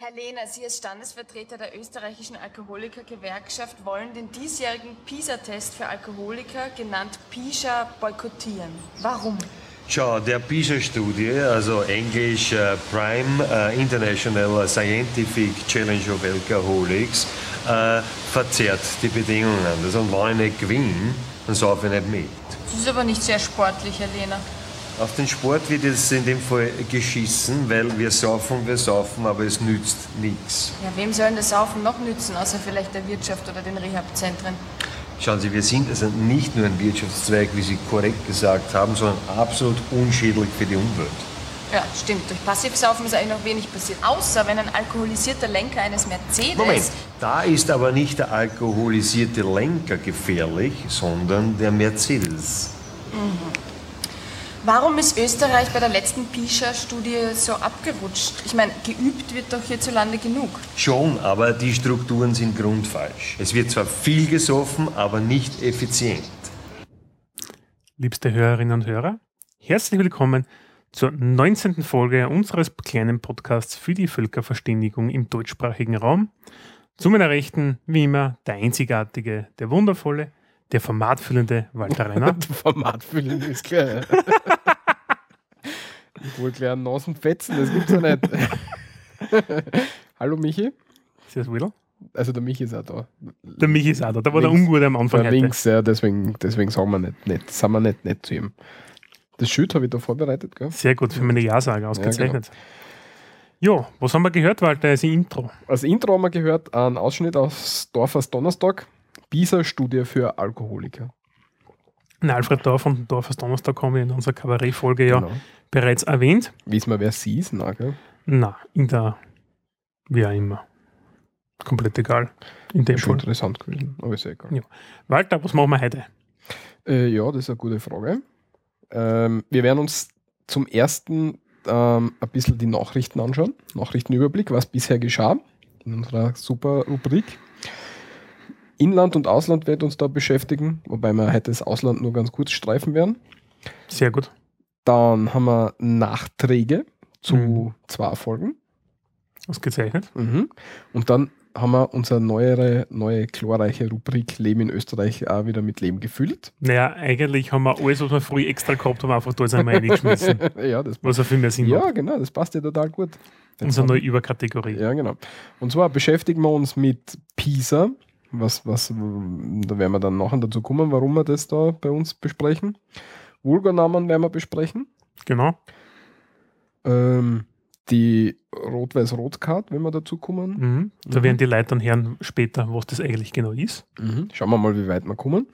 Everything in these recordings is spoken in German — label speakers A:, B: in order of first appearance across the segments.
A: Herr Lehner, Sie als Standesvertreter der österreichischen Alkoholikergewerkschaft wollen den diesjährigen PISA-Test für Alkoholiker, genannt PISA, boykottieren. Warum?
B: Schau, der PISA-Studie, also Englisch äh, Prime äh, International Scientific Challenge of Alcoholics, äh, verzerrt die Bedingungen. Also, wenn ich nicht gewinne, dann saufe ich nicht mit.
A: Das ist aber nicht sehr sportlich, Herr Lehner.
B: Auf den Sport wird es in dem Fall geschissen, weil wir saufen, wir saufen, aber es nützt nichts.
A: Ja, wem soll denn das Saufen noch nützen, außer vielleicht der Wirtschaft oder den Rehabzentren?
B: Schauen Sie, wir sind also nicht nur ein Wirtschaftszweig, wie Sie korrekt gesagt haben, sondern absolut unschädlich für die Umwelt.
A: Ja, stimmt. Durch Passivsaufen ist eigentlich noch wenig passiert. Außer wenn ein alkoholisierter Lenker eines Mercedes.
B: Moment, da ist aber nicht der alkoholisierte Lenker gefährlich, sondern der Mercedes.
A: Warum ist Österreich bei der letzten PISA-Studie so abgerutscht? Ich meine, geübt wird doch hierzulande genug.
B: Schon, aber die Strukturen sind grundfalsch. Es wird zwar viel gesoffen, aber nicht effizient.
C: Liebste Hörerinnen und Hörer, herzlich willkommen zur 19. Folge unseres kleinen Podcasts für die Völkerverständigung im deutschsprachigen Raum. Zu meiner Rechten, wie immer, der einzigartige, der wundervolle, der formatfüllende Walter Renner.
D: Formatfüllen ist klar. ich wollte gleich einen Nasen fetzen, das gibt's ja nicht. Hallo Michi.
C: Servus, Will.
D: Also der Michi ist auch da.
C: Der Michi ist auch da. Da war der
D: Links-
C: Ungute am Anfang
D: Der links, ja, deswegen, deswegen sagen wir nicht, nicht, sind wir nicht nett zu ihm. Das Schild habe ich da vorbereitet, gell?
C: Sehr gut für meine Ja-Sage ausgezeichnet. Ja, was haben wir gehört, Walter? Das Intro.
D: Als Intro haben wir gehört einen Ausschnitt aus Dorfers Donnerstag, PISA-Studie für Alkoholiker.
C: Na, Alfred Dorf und Dorfers Donnerstag haben wir in unserer Kabarett-Folge ja
D: Genau.
C: bereits erwähnt.
D: Wissen wir, wer sie ist? Na, gell?
C: Na, in der, wie auch immer. Komplett egal. In dem
D: Schon
C: Fall.
D: interessant gewesen, aber ist ja egal.
C: Ja. Walter, was machen wir heute?
D: Äh, ja, das ist eine gute Frage. Ähm, wir werden uns zum ersten ähm, ein bisschen die Nachrichten anschauen. Nachrichtenüberblick, was bisher geschah in unserer super Rubrik. Inland und Ausland wird uns da beschäftigen, wobei wir heute das Ausland nur ganz kurz streifen werden.
C: Sehr gut.
D: Dann haben wir Nachträge zu
C: Mhm.
D: zwei Folgen.
C: Ausgezeichnet.
D: Mhm. Und dann haben wir unsere neuere, neue glorreiche Rubrik Leben in Österreich auch wieder mit Leben gefüllt.
C: Naja, eigentlich haben wir alles, was wir früh extra gehabt haben, einfach da jetzt einmal reingeschmissen.
D: ja, das
C: Was auch viel mehr Sinn macht.
D: Ja, genau, das passt ja total gut. Jetzt
C: Unsere neue Überkategorie.
D: Ja, genau. Und zwar beschäftigen wir uns mit PISA. Was, was, da werden wir dann nachher dazu kommen, warum wir das da bei uns besprechen. Vulgarnamen werden wir besprechen.
C: Genau.
D: Ähm, die Rot-Weiß-Rot-Card, wenn wir dazu kommen.
C: Mhm. Da
D: Mhm.
C: werden die Leute dann hören später, was das eigentlich genau ist.
D: Mhm. Schauen wir mal, wie weit wir kommen.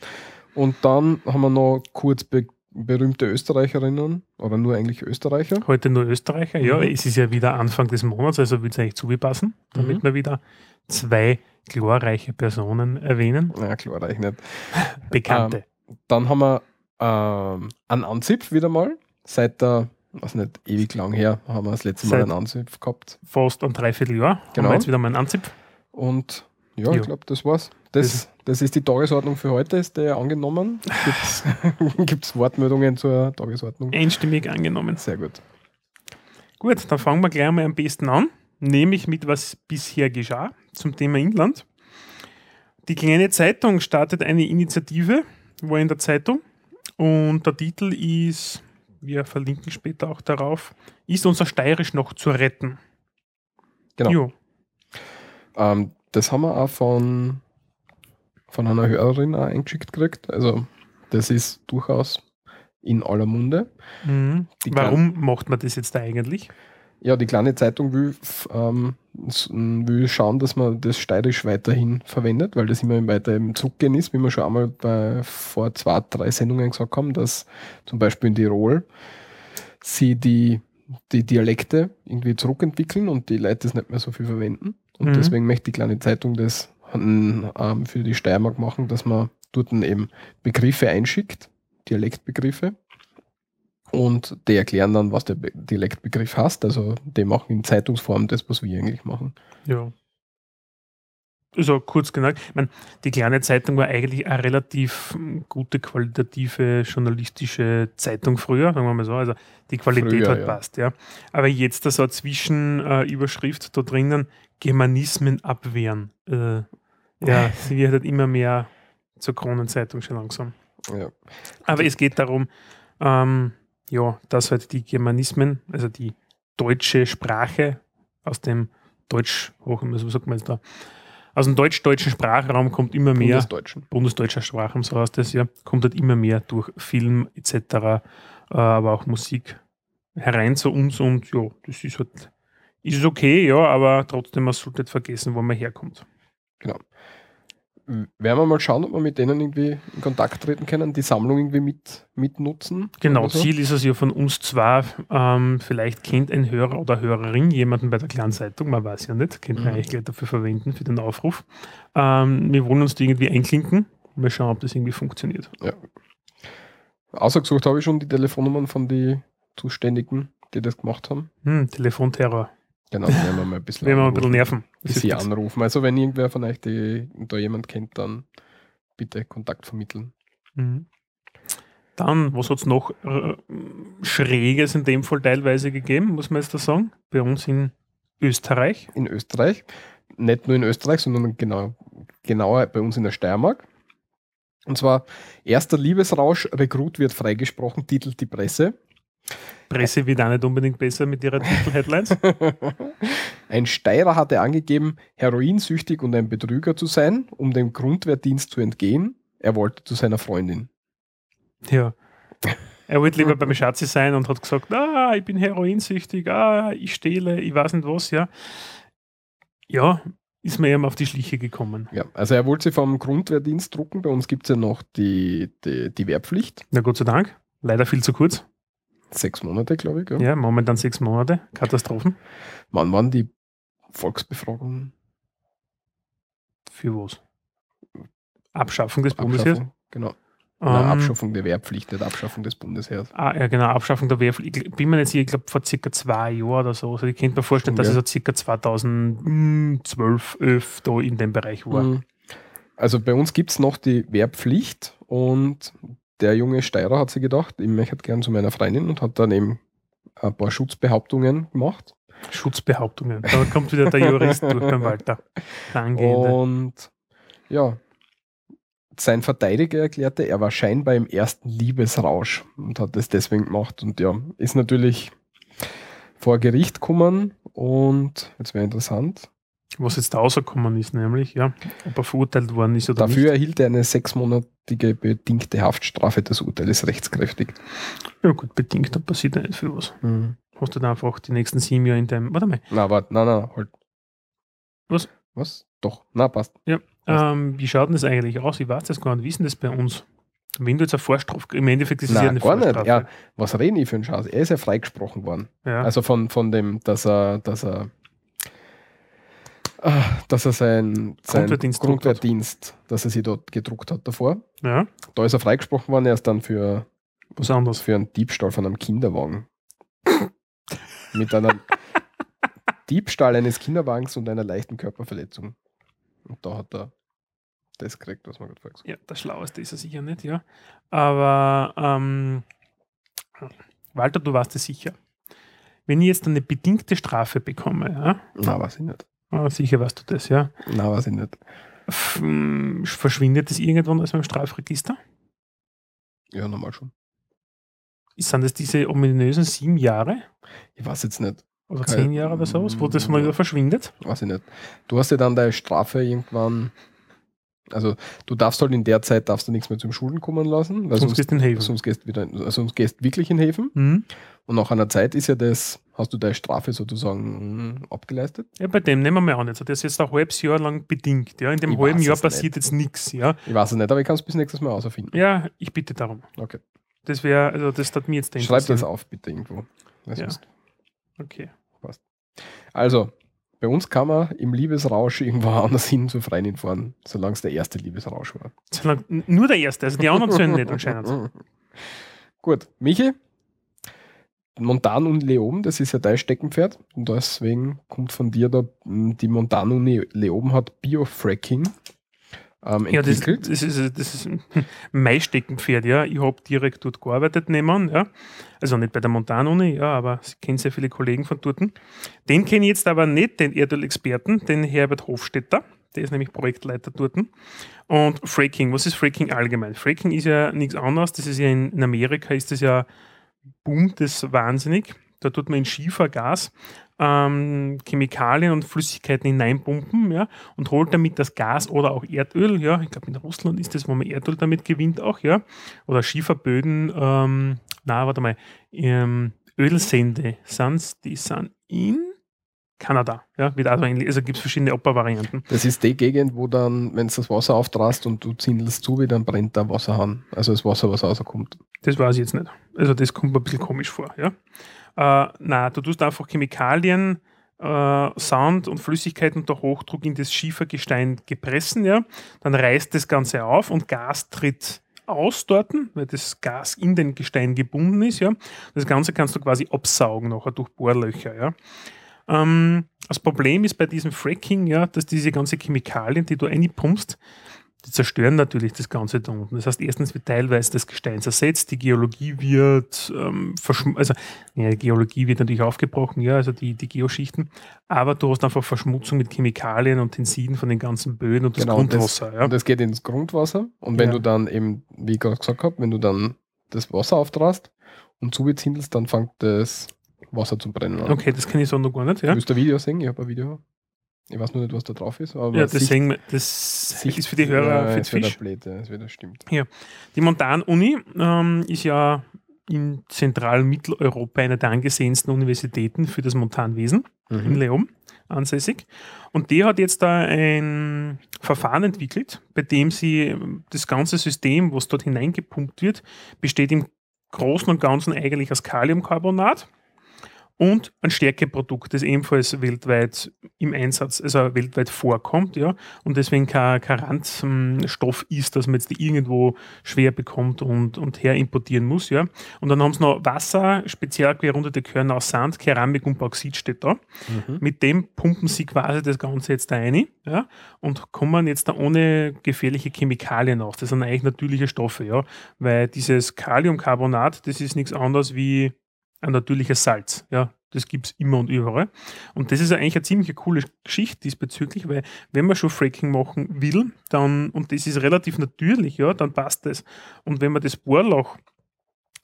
D: Und dann haben wir noch kurz be berühmte Österreicherinnen oder nur eigentlich Österreicher.
C: Heute nur Österreicher. Ja,
D: Mhm.
C: es ist ja wieder Anfang des Monats, also wird es eigentlich zugepassen, damit
D: Mhm.
C: wir wieder zwei glorreiche Personen erwähnen.
D: Na, klar, reich nicht.
C: Bekannte.
D: Dann haben wir ähm, einen Anzipf wieder mal. Seit der, was nicht, ewig lang her, haben wir das letzte Mal
C: Seit-
D: einen Anzipf gehabt.
C: Fast ein Dreivierteljahr. Haben
D: Genau.
C: wir jetzt wieder mal einen Anzipf.
D: Und ja,
C: Ja.
D: ich glaube, das war's. Das, das ist die Tagesordnung für heute, ist der angenommen. Gibt es Wortmeldungen zur Tagesordnung?
C: Einstimmig angenommen.
D: Sehr gut.
C: Gut, dann fangen wir gleich mal am besten an, nämlich mit was bisher geschah zum Thema Inland. Die kleine Zeitung startet eine Initiative, war in der Zeitung und der Titel ist, wir verlinken später auch darauf, ist unser Steirisch noch zu retten?
D: Genau. Ähm, das haben wir auch von, von einer Hörerin auch eingeschickt gekriegt. Also, das ist durchaus in aller Munde.
C: Mhm. Warum macht man das jetzt da eigentlich?
D: Ja, die kleine Zeitung will, ähm, will schauen, dass man das Steirisch weiterhin verwendet, weil das immer weiter im Zurückgehen ist, wie wir schon einmal bei vor zwei, drei Sendungen gesagt haben, dass zum Beispiel in Tirol sie die, die Dialekte irgendwie zurückentwickeln und die Leute das nicht mehr so viel verwenden. Und
C: Mhm.
D: deswegen möchte die kleine Zeitung das ähm, ähm, für die Steiermark machen, dass man dort eben Begriffe einschickt, Dialektbegriffe, und die erklären dann, was der Be Dialektbegriff heißt. Also die machen in Zeitungsform das, was wir eigentlich machen.
C: Ja. Also kurz gesagt, ich meine, die kleine Zeitung war eigentlich eine relativ hm, gute qualitative journalistische Zeitung früher, sagen wir mal so. Also die Qualität
D: Früher,
C: hat
D: ja.
C: passt, ja. Aber jetzt da so eine Zwischenüberschrift da drinnen, Germanismen abwehren. Äh, ja, sie wird halt immer mehr zur Kronenzeitung schon langsam.
D: Ja.
C: Aber es geht darum, ähm, ja, dass halt die Germanismen, also die deutsche Sprache aus dem Deutsch, hoch, was sagt man jetzt da, aus dem deutsch-deutschen Sprachraum kommt immer mehr,
D: Bundesdeutschen.
C: bundesdeutscher Sprachraum, so heißt das ja, kommt halt immer mehr durch Film etc., äh, aber auch Musik herein zu uns und ja, das ist halt, ist okay, ja, aber trotzdem, man sollte nicht vergessen, wo man herkommt.
D: Werden wir mal schauen, ob wir mit denen irgendwie in Kontakt treten können, die Sammlung irgendwie mit, mitnutzen.
C: Genau,
D: so.
C: Ziel ist es ja von uns zwar, ähm, vielleicht kennt ein Hörer oder Hörerin jemanden bei der kleinen Zeitung, man weiß ja nicht, könnte man
D: Mhm.
C: eigentlich gleich dafür verwenden, für den Aufruf. Ähm, wir wollen uns die irgendwie einklinken, mal schauen, ob das irgendwie funktioniert.
D: Ausgesucht habe ich schon die Telefonnummern von den Zuständigen, die das gemacht haben.
C: Hm, Telefonterror,
D: Genau, die werden wir mal ein bisschen,
C: wir mal ein bisschen nerven. Das
D: bis sie anrufen. Also wenn irgendwer von euch die, da jemand kennt, dann bitte Kontakt vermitteln.
C: Mhm. Dann, was hat es noch äh, Schräges in dem Fall teilweise gegeben, muss man jetzt da sagen, bei uns in Österreich.
D: in Österreich. Nicht nur in Österreich, sondern genau, genauer bei uns in der Steiermark. Und zwar erster Liebesrausch, Rekrut wird freigesprochen, titelt die Presse.
C: Presse wird auch nicht unbedingt besser mit ihrer Titel-Headlines.
D: Ein Steirer hatte angegeben, heroinsüchtig und ein Betrüger zu sein, um dem Grundwehrdienst zu entgehen. Er wollte zu seiner Freundin.
C: Ja. Er wollte lieber beim Schatzi sein und hat gesagt, ah, ich bin heroinsüchtig, ah, ich stehle, ich weiß nicht was, ja. Ja, ist mir eben auf die Schliche gekommen.
D: Ja, also er wollte sie vom Grundwehrdienst drucken. Bei uns gibt es ja noch die, die, die Wehrpflicht.
C: Na Gott sei Dank. Leider viel zu kurz.
D: Sechs Monate, glaube ich. Ja.
C: Ja, momentan sechs Monate. Katastrophen.
D: Wann waren die Volksbefragungen?
C: Für was? Abschaffung des Bundesheers.
D: Abschaffung, genau.
C: Ähm,
D: Nein, Abschaffung der Wehrpflicht, nicht Abschaffung des Bundesheers.
C: Ah, ja, genau, Abschaffung der Wehrpflicht. Ich bin mir nicht sicher, ich glaube vor circa zwei Jahren oder so. Also ich könnte mir vorstellen, dass es so circa 2012, 11 da in dem Bereich war.
D: Mhm. Also bei uns gibt es noch die Wehrpflicht und der junge Steirer hat sich gedacht, ich möchte gern zu meiner Freundin und hat dann eben ein paar Schutzbehauptungen gemacht.
C: Schutzbehauptungen. Da kommt wieder der Jurist durch beim Walter. Angehende.
D: Und ja, sein Verteidiger erklärte, er war scheinbar im ersten Liebesrausch und hat das deswegen gemacht. Und ja, ist natürlich vor Gericht gekommen und jetzt wäre interessant.
C: Was jetzt da rausgekommen ist, nämlich, ja, ob er verurteilt worden ist oder
D: Dafür
C: nicht.
D: erhielt er eine sechsmonatige bedingte Haftstrafe. Das Urteil ist rechtskräftig.
C: Ja gut, bedingt, da passiert ja nicht viel was. Hast du dann einfach die nächsten sieben Jahre in deinem. Warte mal.
D: Na, warte, na, na, halt.
C: Was?
D: Was? Doch, na, passt.
C: Ähm, wie schaut denn das eigentlich aus? Ich weiß das gar nicht. Denn das bei uns? Wenn du jetzt eine Vorstrafe, im Endeffekt ist es ja eine
D: gar nicht.
C: Vorstrafe.
D: Ja, was reden ich für einen Schatz? Er ist ja freigesprochen worden.
C: Ja.
D: Also von, von dem, dass er, dass er, dass er sein, sein
C: Grundwehrdienst
D: Grundwehrdienst, dass er sie dort gedruckt hat davor.
C: ja,
D: Da ist er freigesprochen worden, er ist dann für,
C: was anderes.
D: für einen Diebstahl von einem Kinderwagen. Mit einem Diebstahl eines Kinderwagens und einer leichten Körperverletzung. Und da hat er das gekriegt, was man gerade gesagt
C: Ja, der Schlaueste ist er sicher nicht, ja. Aber ähm, Walter, du weißt es sicher. Wenn ich jetzt eine bedingte Strafe bekomme, ja.
D: Na, weiß ich nicht.
C: Ah, sicher weißt du das, ja,
D: Na, weiß ich nicht.
C: F m, verschwindet das irgendwann aus meinem Strafregister?
D: Ja, normal schon.
C: Sind das diese ominösen sieben Jahre
D: Ich weiß jetzt nicht.
C: oder
D: Kein-
C: zehn Jahre oder so, wo das mal wieder verschwindet?
D: Weiß ich nicht. Du hast ja dann deine Strafe irgendwann. Also du darfst halt in der Zeit darfst du nichts mehr zum Schulden kommen lassen, weil
C: Sonst
D: sonst,
C: gehst du in Häfen.
D: sonst gehst wieder, also sonst gehst wirklich in Häfen.
C: Mhm.
D: Und nach einer Zeit ist ja das, hast du deine Strafe sozusagen mm, abgeleistet.
C: Ja, bei dem nehmen wir mal an. Jetzt. Das ist jetzt ein halbes Jahr lang bedingt. Ja. In dem
D: Ich
C: halben Jahr passiert jetzt nichts. Ja.
D: Ich weiß es nicht, aber ich kann es bis nächstes Mal auserfinden.
C: ja, ich bitte darum.
D: Okay.
C: Das wäre, also das hat mir jetzt
D: Schreib das auf, bitte irgendwo.
C: Ja. Okay.
D: Also, bei uns kann man im Liebesrausch irgendwo anders hin zur Freundin fahren, solange es der erste Liebesrausch war.
C: Solange, nur der erste, also die anderen zählen nicht anscheinend.
D: Gut, Michi, Montanuni Leoben, das ist ja dein Steckenpferd. Und deswegen kommt von dir da, die Montanuni Leoben hat Biofracking ähm,
C: Ja, das,
D: entwickelt.
C: das ist, das ist mein Steckenpferd, ja. Ich habe direkt dort gearbeitet nebenan, ja. Also nicht bei der Montanuni, ja, aber ich kenne sehr viele Kollegen von dort. Den kenne ich jetzt aber nicht, den Erdöl-Experten, den Herbert Hofstetter. Der ist nämlich Projektleiter dort. Und Fracking, was ist Fracking allgemein? Fracking ist ja nichts anderes. Das ist ja in, in Amerika ist das ja boomt das wahnsinnig. Da tut man in Schiefergas ähm, Chemikalien und Flüssigkeiten hineinpumpen, ja, und holt damit das Gas oder auch Erdöl, ja. Ich glaube, in Russland ist das, wo man Erdöl damit gewinnt auch, ja. Oder Schieferböden, ähm, na, warte mal, ähm, Ölsende, sind die sind in Kanada, ja, wird also also gibt es verschiedene Opera-Varianten.
D: Das ist die Gegend, wo dann, wenn du das Wasser auftrast und du zindelst zu, wie dann brennt der Wasserhahn. Also das Wasser, was rauskommt.
C: Das weiß ich jetzt nicht. Also das kommt mir ein bisschen komisch vor, ja. Äh, na, du tust einfach Chemikalien, äh, Sand und Flüssigkeiten unter Hochdruck in das Schiefergestein gepressen, ja. Dann reißt das Ganze auf und Gas tritt aus dort, weil das Gas in den Gestein gebunden ist, ja. Das Ganze kannst du quasi absaugen nachher durch Bohrlöcher, ja. Ähm, das Problem ist bei diesem Fracking, ja, dass diese ganzen Chemikalien, die du reinpumpst, die zerstören natürlich das Ganze da unten. Das heißt, erstens wird teilweise das Gestein zersetzt, die Geologie wird ähm, also ja, die Geologie wird natürlich aufgebrochen, ja, also die, die Geoschichten, aber du hast einfach Verschmutzung mit Chemikalien und Tensiden von den ganzen Böden und das
D: Genau, und das-
C: Grundwasser. ja.
D: Und das geht ins Grundwasser. Und wenn
C: Ja.
D: du dann eben, wie ich gerade gesagt habe, wenn du dann das Wasser auftrast und zubezindelst, dann fängt das Wasser zum Brennen an.
C: Okay, das kenne ich so noch gar nicht. Ja,
D: du ein Video sehen? Ich habe ein Video. Ich weiß nur nicht, was da drauf ist. Aber
C: ja das,
D: Sicht-
C: das
D: Sicht-
C: ist für die Hörer,
D: ja,
C: für Fisch.
D: blöd, ja, ist wieder stimmt.
C: Die Montan-Uni ähm, ist ja in Zentral-Mitteleuropa eine der angesehensten Universitäten für das Montanwesen in
D: Mhm.
C: Leom ansässig. Und die hat jetzt da ein Verfahren entwickelt, bei dem sie das ganze System, was dort hineingepumpt wird, besteht im Großen und Ganzen eigentlich aus Kaliumcarbonat und ein Stärkeprodukt, das ebenfalls weltweit im Einsatz, also weltweit vorkommt, ja, und deswegen kein, kein Randstoff ist, dass man jetzt irgendwo schwer bekommt und, und her importieren muss, ja. Und dann haben sie noch Wasser, speziell gerundete Körner aus Sand, Keramik und Bauxit steht da.
D: Mhm.
C: Mit dem pumpen sie quasi das Ganze jetzt da rein ja, und kommen jetzt da ohne gefährliche Chemikalien aus. Das sind eigentlich natürliche Stoffe, ja, weil dieses Kaliumcarbonat, das ist nichts anderes wie ein natürliches Salz. Ja, das gibt es immer und überall. Und das ist eigentlich eine ziemlich coole Geschichte diesbezüglich, weil wenn man schon Fracking machen will, dann, und das ist relativ natürlich, ja, dann passt das. Und wenn man das Bohrloch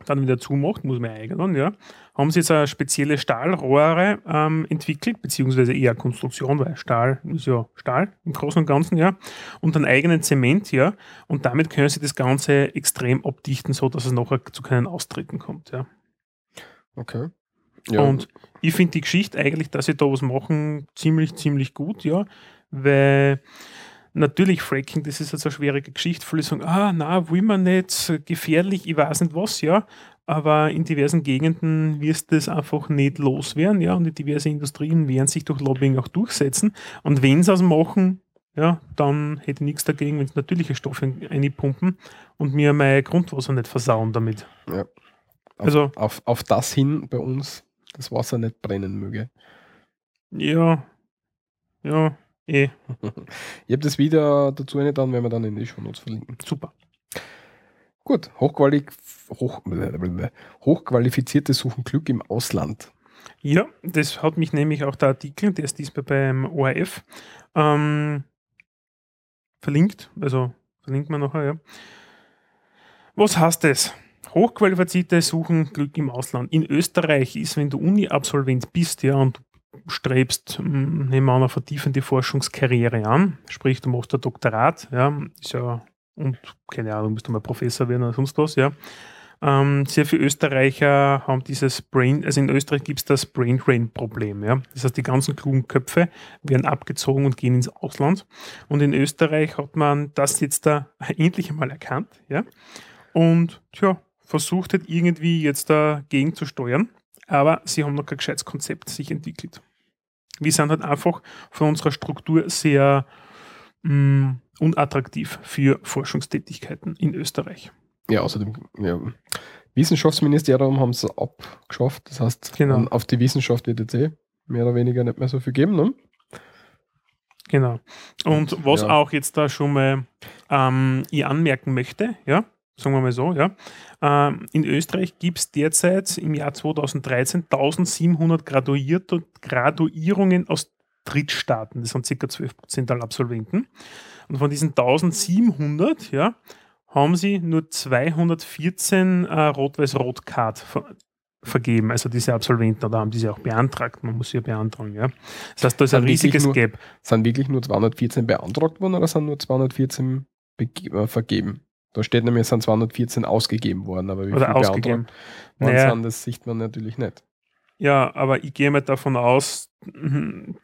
C: dann wieder zumacht, muss man eignen, ja, haben sie jetzt eine spezielle Stahlrohre ähm, entwickelt, beziehungsweise eher Konstruktion, weil Stahl ist ja Stahl im Großen und Ganzen, ja, und einen eigenen Zement, ja, und damit können sie das Ganze extrem abdichten, so dass es nachher zu keinen Austritten kommt, ja.
D: Okay. Ja,
C: Und ich finde die Geschichte eigentlich, dass sie da was machen, ziemlich, ziemlich gut, ja, weil natürlich Fracking, das ist jetzt eine schwierige Geschichte. Viele sagen, ah, na, will man nicht, gefährlich, ich weiß nicht was, ja. Aber in diversen Gegenden wirst du das einfach nicht loswerden, ja. Und die diverse Industrien werden sich durch Lobbying auch durchsetzen. Und wenn sie es machen, ja, dann hätte ich nichts dagegen, wenn sie natürliche Stoffe reinpumpen und mir mein Grundwasser nicht versauen damit.
D: Auf,
C: also-
D: auf, auf das hin bei uns das Wasser nicht brennen möge.
C: Ja, ja, eh,
D: Ich habe das Video dazu eine dann, wenn wir dann in die Show Notes verlinken.
C: super.
D: Gut, Hochquali hoch, hochqualifizierte suchen Glück im Ausland.
C: Ja, das hat mich nämlich auch der Artikel, der ist diesmal beim ORF, ähm, verlinkt. Also verlinkt man nachher, ja. Was heißt das? Hochqualifizierte suchen Glück im Ausland. In Österreich ist, wenn du Uni-Absolvent bist, ja, und strebst, mh, nehmen wir an, eine vertiefende Forschungskarriere an, sprich, du machst ein Doktorat, ja, ist ja, und keine Ahnung, musst du mal Professor werden oder sonst was, ja. Ähm, sehr viele Österreicher haben dieses Brain, also in Österreich gibt es das Brain Drain Problem. Ja? Das heißt, die ganzen klugen Köpfe werden abgezogen und gehen ins Ausland. Und in Österreich hat man das jetzt da endlich einmal erkannt. Ja? Und tja, versucht halt irgendwie jetzt dagegen zu steuern. Aber sie haben noch kein gescheites Konzept sich entwickelt. Wir sind halt einfach von unserer Struktur sehr mh, unattraktiv für Forschungstätigkeiten in Österreich.
D: Ja, außerdem, ja, Wissenschaftsministerium haben es abgeschafft. Das heißt,
C: Genau.
D: auf die Wissenschaft wird jetzt eh mehr oder weniger nicht mehr so viel geben. Ne?
C: Genau. Und
D: Und,
C: was
D: ja.
C: auch jetzt da schon mal ähm, ich anmerken möchte, ja, sagen wir mal so, ja, ähm, in Österreich gibt es derzeit im Jahr 2013 1700 Graduierte, Graduierungen aus Drittstaaten. Das sind ca. 12 Prozent aller Absolventen. Und von diesen 1700, ja, haben sie nur 214 äh, Rot-Weiß-Rot-Card ver vergeben, also diese Absolventen, oder haben diese auch beantragt. Man muss sie ja beantragen, ja. Das heißt, da ist ein
D: Dann wirklich
C: riesiges
D: nur-
C: Gap.
D: Sind wirklich nur 214 beantragt worden oder sind nur 214 bege- äh, vergeben? Da steht nämlich, es sind 214 ausgegeben worden, aber wie
C: Oder
D: viel
C: ausgegeben. Naja.
D: sind, das sieht man natürlich nicht.
C: Ja, aber ich gehe mal davon aus,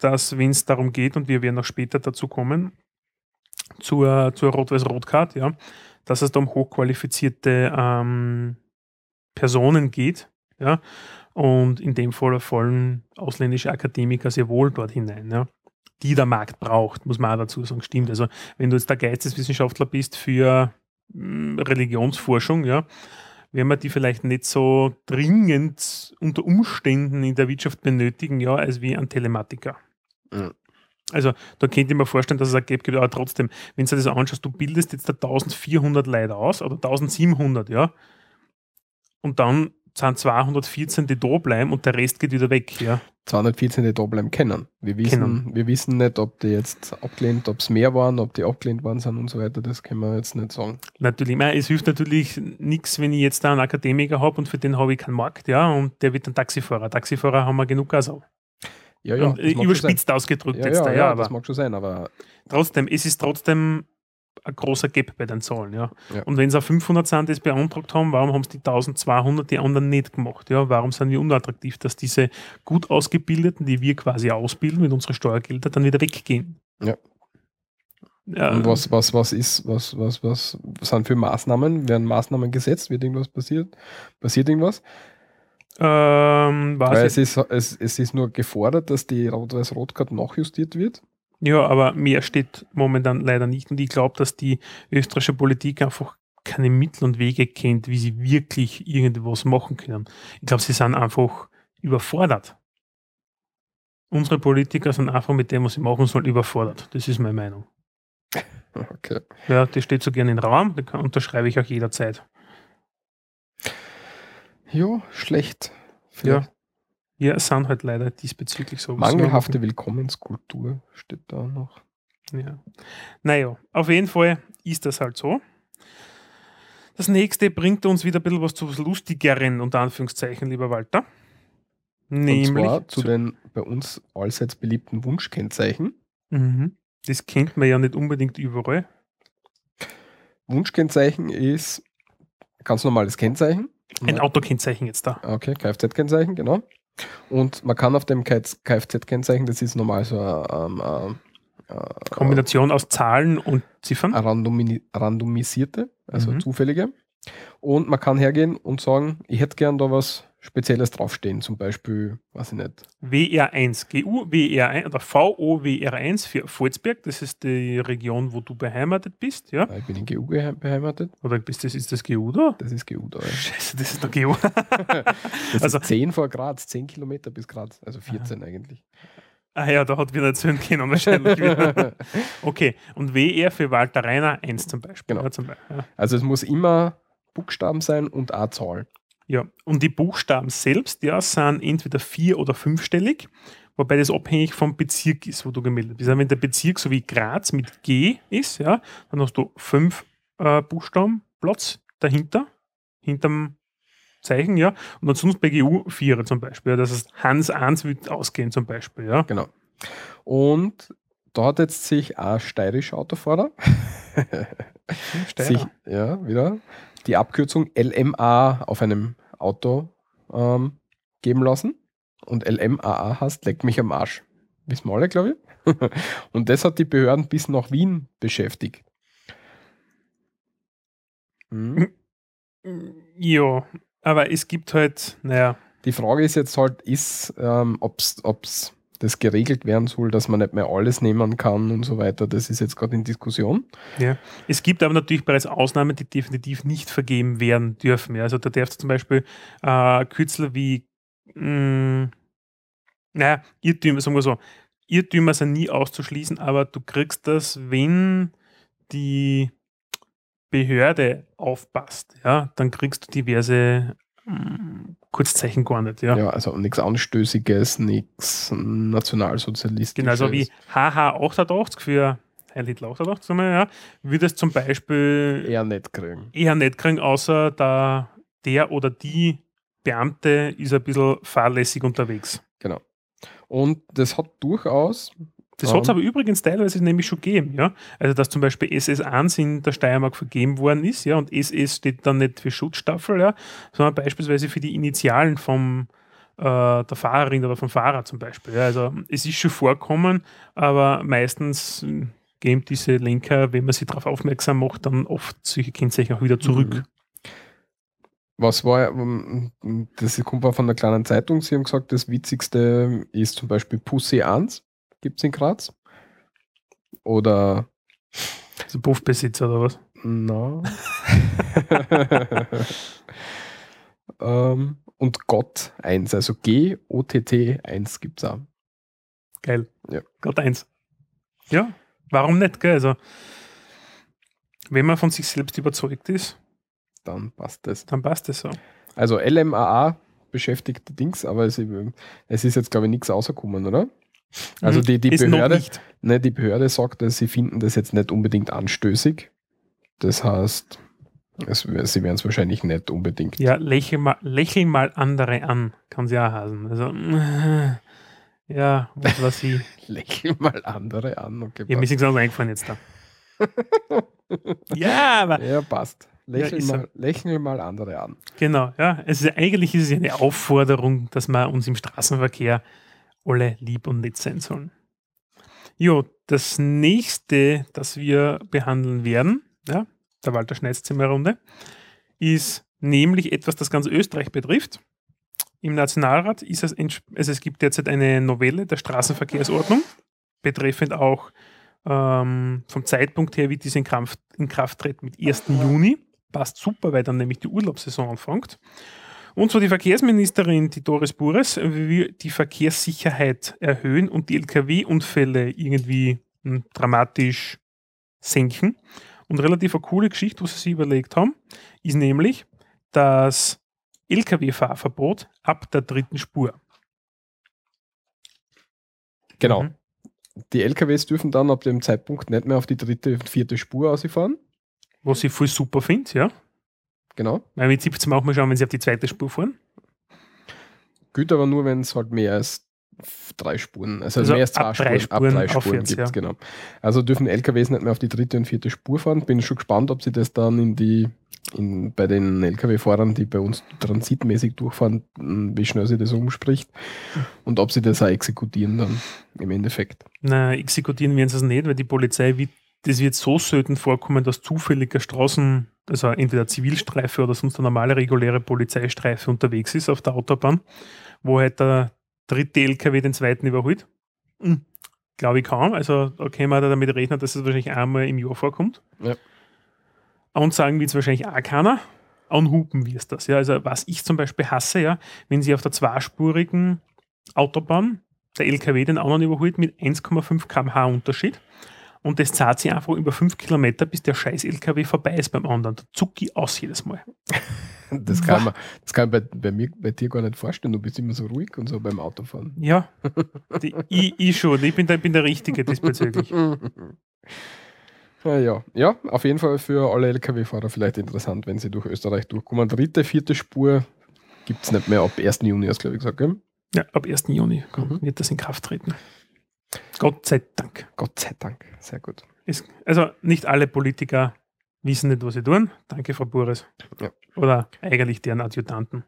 C: dass wenn es darum geht, und wir werden noch später dazu kommen, zur, zur Rot-Weiß-Rot-Card, ja, dass es da um hochqualifizierte ähm, Personen geht, ja, und in dem Fall fallen ausländische Akademiker sehr wohl dort hinein, ja, die der Markt braucht, muss man auch dazu sagen, stimmt. Also wenn du jetzt der Geisteswissenschaftler bist für Religionsforschung, ja, wenn wir die vielleicht nicht so dringend unter Umständen in der Wirtschaft benötigen, ja, als wie ein Telematiker.
D: Mhm.
C: Also da könnte ich mir vorstellen, dass es ein Gap gibt, aber trotzdem, wenn du das anschaust, du bildest jetzt da 1400 Leute aus oder 1700, ja, und dann sind 214, die da bleiben und der Rest geht wieder weg, ja.
D: 214, die da bleiben können. Wir wissen,
C: Kennen.
D: wir wissen nicht, ob die jetzt abgelehnt, ob es mehr waren, ob die abgelehnt worden sind und so weiter. Das können wir jetzt nicht sagen.
C: Natürlich, ich meine, es hilft natürlich nichts, wenn ich jetzt da einen Akademiker habe und für den habe ich keinen Markt, ja, und der wird ein Taxifahrer. Taxifahrer haben wir genug also.
D: Ja, ja,
C: und,
D: das
C: äh, überspitzt ausgedrückt
D: Ja,
C: jetzt
D: ja,
C: da,
D: ja,
C: ja,
D: das
C: aber
D: mag schon sein, aber
C: trotzdem, es ist trotzdem ein großer Gap bei den Zahlen, ja.
D: Ja.
C: Und wenn es auch 500 sind, die es beantragt haben, warum haben es die 1200 die anderen nicht gemacht, ja? Warum sind wir unattraktiv, dass diese gut ausgebildeten, die wir quasi ausbilden mit unseren Steuergeldern, dann wieder weggehen?
D: Ja.
C: Ja,
D: und was, was, was ist, was, was, was sind für Maßnahmen? Werden Maßnahmen gesetzt? Wird irgendwas passiert? Passiert irgendwas?
C: ähm,
D: Weil es ist, es, es ist nur gefordert, dass die Rot-Weiß-Rot-Card nachjustiert wird.
C: Ja, aber mehr steht momentan leider nicht. Und ich glaube, dass die österreichische Politik einfach keine Mittel und Wege kennt, wie sie wirklich irgendwas machen können. Ich glaube, sie sind einfach überfordert. Unsere Politiker sind einfach mit dem, was sie machen sollen, überfordert. Das ist meine Meinung.
D: Okay.
C: Ja, das steht so gerne im Raum, das kann- unterschreibe ich auch jederzeit.
D: Ja, schlecht. Vielleicht.
C: Ja, es sind halt leider diesbezüglich so.
D: Mangelhafte Willkommenskultur steht da noch.
C: Ja. Naja, auf jeden Fall ist das halt so. Das nächste bringt uns wieder ein bisschen was zu Lustigeren, unter Anführungszeichen, lieber Walter.
D: Und
C: Nämlich,
D: zwar zu den bei uns allseits beliebten Wunschkennzeichen.
C: Mhm. das kennt man ja nicht unbedingt überall.
D: Wunschkennzeichen ist ganz normales Kennzeichen.
C: Ein Autokennzeichen jetzt da.
D: Okay, Kfz-Kennzeichen, genau. Und man kann auf dem Kfz-Kennzeichen, das ist normal so ein, ähm, äh,
C: Kombination aus Zahlen und Ziffern.
D: eine randomi randomisierte, also
C: Mhm.
D: zufällige. Und man kann hergehen und sagen, ich hätte gern da was Spezielles draufstehen, zum Beispiel, weiß ich nicht,
C: WR1, GU, WR1 oder VOWR1 für Volzberg, das ist die Region, wo du beheimatet bist, ja?
D: ich bin in GU beheimatet,
C: Oder bist das, ist das GU da?
D: das ist GU da. Ja.
C: Scheiße, das ist noch GU.
D: Das
C: Also-
D: ist 10 vor Graz, 10 Kilometer bis Graz, also 14 eigentlich.
C: ah ja, da hat wieder erzählen können wahrscheinlich. wieder. okay, und WR für Walter Reiner 1 zum Beispiel.
D: Genau.
C: Ja, zum Beispiel. Ja.
D: Also es muss immer Buchstaben sein und eine Zahl.
C: Ja, und die Buchstaben selbst, ja, sind entweder vier- oder fünfstellig, wobei das abhängig vom Bezirk ist, wo du gemeldet bist. Also wenn der Bezirk so wie Graz mit G ist, ja, dann hast du fünf äh, Buchstaben Platz dahinter, hinterm Zeichen, ja, und ansonsten bei GU Vierer zum Beispiel. Ja, das heißt, Hans 1 wird ausgehen zum Beispiel, ja.
D: Genau. Und da hat jetzt sich ein steirischer Autofahrer sich,
C: Steirer.
D: ja, wieder die Abkürzung LMA auf einem Auto ähm, geben lassen. Und LMAA heißt, leck mich am Arsch. Wissen wir alle, glaube ich. Und das hat die Behörden bis nach Wien beschäftigt. Hm.
C: Ja, aber es gibt halt, naja,
D: Die Frage ist jetzt halt, ist, ähm, ob's, ob's das geregelt werden soll, dass man nicht mehr alles nehmen kann und so weiter. Das ist jetzt gerade in Diskussion.
C: Ja. Es gibt aber natürlich bereits Ausnahmen, die definitiv nicht vergeben werden dürfen. Ja. Also da darfst du zum Beispiel äh, Kürzel wie, mh, naja, Irrtümer, sagen wir so, Irrtümer sind nie auszuschließen, aber du kriegst das, wenn die Behörde aufpasst, ja, dann kriegst du diverse mh, Kurzzeichen gar nicht. Ja.
D: Ja, also nichts Anstößiges, nichts Nationalsozialistisches.
C: Genau, also wie HH88 für Heil Hitler 88, sagen wir, ja, würde es zum Beispiel
D: eher nicht kriegen.
C: eher nicht kriegen, außer da der oder die Beamte ist ein bisschen fahrlässig unterwegs.
D: Genau. Und das hat durchaus
C: Das
D: Ähm.
C: hat es aber übrigens teilweise nämlich schon gegeben, ja. Also dass zum Beispiel SS1 in der Steiermark vergeben worden ist, ja, und SS steht dann nicht für Schutzstaffel, ja, sondern beispielsweise für die Initialen vom äh, der Fahrerin oder vom Fahrer zum Beispiel. Ja. Also es ist schon vorkommen, aber meistens äh, geben diese Lenker, wenn man sie darauf aufmerksam macht, dann oft solche Kennzeichen auch wieder zurück.
D: Mhm. Was war, ähm, das kommt auch von einer kleinen Zeitung, sie haben gesagt, das Witzigste ist zum Beispiel Pussy 1, gibt es in Graz. Oder,
C: Also Puffbesitzer oder was?
D: na. ähm, und Gott 1, also G-O-T-T 1 gibt es auch.
C: Geil.
D: Ja.
C: Gott eins. Ja, warum nicht, gell? Also, wenn man von sich selbst überzeugt ist,
D: Dann passt das.
C: dann passt es so.
D: Also LMAA beschäftigt die Dings, aber es, es ist jetzt, glaube ich, nichts rausgekommen, oder? Also
C: Mhm.
D: die, die, Behörde, ne, die Behörde sagt, dass sie finden das jetzt nicht unbedingt anstößig. Das heißt, es, sie werden es wahrscheinlich nicht unbedingt.
C: Ja, lächel mal, lächel mal andere an, kann sie auch heißen. Also, ja, was war sie?
D: Lächeln mal andere an. Okay,
C: Ja, mir ist nichts anderes eingefallen jetzt da. ja, aber
D: ja passt. Lächeln,
C: so.
D: mal, lächeln mal andere an.
C: genau, ja. Es ist, eigentlich ist es ja eine Aufforderung, dass wir uns im Straßenverkehr alle lieb und nett sein sollen. Jo, das nächste, das wir behandeln werden, ja, der Walter Schneidzimmerrunde, ist nämlich etwas, das ganz Österreich betrifft. Im Nationalrat ist es, also es gibt derzeit eine Novelle der Straßenverkehrsordnung, betreffend auch ähm, vom Zeitpunkt her, wie diese in Kraft, in Kraft tritt, mit 1. Juni. Passt super, weil dann nämlich die Urlaubssaison anfängt. Und so die Verkehrsministerin, die Doris Bures, will die Verkehrssicherheit erhöhen und die Lkw-Unfälle irgendwie hm, dramatisch senken. Und relativ eine coole Geschichte, was sie sich überlegt haben, ist nämlich das Lkw-Fahrverbot ab der dritten Spur.
D: Genau.
C: Mhm.
D: Die LKWs dürfen dann ab dem Zeitpunkt nicht mehr auf die dritte und vierte Spur ausfahren.
C: Was ich voll super finde, ja.
D: Genau.
C: Weil mit 17 auch mal schauen, wenn sie auf die zweite Spur fahren.
D: Gilt aber nur, wenn es halt mehr als drei Spuren, also,
C: Also
D: mehr als zwei
C: drei
D: Spuren, ab
C: Spuren
D: drei Spuren gibt
C: ja.
D: genau. Also dürfen LKWs nicht mehr auf die dritte und vierte Spur fahren. Bin schon gespannt, ob sie das dann in die, in, bei den LKW-Fahrern, die bei uns transitmäßig durchfahren, m, wie schnell sie das umspricht und ob sie das auch exekutieren dann im Endeffekt.
C: Na, exekutieren werden sie es nicht, weil die Polizei das wird so selten vorkommen, dass zufälliger Straßen, also entweder Zivilstreife oder sonst eine normale reguläre Polizeistreife unterwegs ist auf der Autobahn, wo halt der dritte LKW den zweiten überholt. Hm, Glaube ich kaum. Also da können wir damit rechnen, dass es wahrscheinlich einmal im Jahr vorkommt.
D: Ja.
C: Und sagen wird es wahrscheinlich auch keiner. Anhupen wir es das. Ja. Also was ich zum Beispiel hasse, ja, wenn sie auf der zweispurigen Autobahn der LKW den anderen überholt mit 1,5 km/h Unterschied. Und das zahlt sich einfach über 5 Kilometer, bis der scheiß LKW vorbei ist beim anderen. Da zucke ich aus jedes Mal.
D: Das kann man, das kann man bei, bei, mir, bei dir gar nicht vorstellen. Du bist immer so ruhig und so beim Autofahren.
C: Ja, die, ich, ich schon. Ich bin der, bin der Richtige diesbezüglich.
D: Ja, ja. ja, auf jeden Fall für alle LKW-Fahrer vielleicht interessant, wenn sie durch Österreich durchkommen. Dritte, vierte Spur gibt es nicht mehr ab 1. Juni, hast du, glaube ich, gesagt. Gell?
C: Ja, ab 1. Juni
D: Mhm.
C: wird das in Kraft treten. Gott sei Dank.
D: Gott sei Dank. Sehr gut.
C: Ist, also nicht alle Politiker wissen nicht, was sie tun. Danke, Frau Bures.
D: Ja.
C: Oder eigentlich deren Adjutanten.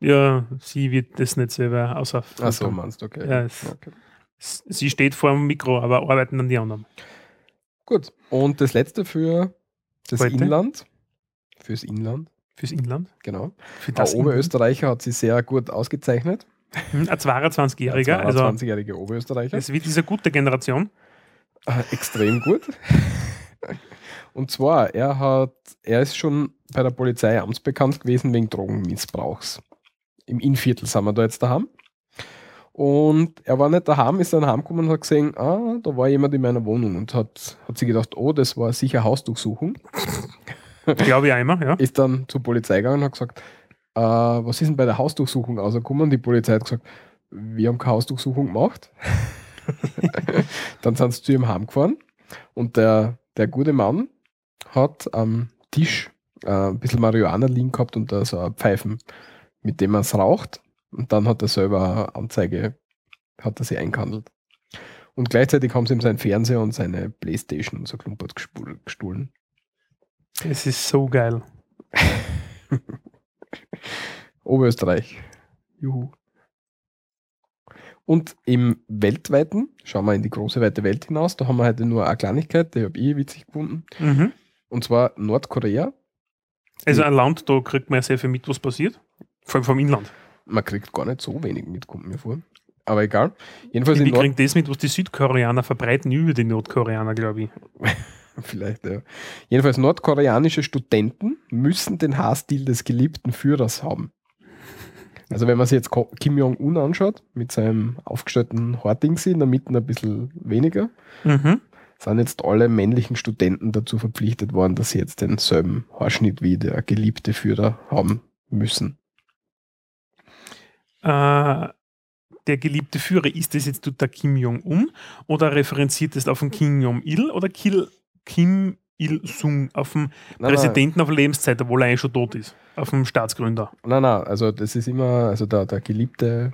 C: Ja, sie wird das nicht selber außer.
D: Ach so, meinst du, okay.
C: Ja, es-
D: okay.
C: Sie steht vor dem Mikro, aber arbeiten dann die anderen.
D: Gut. Und das letzte für das
C: Heute?
D: Inland. Fürs Inland,
C: Fürs Inland.
D: genau.
C: Für das.
D: Oberösterreicher hat sich sehr gut ausgezeichnet.
C: Hm, Ein 22-Jähriger,
D: Ein
C: also
D: 22-jähriger Oberösterreicher.
C: es wird diese gute Generation.
D: Äh, extrem gut. Und zwar, er hat, er ist schon bei der Polizei amtsbekannt gewesen wegen Drogenmissbrauchs. Im Innviertel sind wir da jetzt daheim. Und er war nicht daheim, ist dann heimgekommen und hat gesehen, ah, da war jemand in meiner Wohnung und hat, hat sich gedacht, oh, das war sicher Hausdurchsuchung.
C: Glaube ich einmal, ja.
D: Ist dann zur Polizei gegangen und hat gesagt, äh, was ist denn bei der Hausdurchsuchung rausgekommen? Die Polizei hat gesagt, wir haben keine Hausdurchsuchung gemacht. dann sind sie zu ihm heimgefahren und der, der gute Mann hat am Tisch äh, ein bisschen Marihuana liegen gehabt und da so ein Pfeifen, mit dem man es raucht. Und dann hat er selber eine Anzeige, hat er sie eingehandelt. Und gleichzeitig haben sie ihm seinen Fernseher und seine Playstation und so klumpert gestohlen.
C: Es ist so geil.
D: Oberösterreich. Juhu. Und im weltweiten, schauen wir in die große weite Welt hinaus, da haben wir heute nur eine Kleinigkeit, die habe ich witzig gefunden.
C: Mhm.
D: Und zwar Nordkorea.
C: Also ein Land, da kriegt man ja sehr viel mit, was passiert. Vor allem vom Inland.
D: Man kriegt gar nicht so wenig mit, kommt mir vor. Aber egal. Jedenfalls
C: Wir
D: Nord
C: kriegen das mit, was die Südkoreaner verbreiten über die Nordkoreaner, glaube ich.
D: Vielleicht, ja. Jedenfalls nordkoreanische Studenten müssen den Haarstil des geliebten Führers haben. Also wenn man sich jetzt Kim Jong-un anschaut, mit seinem aufgestellten Hortingsi, in der Mitte ein bisschen weniger,
C: Mhm.
D: sind jetzt alle männlichen Studenten dazu verpflichtet worden, dass sie jetzt denselben Haarschnitt wie der geliebte Führer haben müssen.
C: Äh, der geliebte Führer, ist das jetzt der Kim Jong-un oder referenziert es auf den Kim Jong-il oder Kil, Kim Il-sung, auf den
D: Nein,
C: Präsidenten auf Lebenszeit, obwohl er eigentlich schon tot ist, auf den Staatsgründer?
D: Nein, nein, also das ist immer, also der, der Geliebte,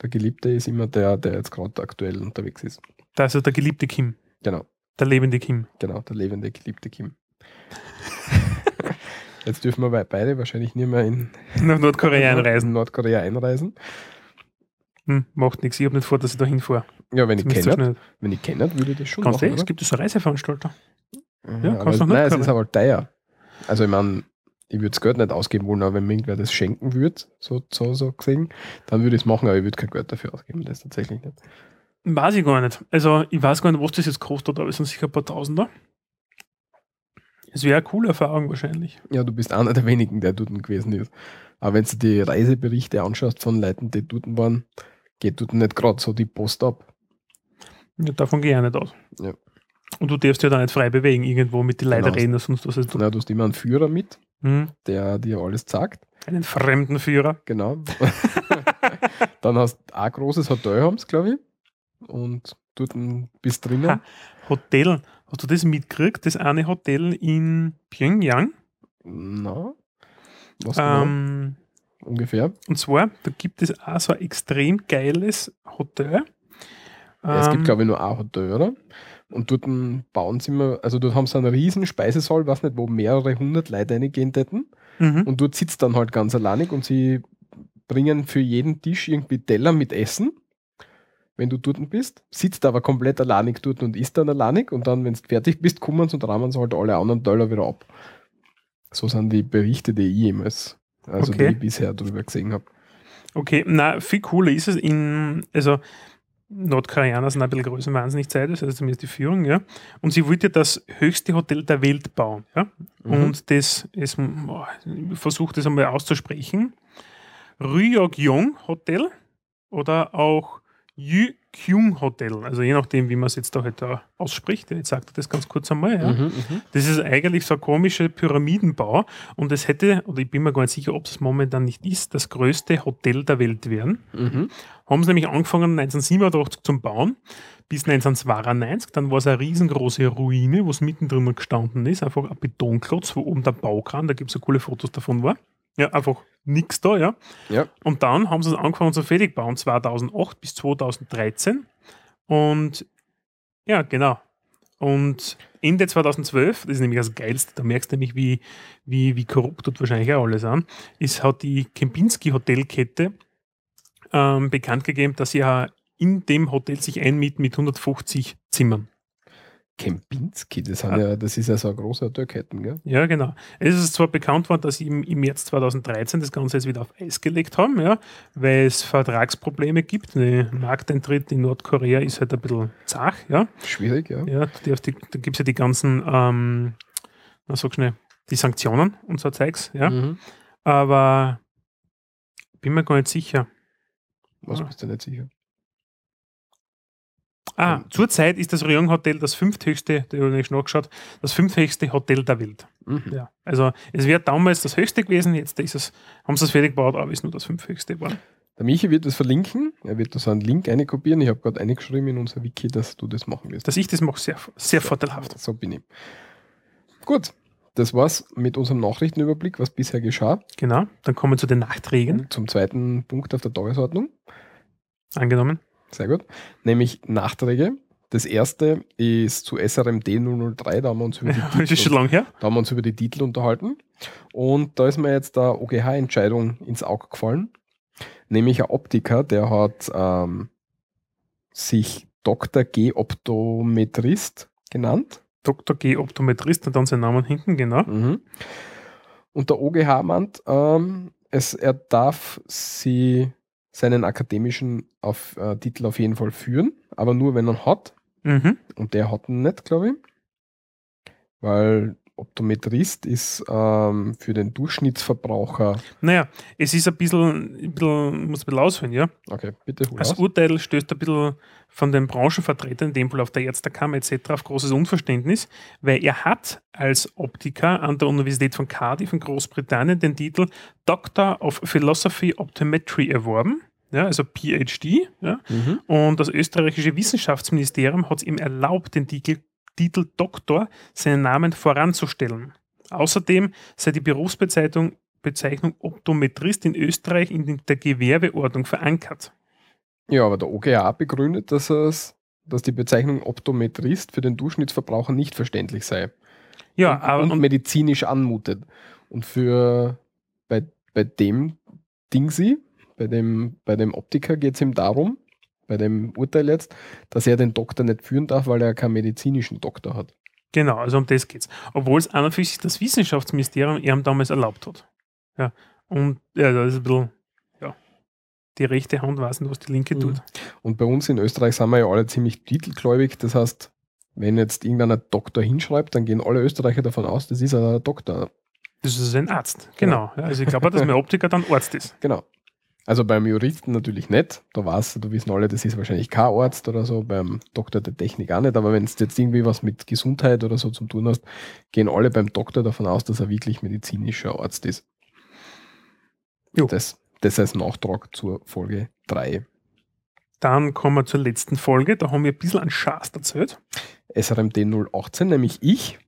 D: der Geliebte ist immer der, der jetzt gerade aktuell unterwegs ist.
C: Da ist ja der geliebte Kim,
D: Genau.
C: der lebende Kim.
D: Genau, der lebende, geliebte Kim. Jetzt dürfen wir bei- beide wahrscheinlich nicht mehr in
C: Nordkorea einreisen.
D: in Nordkorea einreisen.
C: Hm, macht nichts, ich habe nicht vor, dass ich da hinfahre.
D: Ja, wenn ich kenne, wenn ich kenne, würde ich das schon
C: Kannst
D: machen,
C: es
D: oder?
C: gibt so Reiseveranstalter.
D: Ja,
C: kannst du nach
D: nein, es ist aber teuer. Also ich meine, ich würde das Geld nicht ausgeben wollen, aber wenn mir irgendwer das schenken würde, so, so, so gesehen, dann würde ich es machen, aber ich würde kein Geld dafür ausgeben, das tatsächlich nicht.
C: Weiß ich gar nicht. Also, ich weiß gar nicht, was das jetzt kostet, aber es sind sicher ein paar Tausender. Es wäre eine coole Erfahrung wahrscheinlich.
D: Ja, du bist einer der wenigen, der dort gewesen ist. Aber wenn du die Reiseberichte anschaust von Leuten, die dort waren, geht dort nicht gerade so die Post ab.
C: Ja, davon gehe ich auch nicht aus.
D: Ja.
C: Und du darfst ja da nicht frei bewegen, irgendwo mit den Leuten
D: Genau.
C: reden, sonst was ist
D: Na, du hast immer einen Führer mit,
C: hm,
D: der dir alles sagt.
C: einen fremden Führer.
D: Genau. Dann hast du ein großes Hotel, haben glaube ich. Und dort bist drinnen.
C: Ha. Hotel. Hast du das mitgekriegt? Das eine Hotel in Pyongyang.
D: Na, was genau?
C: Ähm,
D: ungefähr?
C: und zwar, da gibt es auch so ein extrem geiles Hotel.
D: Ja, es gibt,
C: Ähm,
D: glaube ich, nur ein Hotel, oder? Und dort bauen sie immer, also dort haben sie einen riesen Speisesaal, weiß nicht, wo mehrere hundert Leute reingehen hätten.
C: mhm.
D: Und dort sitzt dann halt ganz alleinig und sie bringen für jeden Tisch irgendwie Teller mit Essen, wenn du dort bist. Sitzt aber komplett alleinig dort und isst dann alleinig und dann, wenn du fertig bist, kommen sie und rahmen sie halt alle anderen Teller wieder ab. So sind die Berichte, die ich jemals, also
C: Okay.
D: die ich bisher darüber gesehen habe.
C: Okay, na, viel cooler ist es in, also Nordkoreaner sind ein bisschen größenwahnsinnig Zeit, das heißt zumindest die Führung, ja. Und sie wollte das höchste Hotel der Welt bauen, ja.
D: Mhm.
C: Und das ist, boah, ich versuche das einmal auszusprechen. Ryokgyong Hotel oder auch Kyung Hotel, also je nachdem, wie man es jetzt da halt da ausspricht. Jetzt sagt er das ganz kurz einmal, ja.
D: Mhm, mhm.
C: Das ist eigentlich so ein komischer Pyramidenbau und es hätte, oder ich bin mir gar nicht sicher, ob es momentan nicht ist, das größte Hotel der Welt werden.
D: Mhm.
C: Haben sie nämlich angefangen 1987 zum Bauen bis 1992, dann war es eine riesengroße Ruine, wo es mittendrin gestanden ist, einfach ein Betonklotz, wo oben der Baukran, da gibt es so coole Fotos davon war. Ja, einfach nichts da, ja.
D: Ja.
C: Und dann haben sie angefangen zu fertig bauen, 2008 bis 2013. Und ja, genau. Und Ende 2012, das ist nämlich das Geilste, da merkst du nämlich, wie, wie, wie korrupt dort wahrscheinlich auch alles an, ist, hat die Kempinski Hotelkette ähm, bekannt gegeben, dass sie ja in dem Hotel sich einmieten mit 150 Zimmern.
D: Kempinski, das,
C: Ah.
D: ja, das ist ja so eine große Hotelketten, gell?
C: Ja, genau. Es ist zwar bekannt worden, dass sie im, im März 2013 das Ganze jetzt wieder auf Eis gelegt haben, ja, weil es Vertragsprobleme gibt. Der Markteintritt in Nordkorea ist halt ein bisschen zach, ja.
D: Schwierig, ja.
C: ja da gibt es ja die ganzen, ähm, na sag schnell, die Sanktionen und so Zeugs, ja.
D: Mhm.
C: Aber bin mir gar nicht sicher.
D: Was bist du nicht sicher?
C: Ah, zurzeit ist das Ryong Hotel das fünfthöchste, da habe ich schon nachgeschaut, das fünfthöchste Hotel der Welt.
D: Mhm.
C: Ja, also es wäre damals das höchste gewesen, jetzt ist es, haben sie es fertig gebaut, aber ist nur das fünfthöchste geworden.
D: Der Michi wird das verlinken. Er wird da so einen Link einkopieren. Ich habe gerade eingeschrieben in unser Wiki, dass du das machen wirst.
C: Dass ich das mache, sehr, sehr vorteilhaft.
D: So bin ich. Gut, das war's mit unserem Nachrichtenüberblick, was bisher geschah.
C: Genau, dann kommen wir zu den Nachträgen,
D: Zum zweiten Punkt auf der Tagesordnung.
C: angenommen.
D: Sehr gut. Nämlich Nachträge. Das erste ist zu SRMD 003, da haben wir uns über die,
C: Das ist schon
D: Titel,
C: lange her.
D: da haben wir uns über die Titel unterhalten. Und da ist mir jetzt der OGH-Entscheidung ins Auge gefallen. Nämlich ein Optiker, der hat ähm, sich Dr. G. Optometrist genannt.
C: Dr. G. Optometrist und dann sein Namen hinten, genau.
D: Mhm. Und der OGH meint, ähm, es, er darf sie seinen akademischen auf, äh, Titel auf jeden Fall führen, aber nur wenn er hat.
C: Mhm.
D: Und der hat ihn nicht, glaube ich. Weil Optometrist ist ähm, für den Durchschnittsverbraucher.
C: Naja, es ist ein bisschen, ein bisschen muss ein bisschen ausholen, ja.
D: Okay, bitte
C: Das
D: aus.
C: Urteil stößt ein bisschen von den Branchenvertretern, in dem Fall auf der Ärztekammer etc., auf großes Unverständnis, weil er hat als Optiker an der Universität von Cardiff in Großbritannien den Titel Doctor of Philosophy Optometry erworben, ja, also PhD. Ja,
D: Mhm.
C: und das österreichische Wissenschaftsministerium hat es ihm erlaubt, den Titel, Titel Doktor seinen Namen voranzustellen. Außerdem sei die Berufsbezeichnung Bezeichnung Optometrist in Österreich in der Gewerbeordnung verankert.
D: Ja, aber der OGH begründet, dass, es, dass die Bezeichnung Optometrist für den Durchschnittsverbraucher nicht verständlich sei.
C: Ja,
D: und,
C: aber
D: und,
C: und,
D: medizinisch anmutet. Und für bei, bei dem Dingsi, bei dem, bei dem Optiker geht es ihm darum, bei dem Urteil jetzt, dass er den Doktor nicht führen darf, weil er keinen medizinischen Doktor hat.
C: genau, also um das geht's. Obwohl es an und für sich das Wissenschaftsministerium ihm damals erlaubt hat. Ja, und ja, das ist ein bisschen, ja, die rechte Hand weiß nicht, was die linke
D: Mhm.
C: tut.
D: Und bei uns in Österreich sind wir ja alle ziemlich titelgläubig. Das heißt, wenn jetzt irgendeiner Doktor hinschreibt, dann gehen alle Österreicher davon aus, das ist ein Doktor.
C: Das ist ein Arzt, genau. Ja, also ich glaube, dass mein Optiker dann Arzt ist.
D: Genau. Also beim Juristen natürlich nicht. Da weißt du, da wissen alle, das ist wahrscheinlich kein Arzt oder so. Beim Doktor der Technik auch nicht. Aber wenn du jetzt irgendwie was mit Gesundheit oder so zu tun hast, gehen alle beim Doktor davon aus, dass er wirklich medizinischer Arzt ist.
C: Jo.
D: Das, das als Nachtrag zur Folge 3.
C: Dann kommen wir zur letzten Folge. Da haben wir ein bisschen an Schaß erzählt.
D: SRMD 018, nämlich ich.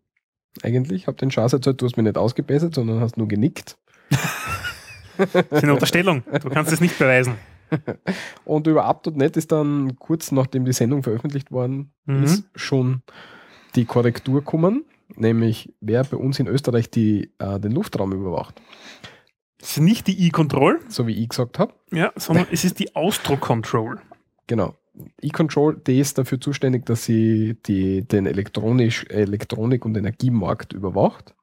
D: Eigentlich habe den Schatz erzählt, du hast mich nicht ausgebessert, sondern hast nur genickt.
C: Das ist eine Unterstellung. Du kannst es nicht beweisen.
D: Und über Up.net ist dann kurz nachdem die Sendung veröffentlicht worden
C: Mhm.
D: ist, schon die Korrektur gekommen, nämlich wer bei uns in Österreich die, äh, den Luftraum überwacht.
C: Es ist nicht die E-Control,
D: So wie ich gesagt habe.
C: ja, sondern es ist die Austro-Control.
D: Genau. E-Control, die ist dafür zuständig, dass sie die, den elektronisch, Elektronik- und Energiemarkt überwacht.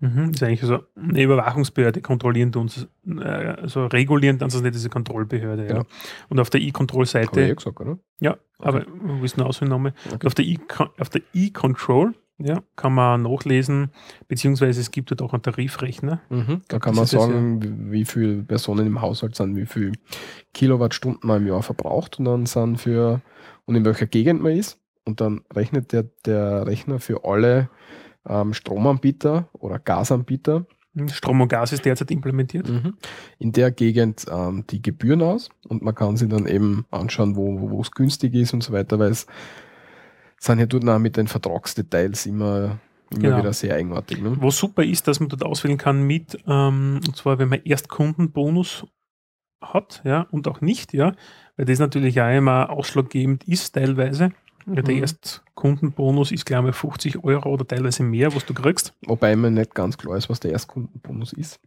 C: Mhm, das ist eigentlich so eine Überwachungsbehörde, kontrollieren uns, äh, also regulieren dann nicht diese Kontrollbehörde. Ja.
D: Ja.
C: Und auf der E-Control-Seite,
D: gesagt, oder?
C: ja, aber wo ist denn Ausnahme?
D: Okay.
C: Auf der E- E-Control ja, kann man nachlesen, beziehungsweise es gibt dort auch einen Tarifrechner.
D: Mhm. Da kann man sagen, wie wie viele Personen im Haushalt sind, wie viel Kilowattstunden man im Jahr verbraucht und dann sind für und in welcher Gegend man ist. Und dann rechnet der, der Rechner für alle ähm, Stromanbieter oder Gasanbieter
C: Strom und Gas ist derzeit implementiert.
D: in der Gegend ähm, die Gebühren aus und man kann sich dann eben anschauen, wo es günstig ist und so weiter, weil es sind ja dort auch mit den Vertragsdetails immer, immer
C: Genau.
D: wieder sehr eigenartig. Ne?
C: Wo super ist, dass man dort auswählen kann mit, ähm, und zwar wenn man Erstkundenbonus hat, ja, und auch nicht, ja, weil das natürlich auch immer ausschlaggebend ist teilweise. Ja, der
D: Mhm.
C: Erstkundenbonus ist, glaube ich, 50 Euro oder teilweise mehr, was du kriegst.
D: Wobei mir nicht ganz klar ist, was der Erstkundenbonus ist.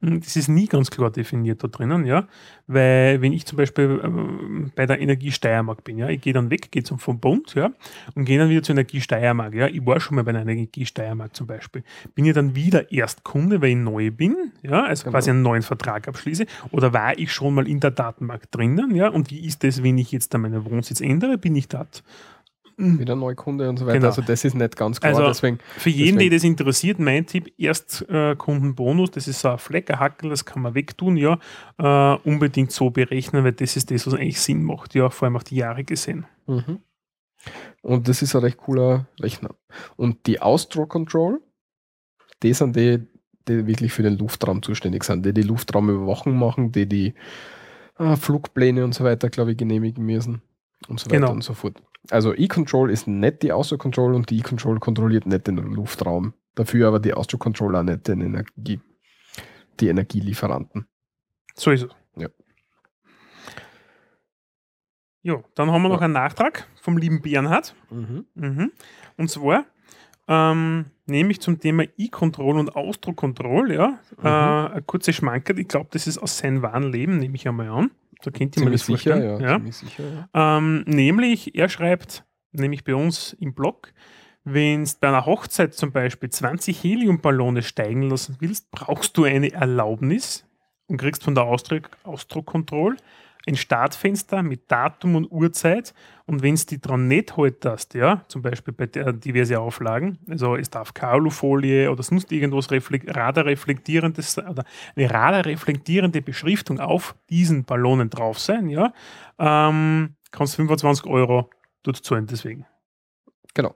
C: Hm, Das ist nie ganz klar definiert da drinnen, ja. Weil, wenn ich zum Beispiel ähm, bei der Energie Steiermark bin, ja, ich gehe dann weg, gehe zum vom Bund, ja, und gehe dann wieder zur Energie Steiermark, ja. Ich war schon mal bei der Energie Steiermark zum Beispiel. Bin ich dann wieder Erstkunde, weil ich neu bin, ja, also
D: Genau.
C: quasi einen neuen Vertrag abschließe, oder war ich schon mal in der Datenbank drinnen, ja, und wie ist das, wenn ich jetzt da meinen Wohnsitz ändere, bin ich dort?
D: Wieder Neukunde und so weiter.
C: Genau.
D: Also das ist nicht ganz klar.
C: Also-
D: deswegen,
C: Für jeden,
D: Deswegen-
C: die das interessiert, mein Tipp, Erstkundenbonus, das ist so ein Fleckerhackel, das kann man wegtun, ja, äh, unbedingt so berechnen, weil das ist das, was eigentlich Sinn macht, ja, vor allem auf die Jahre gesehen.
D: Mhm. Und das ist ein recht cooler Rechner. Und die Austro Control, die sind die, die wirklich für den Luftraum zuständig sind, die die Luftraumüberwachung machen, die die äh, Flugpläne und so weiter, glaube ich, genehmigen müssen und so weiter
C: Genau.
D: und so fort. Also E-Control ist nicht die Austro Control und die E-Control kontrolliert nicht den Luftraum. Dafür aber die Austro Control auch nicht den Energie, die Energielieferanten.
C: So ist es.
D: Ja.
C: Ja, dann haben wir noch
D: Ja.
C: einen Nachtrag vom lieben Bernhard. Mhm. Und zwar ähm, nämlich zum Thema E-Control und Austro-Control, ja,
D: Mhm.
C: äh, eine kurze Schmankerl. Ich glaube, das ist aus seinem wahren Leben, nehme ich einmal an. Da kennt ihr
D: Ziemlich
C: das
D: sicher,
C: vorstellen.
D: ja,
C: ja.
D: Sicher, ja.
C: Ähm, nämlich, er schreibt, nämlich bei uns im Blog, wenn du bei einer Hochzeit zum Beispiel 20 Heliumballone steigen lassen willst, brauchst du eine Erlaubnis und kriegst von der Austro Control ein Startfenster mit Datum und Uhrzeit. Und wenn es die dran nicht haltest, ja, zum Beispiel bei der diverse Auflagen, also es darf keine Alufolie oder sonst irgendwas reflekt, radarreflektierendes oder eine radarreflektierende Beschriftung auf diesen Ballonen drauf sein, ja, ähm, kannst 25 Euro dort zahlen deswegen.
D: Genau.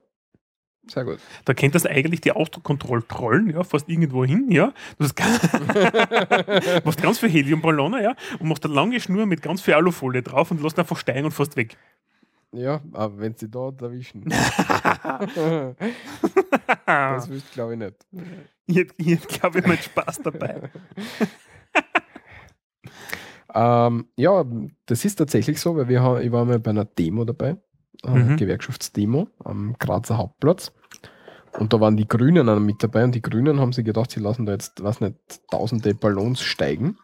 D: Sehr gut.
C: Da kennt das eigentlich die Ausdruckkontroll trollen, ja, fast irgendwo hin, ja. Du hast, ganz- machst ganz viel Heliumballone, ja, und machst eine lange Schnur mit ganz viel Alufolie drauf und lässt einfach steigen und fast weg.
D: Ja, aber wenn sie dort erwischen. Das wüsste glaube ich nicht.
C: Ich ich glaube ich, meinen Spaß dabei.
D: Ähm, ja, das ist tatsächlich so, weil wir ich war mal bei einer Demo dabei, äh,
C: Mhm.
D: Gewerkschaftsdemo am Grazer Hauptplatz. Und da waren die Grünen mit dabei und die Grünen haben sich gedacht, sie lassen da jetzt, was nicht, tausende Ballons steigen.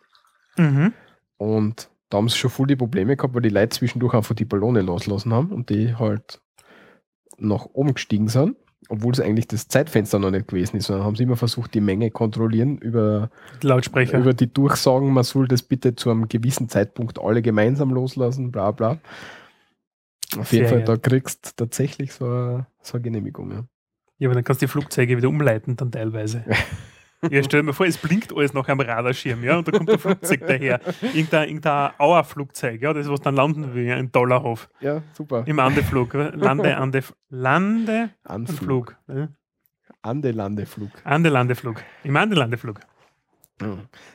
C: Mhm.
D: Und da haben sie schon voll die Probleme gehabt, weil die Leute zwischendurch einfach die Ballone loslassen haben und die halt nach oben gestiegen sind, obwohl es eigentlich das Zeitfenster noch nicht gewesen ist, sondern haben sie immer versucht, die Menge kontrollieren über
C: Lautsprecher.
D: über die Durchsagen, man soll das bitte zu einem gewissen Zeitpunkt alle gemeinsam loslassen, bla bla. Auf jeden
C: Sehr
D: Fall,
C: geil.
D: da kriegst du tatsächlich so eine, so eine Genehmigung. Ja.
C: Ja, aber dann kannst du die Flugzeuge wieder umleiten, dann teilweise. Ja, stell dir mal vor, es blinkt alles nach einem Radarschirm, ja, und da kommt ein Flugzeug daher. Irgendein, irgendein Auerflugzeug, ja, das was dann landen will, ja, in Dollarhof.
D: ja, super.
C: Im Andeflug. Lande, Ande, Lande,
D: Anflug.
C: Flug. Ja.
D: Andelandeflug.
C: Andelandeflug. Im Andelandeflug.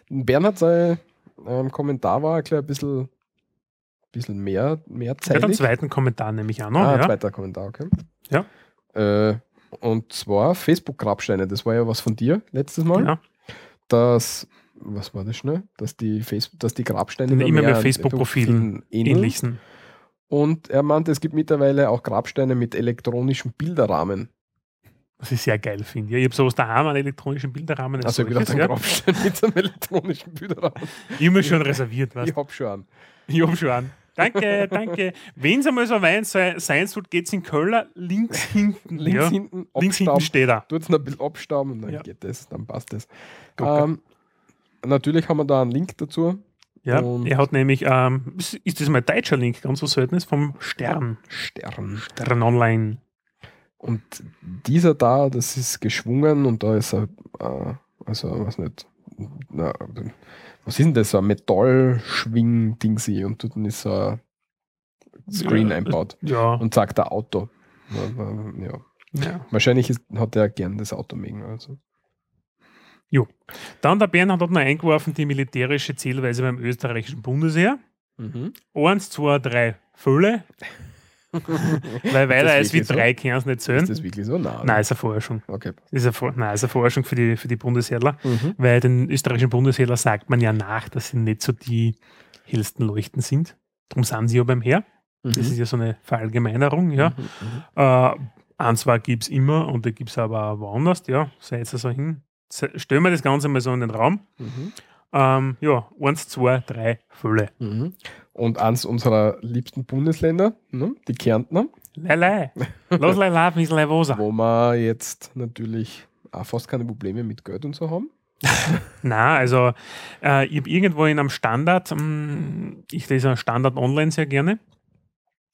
D: Bernhard sein ähm, Kommentar war gleich ein bisschen, bisschen mehr, mehr
C: Ja, den zweiten Kommentar nehme ich noch.
D: ah,
C: ja.
D: zweiter Kommentar, okay.
C: Ja.
D: Äh, und zwar Facebook-Grabsteine, das war ja was von dir letztes Mal.
C: Ja.
D: Dass, was war das schnell? Dass die, Face dass die Grabsteine
C: Immer mehr
D: an
C: Facebook-Profilen. Ähnlich sind.
D: Und er meinte, es gibt mittlerweile auch Grabsteine mit elektronischen Bilderrahmen.
C: Was ich sehr geil finde. Ja, ich habe sowas daheim, einen elektronischen Bilderrahmen. als
D: Also ich gedacht,
C: solches,
D: ein
C: ja.
D: Grabstein mit einem elektronischen Bilderrahmen.
C: Ich habe mir schon reserviert, was.
D: Ich hab schon einen.
C: Ich habe schon einen. Danke, danke. Wenn es einmal so weit sei- sein soll, geht es in Köln links hinten.
D: Links
C: ja.
D: hinten
C: links hinten steht er.
D: Tut es ein bisschen abstauben und dann
C: Ja.
D: geht das, dann passt das. Ähm, natürlich haben wir da einen Link dazu.
C: Ja,
D: und-
C: er hat nämlich, ähm, ist ist das mal ein deutscher Link, ganz was Seltenes, vom Stern.
D: Stern.
C: Stern Online.
D: Und dieser da, das ist geschwungen und da ist ein, äh, also, was nicht, na, was ist denn das, so ein Metallschwing-Dingsi und dort ist so ein Screen
C: Ja,
D: einbaut
C: Ja,
D: und sagt ein Auto. Ja, ja.
C: ja.
D: Wahrscheinlich ist, hat er gern das Auto mögen. Also.
C: Dann der Bernhard hat noch eingeworfen, die militärische Zählweise beim österreichischen Bundesheer. Eins, zwei, drei, Fülle. Weil weiter als wie
D: wirklich so?
C: drei können es nicht
D: Ist
C: zählen.
D: das wirklich so? Nein.
C: Nein, ist eine Forschung.
D: Okay.
C: Ist eine, nein, ist eine Forschung für die, für die Bundesheerler.
D: Mhm.
C: Weil den österreichischen Bundesheerler sagt man ja nach, dass sie nicht so die hellsten Leuchten sind. Darum sind sie ja beim Heer. Das ist ja so eine Verallgemeinerung. Ja.
D: Mhm. Mhm.
C: Äh, ein, zwei gibt es immer und da gibt es aber auch woanders. Ja, sei jetzt also hin. Stellen wir das Ganze mal so in den Raum.
D: Mhm.
C: Ähm, ja, eins, zwei, drei Fülle.
D: Mhm. Und eins unserer liebsten Bundesländer, ne? die Kärntner,
C: Lei, Los lei, lei, bis lei, wosa.
D: wo wir jetzt natürlich auch fast keine Probleme mit Geld und so haben.
C: Na, also äh, ich habe irgendwo in einem Standard, mh, ich lese Standard online sehr gerne.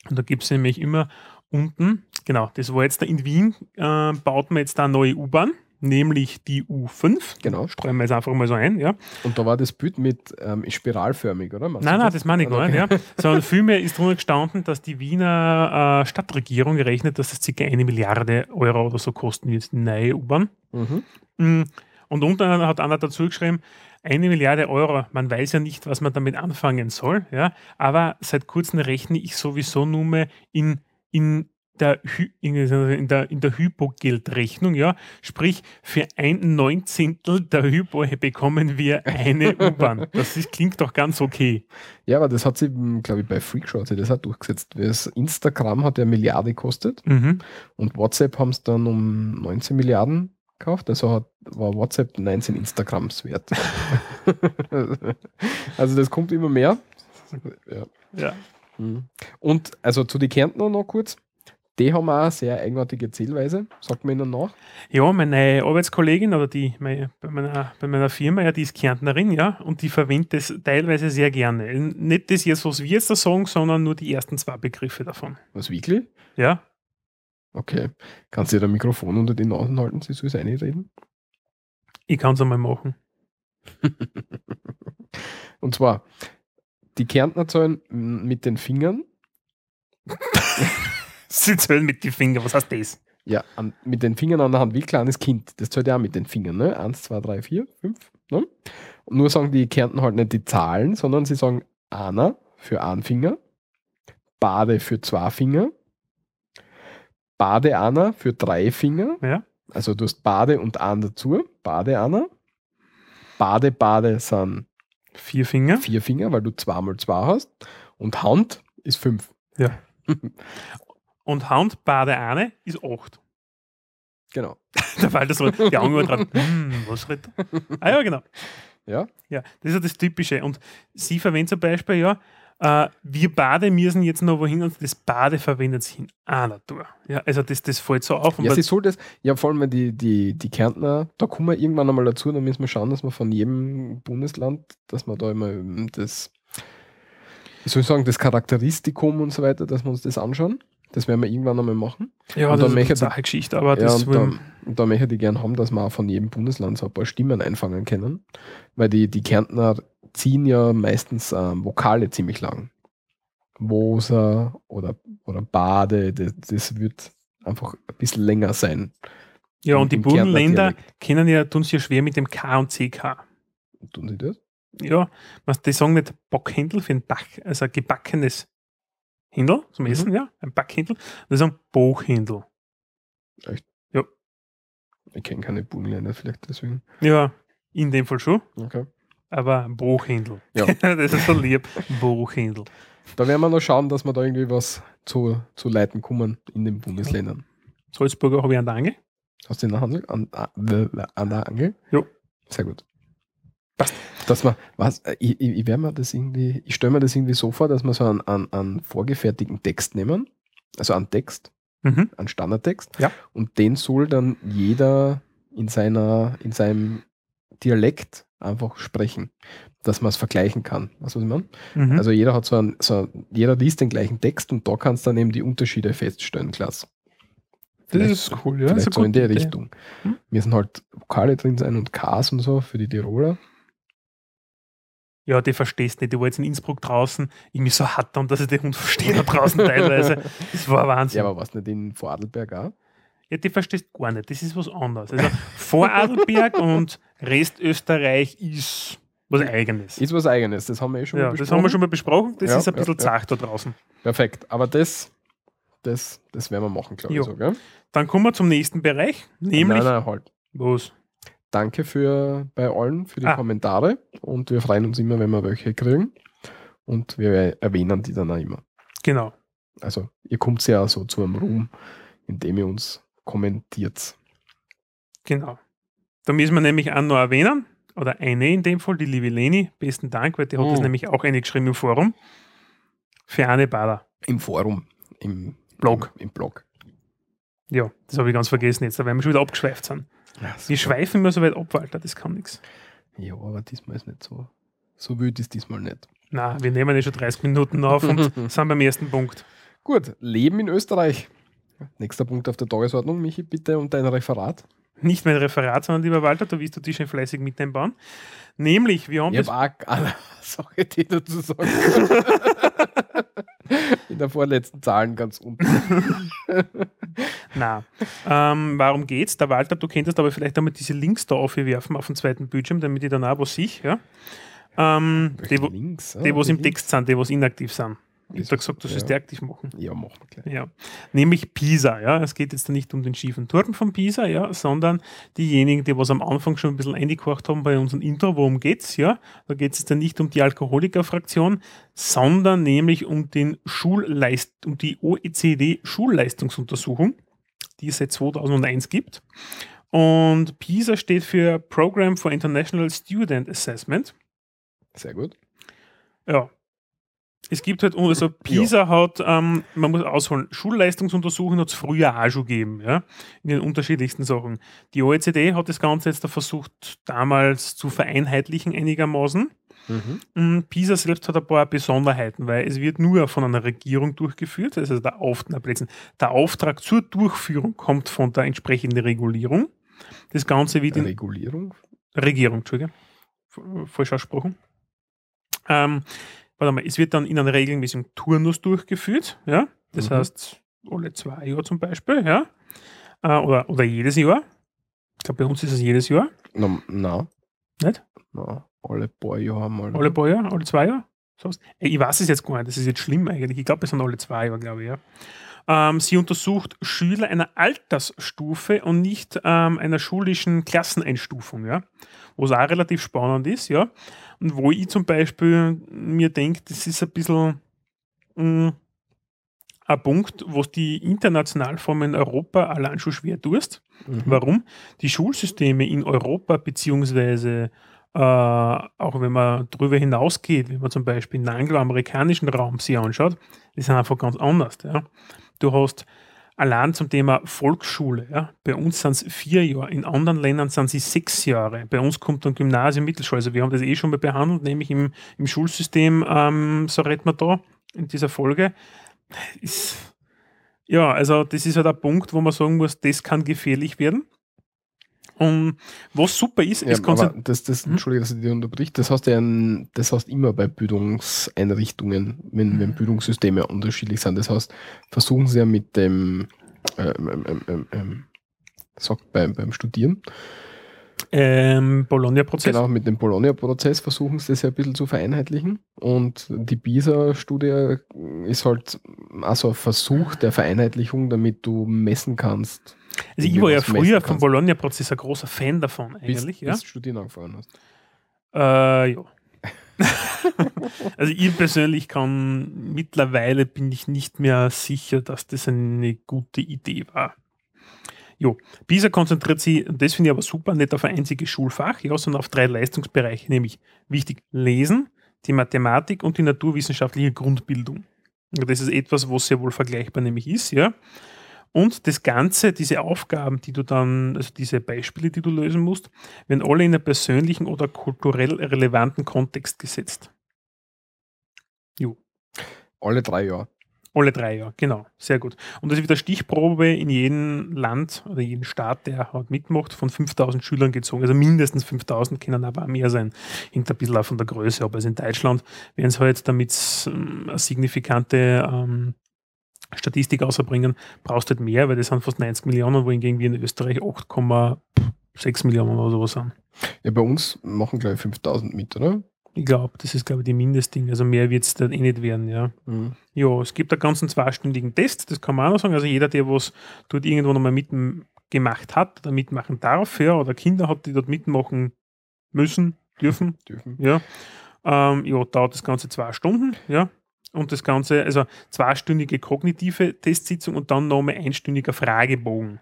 C: Und da gibt es nämlich immer unten, genau, das war jetzt da in Wien, äh, baut man jetzt da eine neue U-Bahn, nämlich die U5.
D: Genau.
C: Streuen wir jetzt einfach mal so ein, ja.
D: Und da war das Bild mit ähm, spiralförmig, oder? Machst
C: Nein, nein, das meine ich gar nicht. Ja. Sondern vielmehr ist drunter gestanden, dass die Wiener äh, Stadtregierung rechnet, dass es ca. eine Milliarde Euro oder so kosten wird, die neue U-Bahn.
D: Mhm.
C: Mm, Und unten hat einer dazu geschrieben, eine Milliarde Euro, man weiß ja nicht, was man damit anfangen soll, ja, aber seit kurzem rechne ich sowieso nur mehr in, in der, in, der, in der Hypogeldrechnung, ja, sprich für ein Neunzehntel der Hypo bekommen wir eine U-Bahn. Das ist, klingt doch ganz okay.
D: Ja, aber das hat sie, glaube ich, bei Freakshow hat sie das auch durchgesetzt. Das Instagram hat ja Milliarde gekostet
C: Mhm.
D: und WhatsApp haben es dann um 19 Milliarden gekauft. Also hat, war WhatsApp 19 Instagrams wert. also das kommt immer mehr. Ja.
C: Ja.
D: Mhm. Und also zu den Kärntner noch kurz. Die haben auch eine sehr eigenartige Zählweise, sagt man ihnen nach.
C: Ja, meine Arbeitskollegin oder die meine, bei, meiner, bei meiner Firma, ja, die ist Kärntnerin, ja, und die verwendet das teilweise sehr gerne. Nicht das jetzt, was wir jetzt da sagen, sondern nur die ersten zwei Begriffe davon.
D: Was wirklich?
C: Ja,
D: Okay. Kannst du dir ein Mikrofon unter die Nasen halten, sie soll es reden?
C: ich kann es einmal machen.
D: Und zwar, die Kärntner zahlen mit den Fingern,
C: Sie zählen mit den Fingern, was heißt das?
D: ja, an, mit den Fingern an der Hand wie ein kleines Kind. Das zählt ja auch mit den Fingern, ne? Eins, zwei, drei, vier, fünf, ne? Und nur sagen die Kärntner halt nicht die Zahlen, sondern sie sagen einer für einen Finger, Bade für zwei Finger, Bade einer für drei Finger,
C: Ja.
D: also du hast Bade und einen dazu, Bade einer, Bade, Bade sind
C: Vier Finger.
D: vier Finger, weil du zweimal zwei hast. Und Hand ist fünf.
C: Ja. Und Hand, Bade, eine ist acht.
D: Genau.
C: Der Fall, das so, die Augen dran. Hm, was redet er? Ah ja, genau.
D: Ja.
C: Ja, das ist ja das Typische. Und sie verwendet zum Beispiel, ja, äh, wir Bade müssen jetzt noch wohin und das Bade verwendet sie in einer Tour. Ja, also das, das fällt so auf.
D: Ja,
C: bei-
D: sie soll das, ja, vor allem die, die, die Kärntner, da kommen wir irgendwann einmal dazu, da müssen wir schauen, dass wir von jedem Bundesland, dass wir da immer ähm, das, wie soll ich sagen, das Charakteristikum und so weiter, dass wir uns das anschauen. Das werden wir irgendwann einmal machen.
C: ja,
D: und
C: das ist eine
D: die-
C: Geschichte, aber
D: ja,
C: das
D: und da, und möchte ich gerne haben, dass wir auch von jedem Bundesland so ein paar Stimmen einfangen können. Weil die, die Kärntner ziehen ja meistens ähm, Vokale ziemlich lang. Woser oder, oder Bade, das, das wird einfach ein bisschen länger sein.
C: ja, und die Burgenländer kennen ja, tun es ja schwer mit dem K und CK.
D: Tun sie das?
C: Ja, was, die sagen nicht Bockhändel für ein Bach, also ein gebackenes Händel zum
D: Mhm.
C: Essen, ja, ein Backhändel. Die sagen Bochhändel.
D: Ich kenne keine Burgenländer vielleicht deswegen.
C: Ja, in dem Fall schon,
D: Okay.
C: aber Bruchhändel.
D: Ja.
C: das ist so lieb. Bruchhändel.
D: Da werden wir noch schauen, dass wir da irgendwie was zu, zu leiten kommen in den Bundesländern.
C: Salzburger habe ich an der Angel.
D: Hast du der Handel? An, an an der Angel?
C: Jo.
D: Sehr gut. Dass man, was, äh, ich, ich, mir das irgendwie, ich stelle mir das irgendwie so vor, dass wir so einen, einen, einen vorgefertigten Text nehmen, also einen Text,
C: Mhm.
D: einen Standardtext,
C: Ja.
D: und den soll dann jeder in seiner, in seinem Dialekt einfach sprechen, dass man es vergleichen kann. Weißt du, was ich meine?
C: Mhm.
D: Also jeder hat so ein, so jeder liest den gleichen Text und da kannst du dann eben die Unterschiede feststellen, klasse.
C: das ist cool, ja.
D: Vielleicht so in
C: gute Idee.
D: Richtung.
C: Hm?
D: Müssen halt Vokale drin sein und Ks und so für die Tiroler.
C: Ja, die verstehst nicht. Ich war jetzt in Innsbruck draußen, ich mich so hart und dass ich den Hund verstehe da draußen teilweise. Das war Wahnsinn.
D: Ja,
C: Ja,
D: aber was nicht in Vorarlberg auch?
C: die verstehst gar nicht. Das ist was anderes. Also Vorarlberg und Restösterreich ist was Eigenes.
D: Ist was Eigenes, das haben wir eh schon
C: ja,
D: mal
C: das haben wir schon mal besprochen. Das
D: Ja,
C: ist ein
D: ja,
C: bisschen
D: ja.
C: zart da draußen.
D: Perfekt, aber das, das, das werden wir machen, glaube ich. So, gell?
C: Dann kommen wir zum nächsten Bereich, nämlich
D: Nein, nein, halt.
C: was?
D: Danke für, bei allen für die
C: Ah.
D: Kommentare und wir freuen uns immer, wenn wir welche kriegen. Und wir erwähnen die dann auch immer.
C: Genau.
D: Also, ihr kommt ja so zu einem Ruhm, indem ihr uns kommentiert.
C: Genau. Da müssen wir nämlich auch noch erwähnen, oder eine in dem Fall, die liebe Leni, besten Dank, weil die hat das
D: Mhm.
C: nämlich auch eine geschrieben im Forum. Für Anne Bader.
D: Im Forum, im
C: Blog.
D: Im, im Blog.
C: Ja, das habe ich ganz vergessen jetzt, weil wir schon wieder abgeschweift sind.
D: Ja,
C: Wir schweifen immer so weit ab, Walter, das kann nichts.
D: ja, aber diesmal ist nicht so. So wild ist diesmal nicht.
C: Na, wir nehmen ja schon 30 Minuten auf und sind beim ersten Punkt.
D: Gut, Leben in Österreich. Nächster Punkt auf der Tagesordnung, Michi, bitte und dein Referat.
C: Nicht mein Referat, sondern lieber Walter, du wirst du dich schon fleißig mit einbauen. Nämlich, wir haben
D: Ich habe auch eine Sache, die dazu sagen. In der vorletzten Zahlen ganz unten.
C: Na, ähm, warum geht's? Der Walter, du könntest aber vielleicht einmal diese Links da aufwerfen auf den zweiten Bildschirm, damit ich dann auch was sehe. Ja? Ähm, die, wo,
D: links. ah,
C: die, was
D: die
C: im
D: links.
C: Text sind, die, was inaktiv sind. Ich habe gesagt, du sollst
D: ja.
C: aktiv machen.
D: Ja, machen wir gleich.
C: Ja. Nämlich Pisa, ja. Es geht jetzt nicht um den schiefen Turm von Pisa, ja, sondern diejenigen, die was am Anfang schon ein bisschen eingekocht haben bei unserem Intro, worum geht's, ja? Da geht es dann nicht um die Alkoholikerfraktion, sondern nämlich um den Schulleist, um die OECD Schulleistungsuntersuchung, die es seit 2001 gibt. Und PISA steht für Program for International Student Assessment.
D: Sehr gut.
C: Ja. Es gibt halt, also PISA hat, ähm, man muss ausholen, Schulleistungsuntersuchungen hat es früher auch schon gegeben, ja, in den unterschiedlichsten Sachen. Die OECD hat das Ganze jetzt da versucht, damals zu vereinheitlichen einigermaßen.
D: Mhm.
C: Mm, PISA selbst hat ein paar Besonderheiten, weil es wird nur von einer Regierung durchgeführt, also der, Auf der Auftrag zur Durchführung kommt von der entsprechenden Regulierung. Das Ganze wird in
D: Regulierung.
C: Regierung, Entschuldige. F- Falsch ausgesprochen. Ähm, warte mal, es wird dann in einem regelmäßigen Turnus durchgeführt, ja. Das
D: Mhm.
C: heißt, alle zwei Jahre zum Beispiel, ja. Äh, oder, oder jedes Jahr. Ich glaube, bei uns ist es jedes Jahr.
D: Na, na,
C: Nicht?
D: na, alle paar Jahre mal.
C: Alle paar Jahre, alle zwei Jahre? So was? Ey, Ich weiß es jetzt gar nicht, das ist jetzt schlimm eigentlich. Ich glaube, es sind alle zwei Jahre, glaube ich, ja. Ähm, sie untersucht Schüler einer Altersstufe und nicht ähm, einer schulischen Klasseneinstufung, ja. Was auch relativ spannend ist, ja. Und wo ich zum Beispiel mir denke, das ist ein bisschen mh, ein Punkt, was die international vor allem in Europa allein schon schwer tust.
D: Mhm.
C: Warum? Die Schulsysteme in Europa, beziehungsweise äh, auch wenn man darüber hinausgeht, wenn man zum Beispiel den angloamerikanischen Raum sich anschaut, die sind einfach ganz anders. Ja. Du hast allein zum Thema Volksschule, ja, bei uns sind es vier Jahre, in anderen Ländern sind sie sechs Jahre. Bei uns kommt dann Gymnasium, Mittelschule. Also wir haben das eh schon mal behandelt, nämlich im, im Schulsystem, ähm, so redet man da in dieser Folge. Ist, ja, also das ist halt ein Punkt, wo man sagen muss, das kann gefährlich werden. Und was super ist,
D: Ja,
C: es
D: aber
C: konzentri-
D: das, das,
C: Hm?
D: Entschuldige, dass ich dich unterbricht, das hast du ja ein, das hast immer bei Bildungseinrichtungen, wenn,
C: Mhm.
D: wenn Bildungssysteme unterschiedlich sind. Das heißt, versuchen sie ja mit dem, ähm, ähm, ähm, ähm, ähm, sagt beim, beim Studieren,
C: ähm, Bologna-Prozess.
D: genau, mit dem Bologna-Prozess versuchen sie das ja ein bisschen zu vereinheitlichen. Und die PISA-Studie ist halt also ein Versuch der Vereinheitlichung, damit du messen kannst,
C: Also ich war ja früher vom. Bologna-Prozess ein großer Fan davon
D: bis,
C: eigentlich. ja.
D: bis du studieren angefangen hast.
C: Äh, ja. also ich persönlich kann, mittlerweile bin ich nicht mehr sicher, dass das eine gute Idee war. Jo, PISA konzentriert sich, und das finde ich aber super, nicht auf ein einziges Schulfach, ja, sondern auf drei Leistungsbereiche, nämlich wichtig Lesen, die Mathematik und die naturwissenschaftliche Grundbildung. Das ist etwas, was sehr wohl vergleichbar nämlich ist, ja. Und das Ganze, diese Aufgaben, die du dann, also diese Beispiele, die du lösen musst, werden alle in einen persönlichen oder kulturell relevanten Kontext gesetzt.
D: Alle drei Jahre.
C: Alle drei Jahre, genau. Sehr gut. Und das wird eine Stichprobe in jedem Land oder jeden Staat, der halt mitmacht, von 5000 Schülern gezogen. Also mindestens 5000 können aber auch mehr sein. Hängt ein bisschen auch von der Größe ab. Also in Deutschland werden es halt, damit sie eine signifikante ähm, Statistik außerbringen, brauchst du halt mehr, weil das sind fast 90 Millionen, wohingegen wir in Österreich 8,6 Millionen oder sowas sind.
D: Ja, bei uns machen gleich 5000 mit, oder?
C: Ich glaube, das ist, glaube ich, die Mindestding. Also mehr wird es dann eh nicht werden, ja.
D: Mhm.
C: Ja, es gibt einen ganzen zweistündigen Test, das kann man auch noch sagen. Also jeder, der was dort irgendwo nochmal mitgemacht hat oder mitmachen darf, ja, oder Kinder hat, die dort mitmachen müssen, dürfen,
D: Dürfen.
C: ja. Ähm, ja, dauert das Ganze zwei Stunden, ja. Und das Ganze, also zweistündige kognitive Testsitzung und dann nochmal einstündiger Fragebogen.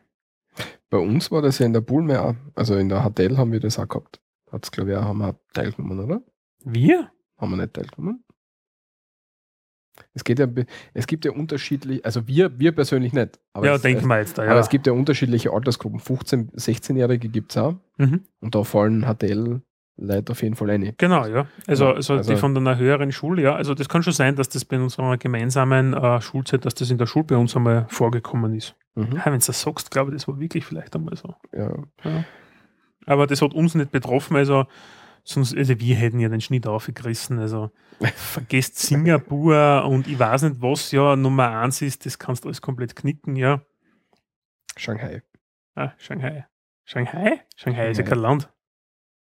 D: Bei uns war das ja in der Bullme auch. Also in der HTL haben wir das auch gehabt. Hat es, glaube ich, auch, haben wir teilgenommen, oder?
C: Wir?
D: Haben wir nicht teilgenommen? Es geht ja, es gibt ja unterschiedlich, also wir, wir persönlich nicht. Aber
C: ja,
D: es,
C: denken wir jetzt da, ja.
D: Aber es gibt ja unterschiedliche Altersgruppen. 15-, 16-Jährige gibt es auch.
C: mhm.
D: Und da fallen HTL-Leute auf jeden Fall eine.
C: Genau, ja. Also,
D: Ja,
C: also,
D: also-
C: die von einer höheren Schule, ja. Also das kann schon sein, dass das bei unserer gemeinsamen äh, Schulzeit, dass das in der Schule bei uns einmal vorgekommen ist.
D: Mhm.
C: Ja, Wenn du das sagst, glaube ich, das war wirklich vielleicht einmal so.
D: Ja.
C: Aber das hat uns nicht betroffen, also sonst, also wir hätten ja den Schnitt aufgerissen. Also vergesst Singapur und ich weiß nicht, was ja Nummer eins ist, das kannst du alles komplett knicken, ja.
D: Shanghai.
C: Ah, Shanghai. Shanghai? Shanghai ist ja
D: Shanghai.
C: kein Land.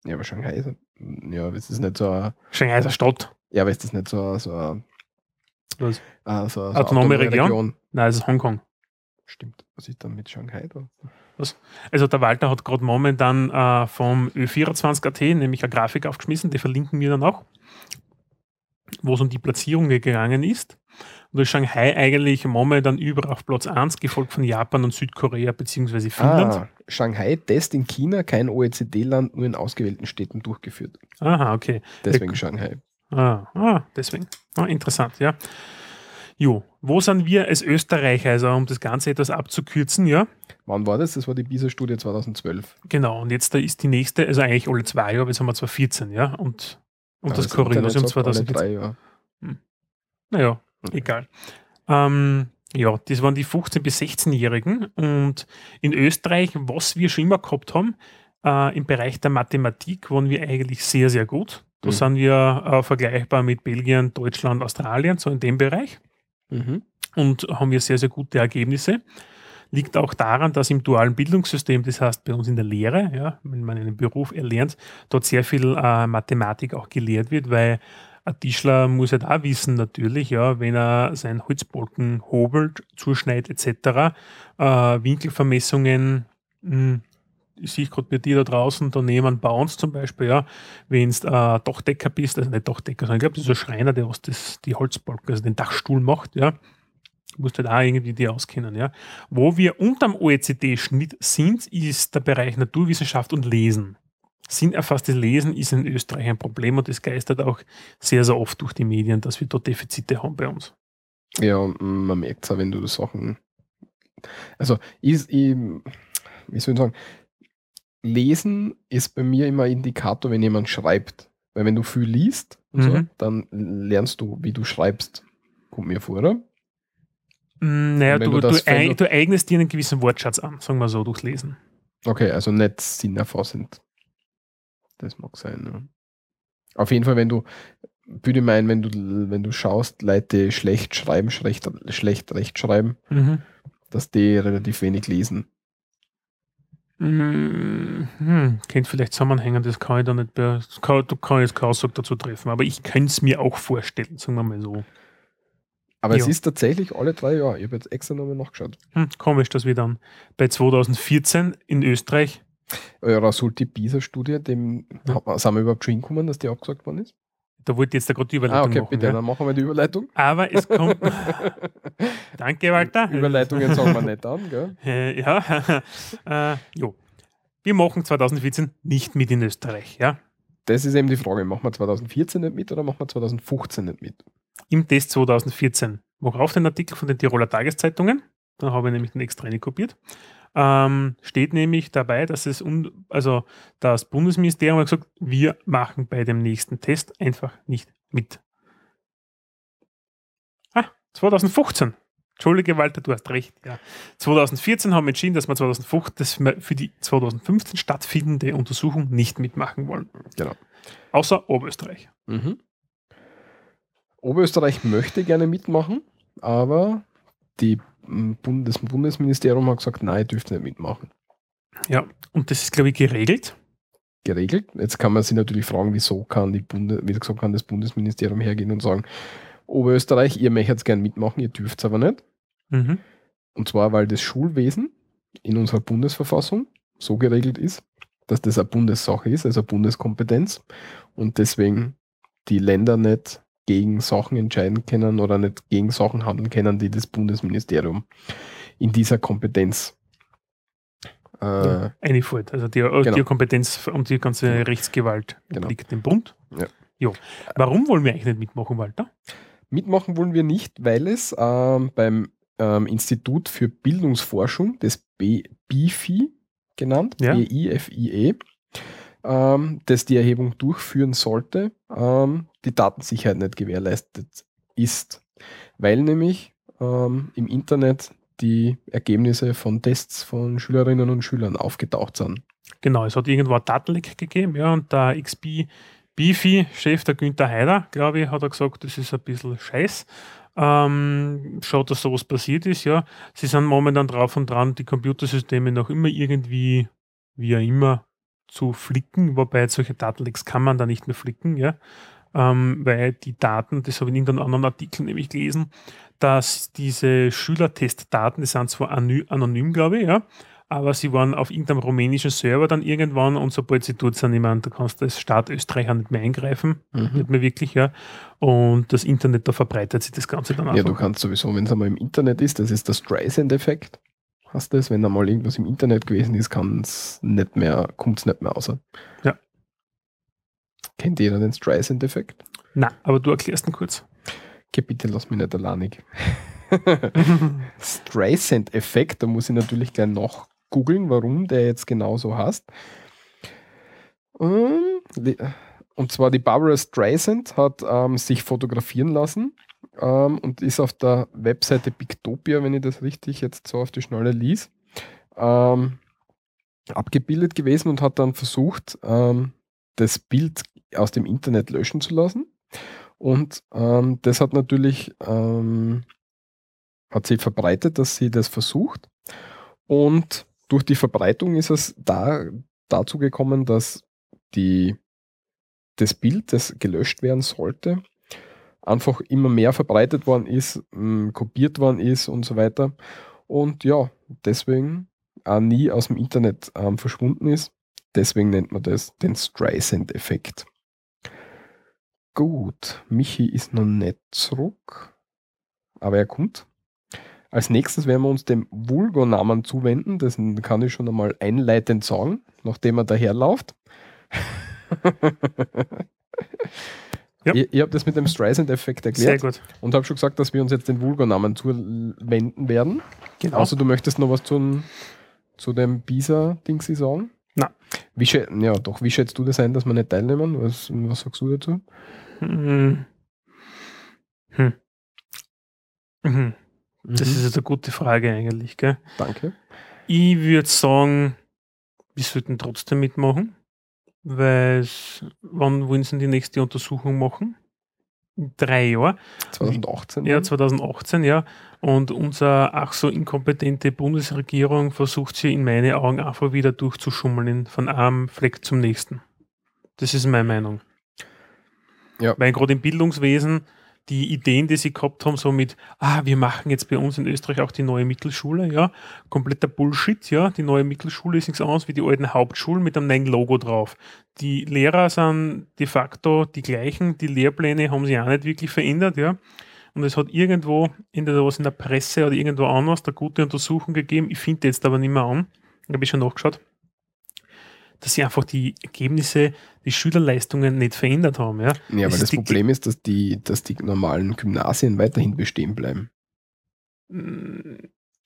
D: Ja, aber Shanghai ist, ja, aber es ist nicht so ein,
C: Shanghai ist eine Stadt.
D: ja, aber ist das nicht so ein, so ein,
C: Was?
D: äh, so, so
C: Autonome Region? Nein, es ist Hongkong.
D: Stimmt. Was ist dann mit Shanghai da?
C: Also der Walter hat gerade momentan äh, vom Ö24.at nämlich eine Grafik aufgeschmissen, die verlinken wir dann auch, wo es um die Platzierung gegangen ist. Und da ist Shanghai eigentlich momentan überall auf Platz 1, gefolgt von Japan und Südkorea bzw. Finnland.
D: Ah, Shanghai-Test in China, kein OECD-Land, nur in ausgewählten Städten durchgeführt.
C: Aha, okay.
D: Deswegen Shanghai.
C: Ah, ah deswegen. Ah, interessant, ja. Jo, wo sind wir als Österreicher? Also um das Ganze etwas abzukürzen, ja.
D: Wann war das? Das war die PISA-Studie 2012.
C: Genau, und jetzt da ist die nächste, also eigentlich alle zwei Jahre, jetzt haben wir 2014, ja. Und, und
D: Ja,
C: das
D: sind ja
C: Corona
D: nicht
C: um
D: so alle
C: 2014.
D: drei Jahre.
C: Naja,
D: Mhm.
C: Egal. Ähm, ja, das waren die 15- bis 16-Jährigen. Und in Österreich, was wir schon immer gehabt haben, äh, im Bereich der Mathematik waren wir eigentlich sehr, sehr gut. Da
D: Mhm.
C: sind wir äh, vergleichbar mit Belgien, Deutschland, Australien, so in dem Bereich.
D: Mhm.
C: Und haben wir sehr, sehr gute Ergebnisse. Liegt auch daran, dass im dualen Bildungssystem, das heißt bei uns in der Lehre, ja, wenn man einen Beruf erlernt, dort sehr viel äh, Mathematik auch gelehrt wird, weil ein Tischler muss ja da wissen natürlich, ja, wenn er seinen Holzbalken hobelt, zuschneidet etc., äh, Winkelvermessungen, mh, ich sehe gerade bei dir da draußen, da nehmen Bounce zum Beispiel, ja, wenn du äh, Dachdecker bist, also nicht Dachdecker, sondern ich glaube, das ist ein Schreiner, der was das, die Holzbalken, also den Dachstuhl macht, ja, musst du da irgendwie die auskennen, ja. Wo wir unterm OECD-Schnitt sind, ist der Bereich Naturwissenschaft und Lesen. Sinnerfasstes Lesen ist in Österreich ein Problem und es geistert auch sehr, sehr oft durch die Medien, dass wir dort Defizite haben bei uns.
D: Ja, man merkt es auch, wenn du Sachen. Also, ich, ich, wie soll ich sagen, Lesen ist bei mir immer ein Indikator, wenn jemand schreibt. Weil wenn du viel liest, und so,
C: Mhm.
D: dann lernst du, wie du schreibst. Kommt mir vor, oder?
C: Mm, Naja, du,
D: du
C: du, eig, du eignest dir einen gewissen Wortschatz an, sagen wir so, durchs Lesen.
D: Okay, also nicht sinnerfassend. Das mag sein, ja. Auf jeden Fall, wenn du, würde ich meinen, wenn du, wenn du schaust, Leute schlecht schreiben, schlecht, schlecht rechtschreiben,
C: Mhm.
D: dass die relativ wenig lesen.
C: Mm, Hm, könnte vielleicht zusammenhängen, das kann ich da nicht, das kann, du kann jetzt keine Aussage dazu treffen, aber ich könnte es mir auch vorstellen, sagen wir mal so.
D: Aber es
C: Ja.
D: ist tatsächlich alle drei Jahre. Ich habe jetzt extra nochmal nachgeschaut.
C: Hm, komisch, dass wir dann bei 2014 in Österreich,
D: Ja, Rasulti PISA-Studie, dem
C: Ja.
D: sind wir überhaupt schon hingekommen, dass die abgesagt worden ist?
C: da wollte ich jetzt da gerade die
D: Ah,
C: Überleitung
D: okay,
C: machen.
D: bitte,
C: ja.
D: dann machen wir die Überleitung.
C: Aber es kommt. Danke, Walter.
D: Überleitungen sagen wir nicht an, gell?
C: Äh, ja, äh, jo. Wir machen 2014 nicht mit in Österreich, ja.
D: Das ist eben die Frage. Machen wir 2014 nicht mit oder machen wir 2015 nicht mit?
C: Im Test 2014. Mach auf den Artikel von den Tiroler Tageszeitungen. Da habe ich nämlich den extra kopiert. Ähm, steht nämlich dabei, dass es un also das Bundesministerium hat gesagt, wir machen bei dem nächsten Test einfach nicht mit. Ah, 2015. Entschuldige, Walter, du hast recht. Ja. 2014 haben wir entschieden, dass wir 2015 dass wir für die 2015 stattfindende Untersuchung nicht mitmachen wollen.
D: Genau.
C: Außer Oberösterreich.
D: Mhm. Oberösterreich möchte gerne mitmachen, aber die das Bundesministerium hat gesagt, nein, ihr dürft nicht mitmachen.
C: Ja, und das ist, glaube ich, geregelt.
D: Geregelt. Jetzt kann man sich natürlich fragen, wieso kann die Bunde, wieso kann das Bundesministerium hergehen und sagen, Oberösterreich, ihr möchtet gerne mitmachen, ihr dürft es aber nicht.
C: Mhm.
D: Und zwar, weil das Schulwesen in unserer Bundesverfassung so geregelt ist, dass das eine Bundessache ist, also eine Bundeskompetenz. Und deswegen die Länder nicht gegen Sachen entscheiden können oder nicht gegen Sachen handeln können, die das Bundesministerium in dieser Kompetenz Äh,
C: einfällt. Also die,
D: Genau.
C: die Kompetenz und die ganze Rechtsgewalt
D: Genau.
C: liegt dem Bund.
D: Ja.
C: Jo. Warum wollen wir eigentlich nicht mitmachen, Walter?
D: Mitmachen wollen wir nicht, weil es ähm, beim ähm, Institut für Bildungsforschung des B BIFI genannt,
C: Ja.
D: B-I-F-I-E, ähm, das die Erhebung durchführen sollte, ähm, die Datensicherheit nicht gewährleistet ist. Weil nämlich ähm, im Internet die Ergebnisse von Tests von Schülerinnen und Schülern aufgetaucht sind.
C: Genau, es hat irgendwo ein Datenleck gegeben, ja, und der XP Bifi-Chef, der Günther Heider, glaube ich, hat er gesagt, das ist ein bisschen scheiß. Ähm, schaut, dass sowas passiert ist, ja. Sie sind momentan drauf und dran, die Computersysteme noch immer irgendwie, wie auch immer, zu flicken, wobei solche Datenlecks kann man da nicht mehr flicken, ja. Ähm, weil die Daten, das habe ich in irgendeinem anderen Artikel nämlich gelesen, dass diese Schülertestdaten, die sind zwar anony- anonym, glaube ich, ja, aber sie waren auf irgendeinem rumänischen Server dann irgendwann und sobald sie dort sind, ich meine, da kannst du als Staat Österreich auch nicht mehr eingreifen, nicht mehr wirklich, ja. Und das Internet, da verbreitet sich das Ganze dann
D: Ja, du kannst sowieso, wenn es einmal im Internet ist, das ist der Streisand-Effekt. Hast du das? Wenn einmal irgendwas im Internet gewesen ist, kann es nicht mehr, kommt es nicht mehr raus.
C: Ja.
D: Kennt jeder den Streisand-Effekt?
C: Na, aber du erklärst ihn kurz.
D: Okay, bitte lass mich nicht alleinig. Streisand-Effekt, da muss ich natürlich gleich noch googeln, warum der jetzt genau so heißt. Ähm, Und zwar die Barbara Streisand hat ähm, sich fotografieren lassen ähm, und ist auf der Webseite Pictopia, wenn ich das richtig jetzt so auf die Schnelle lies, ähm, abgebildet gewesen und hat dann versucht, ähm, das Bild aus dem Internet löschen zu lassen. Und ähm, das hat natürlich ähm, hat sie verbreitet, dass sie das versucht. Und durch die Verbreitung ist es da, dazu gekommen, dass die, das Bild, das gelöscht werden sollte, einfach immer mehr verbreitet worden ist, mh, kopiert worden ist und so weiter. Und ja, deswegen auch nie aus dem Internet ähm, verschwunden ist. Deswegen nennt man das den Streisand-Effekt. Gut, Michi ist noch nicht zurück, aber er kommt. Als nächstes werden wir uns dem Vulgo-Namen zuwenden. Das kann ich schon einmal einleitend sagen, nachdem er daherläuft.
C: Ja.
D: Ich, ich habe das mit dem Streisand-Effekt
C: Sehr
D: erklärt
C: gut.
D: und habe schon gesagt, dass wir uns jetzt den Vulgo-Namen zuwenden werden.
C: Genau.
D: Außer du möchtest noch was zum, zu dem Bisa-Dingsi sagen?
C: Na.
D: Wie ja, doch, wie schätzt du das ein, dass wir nicht teilnehmen? Was, was sagst du dazu?
C: Hm. Hm. Mhm. Das ist jetzt eine gute Frage eigentlich, gell?
D: Danke.
C: Ich würde sagen, wir sollten trotzdem mitmachen, weil wann wollen sie denn die nächste Untersuchung machen? Drei Jahren.
D: 2018.
C: Ja,
D: dann?
C: 2018, ja. Und unsere ach so inkompetente Bundesregierung versucht sie in meinen Augen einfach wieder durchzuschummeln von einem Fleck zum nächsten. Das ist meine Meinung.
D: Ja.
C: Weil gerade im Bildungswesen die Ideen, die sie gehabt haben, so mit, ah, wir machen jetzt bei uns in Österreich auch die neue Mittelschule, ja, kompletter Bullshit, ja. Die neue Mittelschule ist nichts anderes wie die alten Hauptschulen mit einem neuen Logo drauf. Die Lehrer sind de facto die gleichen, die Lehrpläne haben sich auch nicht wirklich verändert, ja. Und es hat irgendwo, entweder was in der Presse oder irgendwo anders, eine gute Untersuchung gegeben. Ich finde jetzt aber nicht mehr an. Da habe ich schon nachgeschaut, dass sie einfach die Ergebnisse, die Schülerleistungen nicht verändert haben. Ja,
D: Ja, weil
C: ist
D: das Problem ist, dass die, dass die normalen Gymnasien weiterhin bestehen bleiben.
C: Mm,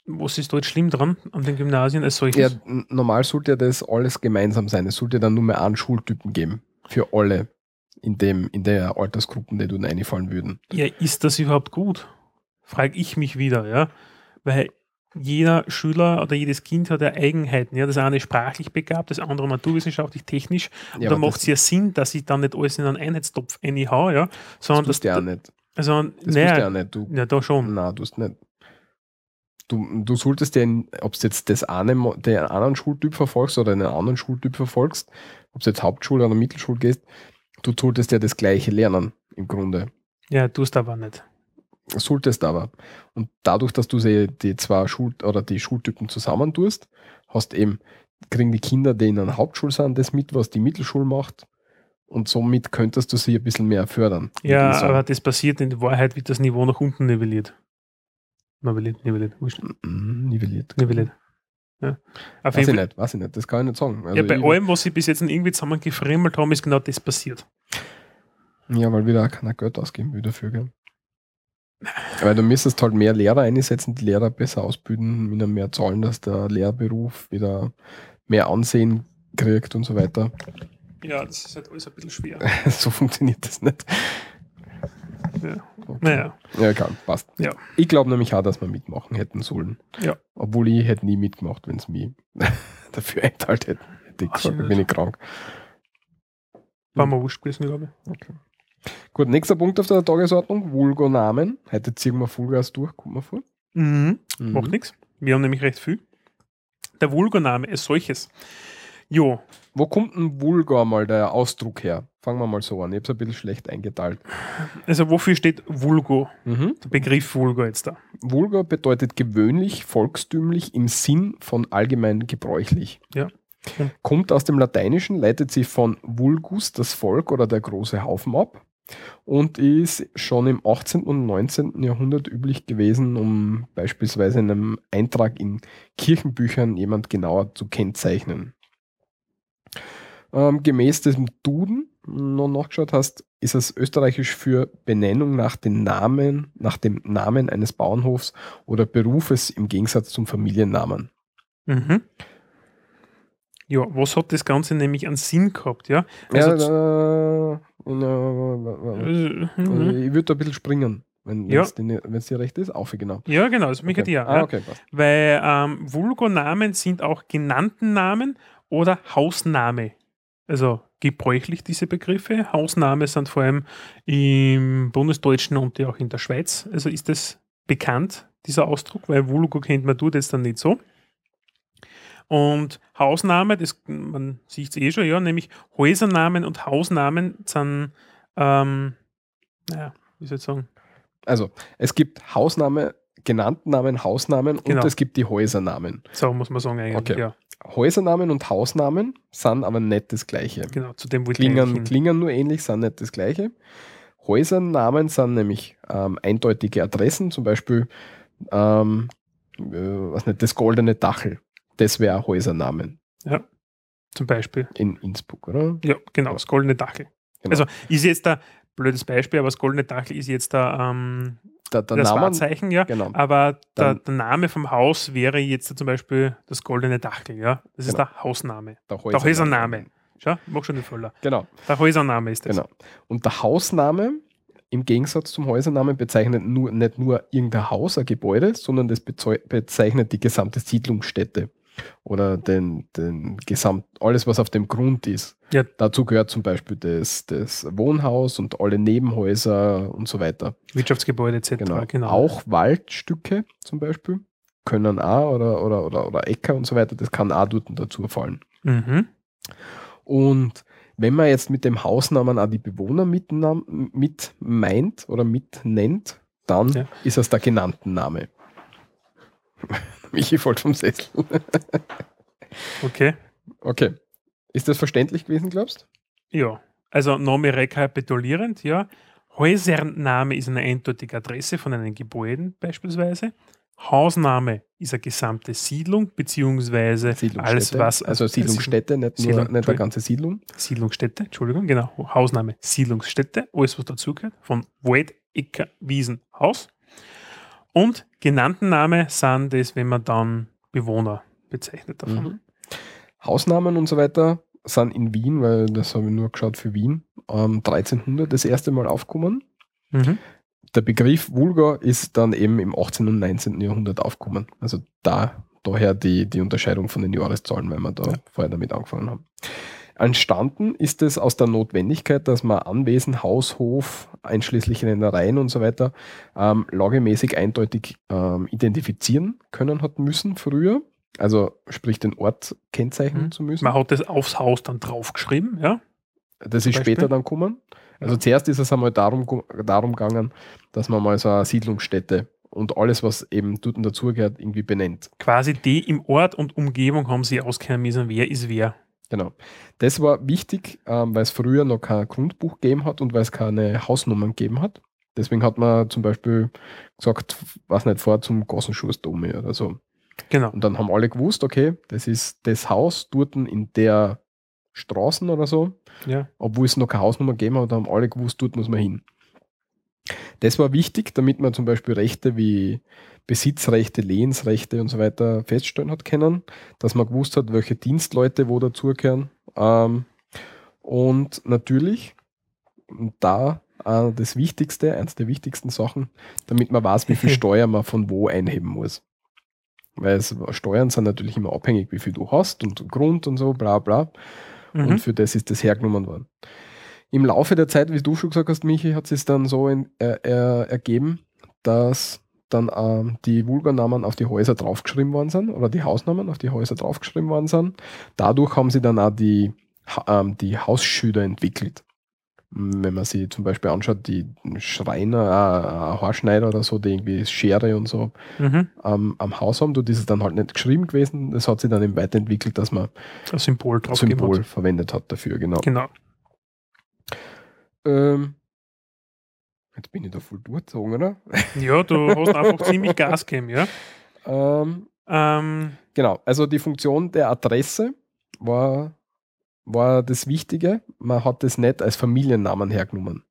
C: Was ist jetzt schlimm dran an den Gymnasien als solches?
D: Ja, normal sollte ja das alles gemeinsam sein. Es sollte dann nur mehr einen Schultypen geben. Für alle in, dem, in der Altersgruppen, die dort einfallen würden.
C: Ja, ist das überhaupt gut? Frage ich mich wieder, ja. Weil jeder Schüler oder jedes Kind hat ja Eigenheiten. Ja, das eine ist sprachlich begabt, das andere naturwissenschaftlich, technisch. Und
D: Ja,
C: da macht es ja Sinn, dass ich dann nicht alles in einen Einheitstopf einhau, ja.
D: Das
C: Sondern
D: tust du ja auch
C: das,
D: nicht.
C: also,
D: Das tust
C: naja,
D: du ja nicht. Du,
C: ja, da schon.
D: Nein, du hast nicht. Du, du solltest ja, ob du jetzt das eine, den anderen Schultyp verfolgst oder einen anderen Schultyp verfolgst, ob du jetzt Hauptschule oder Mittelschule gehst, du solltest ja das Gleiche lernen, im Grunde.
C: Ja, tust aber nicht.
D: Solltest aber. Und dadurch, dass du sie, die zwei Schul oder die Schultypen zusammentust, hast eben, kriegen die Kinder, die in einer Hauptschule sind, das mit, was die Mittelschule macht. Und somit könntest du sie ein bisschen mehr fördern.
C: Ja, aber das passiert in Wahrheit, wird das Niveau nach unten nivelliert. Nivelliert, nivelliert, wurscht.
D: Mhm, nivelliert.
C: Nivelliert. Auf
D: Weiß ich nicht, weiß ich nicht, das kann ich nicht sagen. Also
C: ja, bei allem, was sie bis jetzt irgendwie zusammengefriemelt haben, ist genau das passiert.
D: ja, weil wieder keiner Geld ausgeben will dafür, gell? Weil du müsstest halt mehr Lehrer einsetzen, die Lehrer besser ausbilden, ihnen mehr zahlen, dass der Lehrberuf wieder mehr Ansehen kriegt und so weiter.
C: Ja, das ist halt alles ein bisschen schwer.
D: so funktioniert das nicht.
C: Ja.
D: Okay.
C: Naja,
D: Ja, egal, passt.
C: Ja.
D: Ich glaube nämlich auch, dass wir mitmachen hätten sollen.
C: Ja.
D: Obwohl ich hätte nie mitgemacht, wenn es mich dafür einteilt hätte. Hätte ich gesagt, bin ich krank.
C: war mir wurscht gewesen, glaube ich.
D: Gut, nächster Punkt auf der Tagesordnung, Vulgo-Namen. Heute ziehen wir Vollgas durch, kommt mal vor.
C: Mhm.
D: Mhm.
C: Macht nichts. Wir haben nämlich recht viel. Der Vulgoname als solches. Jo,
D: Wo kommt ein Vulgar mal der Ausdruck her? Fangen wir mal so an. Ich habe es ein bisschen schlecht eingeteilt.
C: also wofür steht Vulgo?
D: Mhm.
C: Der Begriff Vulgo jetzt da.
D: Vulgar bedeutet gewöhnlich, volkstümlich im Sinn von allgemein gebräuchlich.
C: Ja.
D: Kommt aus dem Lateinischen, leitet sich von vulgus, das Volk oder der große Haufen ab und ist schon im 18. und 19. Jahrhundert üblich gewesen, um beispielsweise in einem Eintrag in Kirchenbüchern jemand genauer zu kennzeichnen. Ähm, gemäß diesem Duden, noch nachgeschaut hast, ist es österreichisch für Benennung nach den Namen, nach dem Namen eines Bauernhofs oder Berufes im Gegensatz zum Familiennamen.
C: Mhm. Ja, was hat das Ganze nämlich an Sinn gehabt, ja? Also
D: ja,
C: mhm.
D: ich würde da ein bisschen springen, wenn
C: Ja.
D: es dir recht ist. Auf, genau.
C: Ja, genau, das
D: Okay.
C: ja.
D: Ah,
C: ja.
D: okay, passt.
C: Weil ähm, Vulgonamen sind auch genannten Namen oder Hausname. Also gebräuchlich diese Begriffe. Hausname sind vor allem im Bundesdeutschen und auch in der Schweiz. Also ist das bekannt, dieser Ausdruck, weil Vulgo kennt man tut jetzt dann nicht so. Und Hausname, das, man sieht es eh schon, ja, nämlich Häusernamen und Hausnamen sind, ähm, naja, wie soll ich sagen,
D: Also, es gibt Hausname, Genanntennamen, Hausnamen
C: Genau.
D: und es gibt die Häusernamen.
C: so muss man sagen eigentlich,
D: Okay.
C: ja,
D: Häusernamen und Hausnamen sind aber nicht das Gleiche.
C: genau, zu dem
D: Klingen, klingen nur ähnlich, sind nicht das Gleiche. Häusernamen sind nämlich ähm, eindeutige Adressen, zum Beispiel ähm, äh, was nicht, das goldene Dachel. Das wäre ein Häusernamen
C: Zum Beispiel.
D: in Innsbruck, oder?
C: Ja, genau, das goldene Dachel.
D: Genau.
C: Also ist jetzt da, blödes Beispiel, aber das goldene Dachel ist jetzt da ähm,
D: Der, der
C: das
D: Name,
C: Wahrzeichen, ja.
D: genau.
C: Aber der, der Name vom Haus wäre jetzt zum Beispiel das goldene Dachel, ja. Das ist
D: Genau.
C: der Hausname.
D: Der
C: Der Häusername. Schau, mach schon nicht voller.
D: Genau,
C: Der Häusername ist das.
D: genau. Und der Hausname im Gegensatz zum Häusernamen bezeichnet nur, nicht nur irgendein Haus, ein Gebäude, sondern das bezeichnet die gesamte Siedlungsstätte oder den, den Gesamt, alles, was auf dem Grund ist.
C: Ja.
D: Dazu gehört zum Beispiel das, das Wohnhaus und alle Nebenhäuser und so weiter.
C: Wirtschaftsgebäude etc.
D: Genau.
C: Genau.
D: Auch Waldstücke zum Beispiel können auch oder, oder, oder, oder Äcker und so weiter, das kann auch dort dazu fallen.
C: Mhm.
D: Und wenn man jetzt mit dem Hausnamen auch die Bewohner mit, mit meint oder mit nennt, dann
C: Ja.
D: ist es der genannten Name. Michi folgt vom Sessel.
C: Okay.
D: Okay. Ist das verständlich gewesen, glaubst
C: Ja. Also Name rekapitulierend, ja. Häusername ist eine eindeutige Adresse von einem Gebäuden beispielsweise. Hausname ist eine gesamte Siedlung, beziehungsweise alles, was.
D: Also Siedlungsstätte, nicht, nur,
C: Siedlung,
D: nicht eine ganze Siedlung.
C: Siedlungsstätte, Entschuldigung, genau. Hausname, Siedlungsstätte, alles, was dazugehört. Von Wald, Äcker, Wiesen, Haus. Und genannten Name sind das, wenn man dann Bewohner bezeichnet davon.
D: Mhm. Hausnamen und so weiter sind in Wien, weil das habe ich nur geschaut für Wien, ähm, 1300 das erste Mal aufgekommen.
C: Mhm.
D: Der Begriff Vulgar ist dann eben im 18. und 19. Jahrhundert aufgekommen. Also da, daher die, die Unterscheidung von den Jahreszahlen, weil wir da
C: Ja.
D: vorher damit angefangen haben. Entstanden ist es aus der Notwendigkeit, dass man Anwesen, Haus, Hof, einschließlich Rennereien und so weiter, ähm, lagemäßig eindeutig ähm, identifizieren können hat müssen früher. Also sprich den Ort kennzeichnen
C: Mhm.
D: zu müssen.
C: Man hat das aufs Haus dann draufgeschrieben, ja.
D: Das ist später
C: Beispiel?
D: dann gekommen. Also
C: Ja.
D: zuerst ist es einmal darum, darum gegangen, dass man mal so eine Siedlungsstätte und alles, was eben dort dazugehört, irgendwie benennt.
C: Quasi die im Ort und Umgebung haben sie auskennen müssen, wer ist wer.
D: Genau. Das war wichtig, ähm, weil es früher noch kein Grundbuch gegeben hat und weil es keine Hausnummern gegeben hat. Deswegen hat man zum Beispiel gesagt, was nicht vor zum Gossenschussdom oder so.
C: Genau.
D: Und dann haben alle gewusst, okay, das ist das Haus dort in der Straßen oder so,
C: Ja.
D: obwohl es noch keine Hausnummer gegeben hat, haben alle gewusst, dort muss man hin. Das war wichtig, damit man zum Beispiel Rechte wie Besitzrechte, Lehensrechte und so weiter feststellen hat können, dass man gewusst hat, welche Dienstleute wo dazugehören. Ähm, und natürlich, da äh, das Wichtigste, eins der wichtigsten Sachen, damit man weiß, wie viel Steuer man von wo einheben muss. Weil es, Steuern sind natürlich immer abhängig, wie viel du hast und Grund und so, bla bla.
C: Mhm.
D: Und für das ist das hergenommen worden. Im Laufe der Zeit, wie du schon gesagt hast, Michi, hat es dann so in, äh, äh, ergeben, dass dann ähm, die Vulgarnamen auf die Häuser draufgeschrieben worden sind oder die Hausnamen auf die Häuser draufgeschrieben worden sind. Dadurch haben sie dann auch die, ähm, die Hausschilder entwickelt. Wenn man sich zum Beispiel anschaut, die Schreiner, äh, Haarschneider oder so, die irgendwie Schere und so
C: Mhm.
D: ähm, am Haus haben, dort ist es dann halt nicht geschrieben gewesen. Das hat sich dann eben weiterentwickelt, dass man
C: Ein Symbol
D: Symbol
C: gemacht.
D: verwendet hat dafür, genau.
C: Genau.
D: Ähm, jetzt bin ich da voll durchgezogen, oder?
C: Ja, du hast einfach ziemlich Gas gegeben, ja.
D: Ähm,
C: Ähm,
D: genau, also die Funktion der Adresse war, war das Wichtige. Man hat das nicht als Familiennamen hergenommen.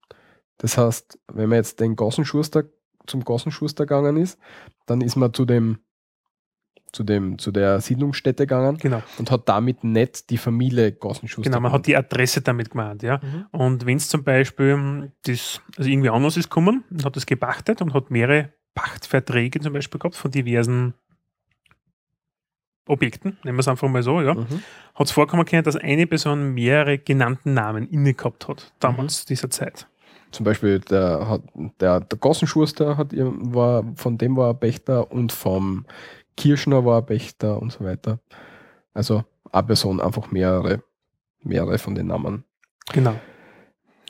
D: Das heißt, wenn man jetzt den Gossenschuster zum Gossenschuster gegangen ist, dann ist man zu dem, zu dem, zu der Siedlungsstätte gegangen
C: genau.
D: und hat damit nicht die Familie Gossenschuster.
C: Genau, man hat
D: genannt.
C: die Adresse damit gemeint, ja.
D: Mhm.
C: Und wenn es zum Beispiel das, also irgendwie anders ist gekommen und hat das gepachtet und hat mehrere Pachtverträge zum Beispiel gehabt von diversen Objekten, nehmen wir es einfach mal so, ja,
D: Mhm.
C: hat es vorkommen können, dass eine Person mehrere genannten Namen inne gehabt hat, damals dieser Zeit.
D: Zum Beispiel der, hat, der, der Gossenschuster hat, war, von dem war er Pächter und vom Kirschner war er Pächter und so weiter. Also eine Person einfach mehrere, mehrere von den Namen.
C: Genau.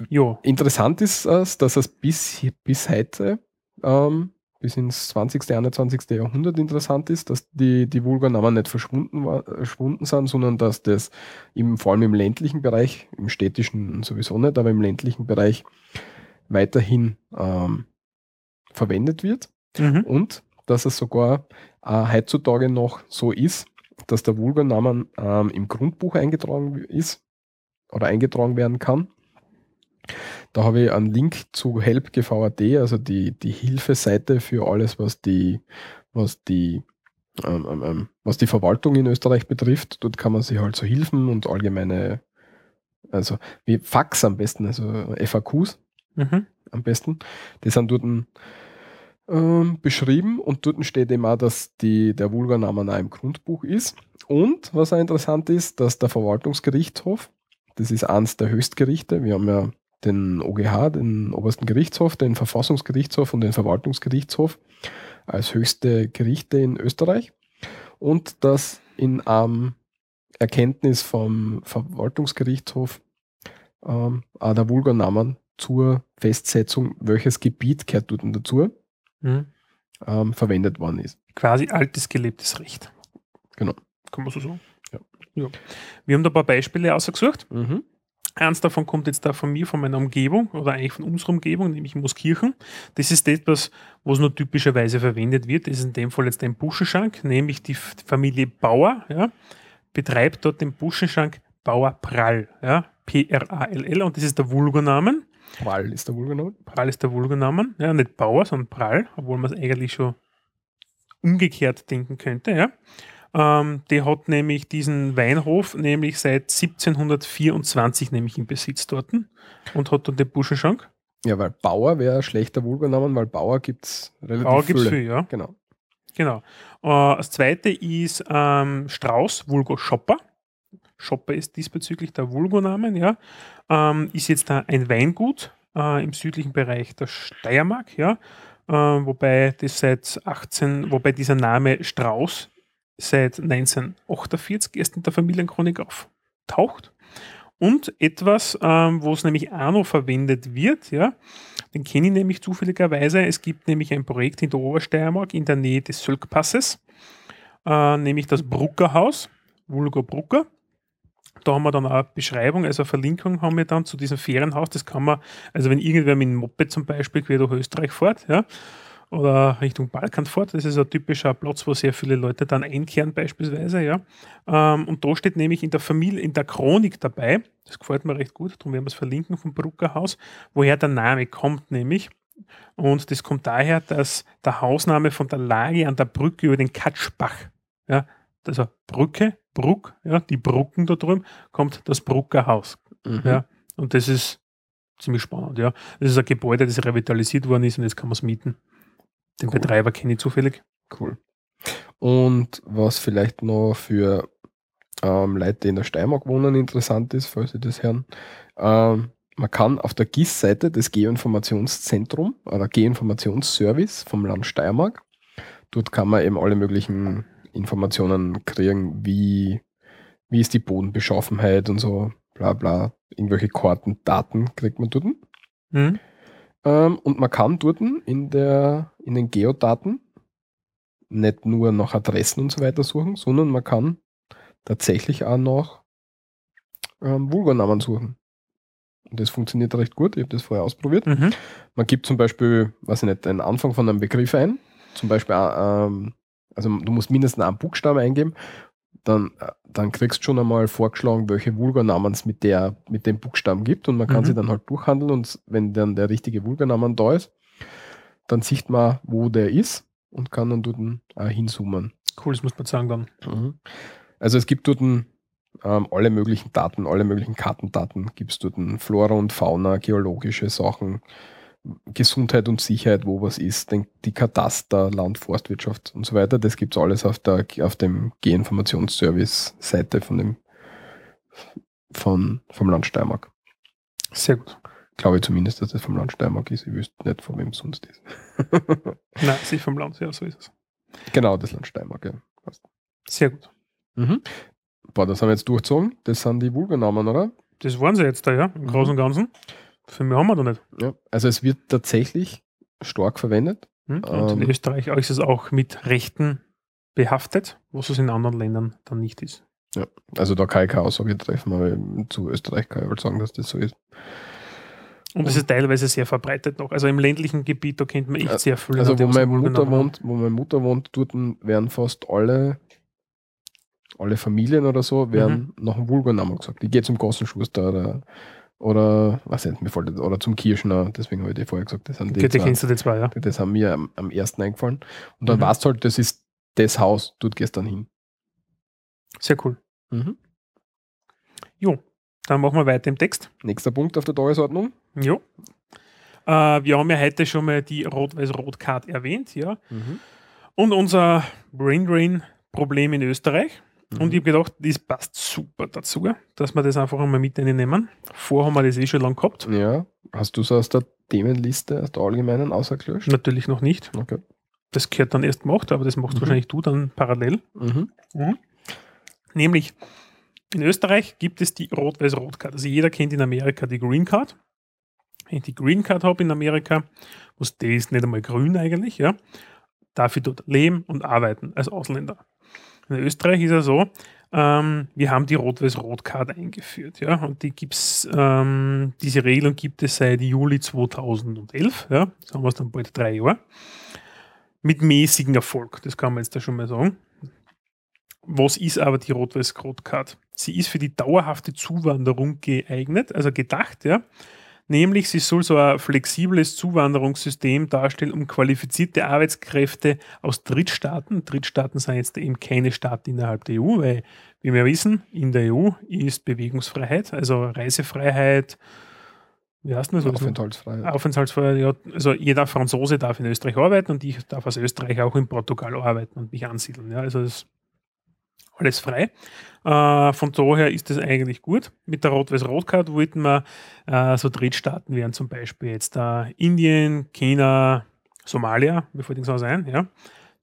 C: Jo,
D: Interessant ist es, dass es bis, bis heute, ähm, bis ins 20., 21. Jahrhundert interessant ist, dass die, die Vulgarnamen nicht verschwunden, war, verschwunden sind, sondern dass das im, vor allem im ländlichen Bereich, im städtischen sowieso nicht, aber im ländlichen Bereich weiterhin ähm, verwendet wird
C: mhm.
D: und dass es sogar äh, heutzutage noch so ist, dass der Vulgarnamen ähm, im Grundbuch eingetragen ist oder eingetragen werden kann. Da habe ich einen Link zu help.gv.at, also die, die Hilfeseite für alles, was die, was die, ähm, ähm, ähm, was die Verwaltung in Österreich betrifft. Dort kann man sich halt so Hilfen und allgemeine, also wie Fax am besten, also FAQs
C: Mhm.
D: am besten. Die sind dort ähm, beschrieben und dort steht eben auch, dass die, der Vulgarname auch im Grundbuch ist. Und was auch interessant ist, dass der Verwaltungsgerichtshof, das ist eins der Höchstgerichte, wir haben ja den OGH, den obersten Gerichtshof, den Verfassungsgerichtshof und den Verwaltungsgerichtshof als höchste Gerichte in Österreich. Und dass in einem Erkenntnis vom Verwaltungsgerichtshof ähm, auch der Vulgarnamen zur Festsetzung, welches Gebiet gehört dort dazu,
C: Mhm.
D: ähm, verwendet worden ist.
C: Quasi altes gelebtes Recht.
D: Genau.
C: Kann man so sagen.
D: Ja.
C: ja. Wir haben da ein paar Beispiele ausgesucht.
D: Mhm.
C: Eins davon kommt jetzt da von mir, von meiner Umgebung oder eigentlich von unserer Umgebung, nämlich Mooskirchen. Das ist etwas, was nur typischerweise verwendet wird. Das ist in dem Fall jetzt ein Buschenschank, nämlich die Familie Bauer, ja, betreibt dort den Buschenschank Bauer Prall, ja, P-R-A-L-L und das ist der Vulgarnamen.
D: Prall ist der Vulgarname.
C: Prall ist der Vulgarnamen, ja, nicht Bauer, sondern Prall, obwohl man es eigentlich schon umgekehrt denken könnte, ja. Ähm, der hat nämlich diesen Weinhof nämlich seit 1724 nämlich im Besitz dort und hat dann den Buschenschank.
D: Ja, weil Bauer wäre schlechter Vulgarname, weil Bauer gibt es relativ
C: Bauer gibt es
D: viele.
C: viel, ja.
D: Genau.
C: Genau. Äh, das zweite ist ähm, Strauß, Vulgo Schopper. Schopper ist diesbezüglich der Vulgoname, ja. Ähm, ist jetzt da ein Weingut äh, im südlichen Bereich der Steiermark, ja. Äh, wobei das seit 18, wobei dieser Name Strauß seit 1948 erst in der Familienchronik auftaucht. Und etwas, ähm, wo es nämlich auch noch verwendet wird, ja, den kenne ich nämlich zufälligerweise. Es gibt nämlich ein Projekt in der Obersteiermark in der Nähe des Sölkpasses, äh, nämlich das Bruckerhaus, Vulgo Brucker. Da haben wir dann auch eine Beschreibung, also eine Verlinkung haben wir dann zu diesem Ferienhaus. Das kann man, also wenn irgendwer mit dem Moped zum Beispiel quer durch Österreich fährt, ja, oder Richtung Balkan fort. Das ist ein typischer Platz, wo sehr viele Leute dann einkehren beispielsweise. Ja. Ähm, und da steht nämlich in der Familie, in der Chronik dabei, das gefällt mir recht gut, darum werden wir es verlinken vom Bruckerhaus, woher der Name kommt nämlich. Und das kommt daher, dass der Hausname von der Lage an der Brücke über den Katschbach, ja, also Brücke, Bruck, ja, die Brucken da drüben, kommt das Bruckerhaus.
D: Mhm.
C: Ja. Und das ist ziemlich spannend, ja. Das ist ein Gebäude, das revitalisiert worden ist und jetzt kann man es mieten. Den
D: Cool.
C: Betreiber kenne ich zufällig.
D: Cool. Und was vielleicht noch für ähm, Leute, die in der Steiermark wohnen, interessant ist, falls Sie das hören, ähm, man kann auf der GIS-Seite des Geoinformationszentrum oder Geoinformationsservice vom Land Steiermark, dort kann man eben alle möglichen Informationen kriegen, wie, wie ist die Bodenbeschaffenheit und so, bla bla, irgendwelche Karten, Daten kriegt man dort.
C: Mhm.
D: Ähm, und man kann dort in, der, in den Geodaten nicht nur nach Adressen und so weiter suchen, sondern man kann tatsächlich auch nach ähm, Vulgarnamen suchen. Und das funktioniert recht gut. Ich habe das vorher ausprobiert.
C: Mhm.
D: Man gibt zum Beispiel, weiß ich nicht, den Anfang von einem Begriff ein. Zum Beispiel, äh, ähm, also du musst mindestens einen Buchstaben eingeben. Dann, äh, dann kriegst du schon einmal vorgeschlagen, welche Vulgarnamen es mit, der, mit dem Buchstaben gibt. Und man kann
C: Mhm.
D: sie dann halt durchhandeln. Und wenn dann der richtige Vulgarnamen da ist, dann sieht man, wo der ist und kann dann dort äh, hinzoomen.
C: Cool, das muss man sagen dann.
D: Mhm. Also es gibt dort ähm, alle möglichen Daten, alle möglichen Kartendaten, gibt es dort Flora und Fauna, geologische Sachen, Gesundheit und Sicherheit, wo was ist, den, die Kataster, Land, Forstwirtschaft und so weiter. Das gibt es alles auf, der, auf dem G-Informationsservice-Seite von dem von, vom Land Steiermark.
C: Sehr gut.
D: Glaube ich zumindest, dass das vom Land Steiermark ist. Ich wüsste nicht, von wem es sonst ist.
C: Nein, sie vom Land, ja, so ist es.
D: genau, das Land Steiermark, ja. Passt.
C: Sehr gut.
D: Mhm. Boah, das haben wir jetzt durchgezogen. Das sind die Vulgarnamen, oder?
C: Das waren sie jetzt da, ja, im Großen und Ganzen. Für mich haben wir da nicht.
D: Ja. Also es wird tatsächlich stark verwendet.
C: Hm? Und in
D: Ähm.
C: Österreich ist es auch mit Rechten behaftet, was es in anderen Ländern dann nicht ist.
D: Ja. Also da kann ich keine Aussage treffen, aber zu Österreich kann ich halt sagen, dass das so ist.
C: Und es ist teilweise sehr verbreitet noch. Also im ländlichen Gebiet, da kennt man echt sehr viele.
D: Also wo meine Mutter wohnt, wo meine Mutter wohnt, dort werden fast alle, alle Familien oder so, werden nach dem Vulgarnamen gesagt. Ich gehe zum Gossenschuster oder, oder, was nicht, mir fällt das- oder zum Kirschner, deswegen habe ich dir vorher gesagt, das sind die
C: die
D: zwei.
C: kennst du die zwei, ja.
D: Das haben mir am, am ersten eingefallen. Und dann
C: Mhm.
D: du halt, das ist das Haus, dort du dann hin.
C: Sehr cool.
D: Mhm.
C: Jo, dann machen wir weiter im Text.
D: Nächster Punkt auf der Tagesordnung.
C: Jo. Äh, wir haben ja heute schon mal die Rot-Weiß-Rot-Card erwähnt, ja. Und unser Brain Drain-Problem in Österreich. Und ich habe gedacht, das passt super dazu, dass wir das einfach einmal mit reinnehmen. Vorher haben wir das eh schon lange gehabt.
D: Ja, hast du so aus der Themenliste, aus der allgemeinen ausgelöscht?
C: Natürlich noch nicht.
D: Okay.
C: Das gehört dann erst gemacht, aber das machst
D: Mhm.
C: wahrscheinlich du dann parallel.
D: Mhm.
C: Nämlich, in Österreich gibt es die Rot-Weiß-Rot-Card. Also jeder kennt in Amerika die Green Card. Wenn ich die Green Card habe in Amerika, muss die ist nicht einmal grün eigentlich, ja, darf ich dort leben und arbeiten als Ausländer. In Österreich ist es so, ähm, wir haben die Rot-Weiß-Rot-Card eingeführt, ja, und die gibt's, ähm, diese Regelung gibt es seit Juli 2011, ja, das haben wir es dann bald drei Jahre, mit mäßigem Erfolg, das kann man jetzt da schon mal sagen. Was ist aber die Rot-Weiß-Rot-Card? Sie ist für die dauerhafte Zuwanderung geeignet, also gedacht, ja. Nämlich, sie soll so ein flexibles Zuwanderungssystem darstellen, um qualifizierte Arbeitskräfte aus Drittstaaten, Drittstaaten sind jetzt eben keine Staaten innerhalb der EU, weil, wie wir wissen, in der EU ist Bewegungsfreiheit, also Reisefreiheit, wie heißt das?
D: Aufenthaltsfreiheit.
C: Aufenthaltsfreiheit, ja, also jeder Franzose darf in Österreich arbeiten und ich darf als Österreicher auch in Portugal arbeiten und mich ansiedeln. Ja, also das ist alles frei. Äh, von daher ist das eigentlich gut. Mit der Rot-Weiß-Rot-Card wollten wir äh, so Drittstaaten wären zum Beispiel jetzt äh, Indien, China, Somalia, mir fällt nichts anderes ein, ja.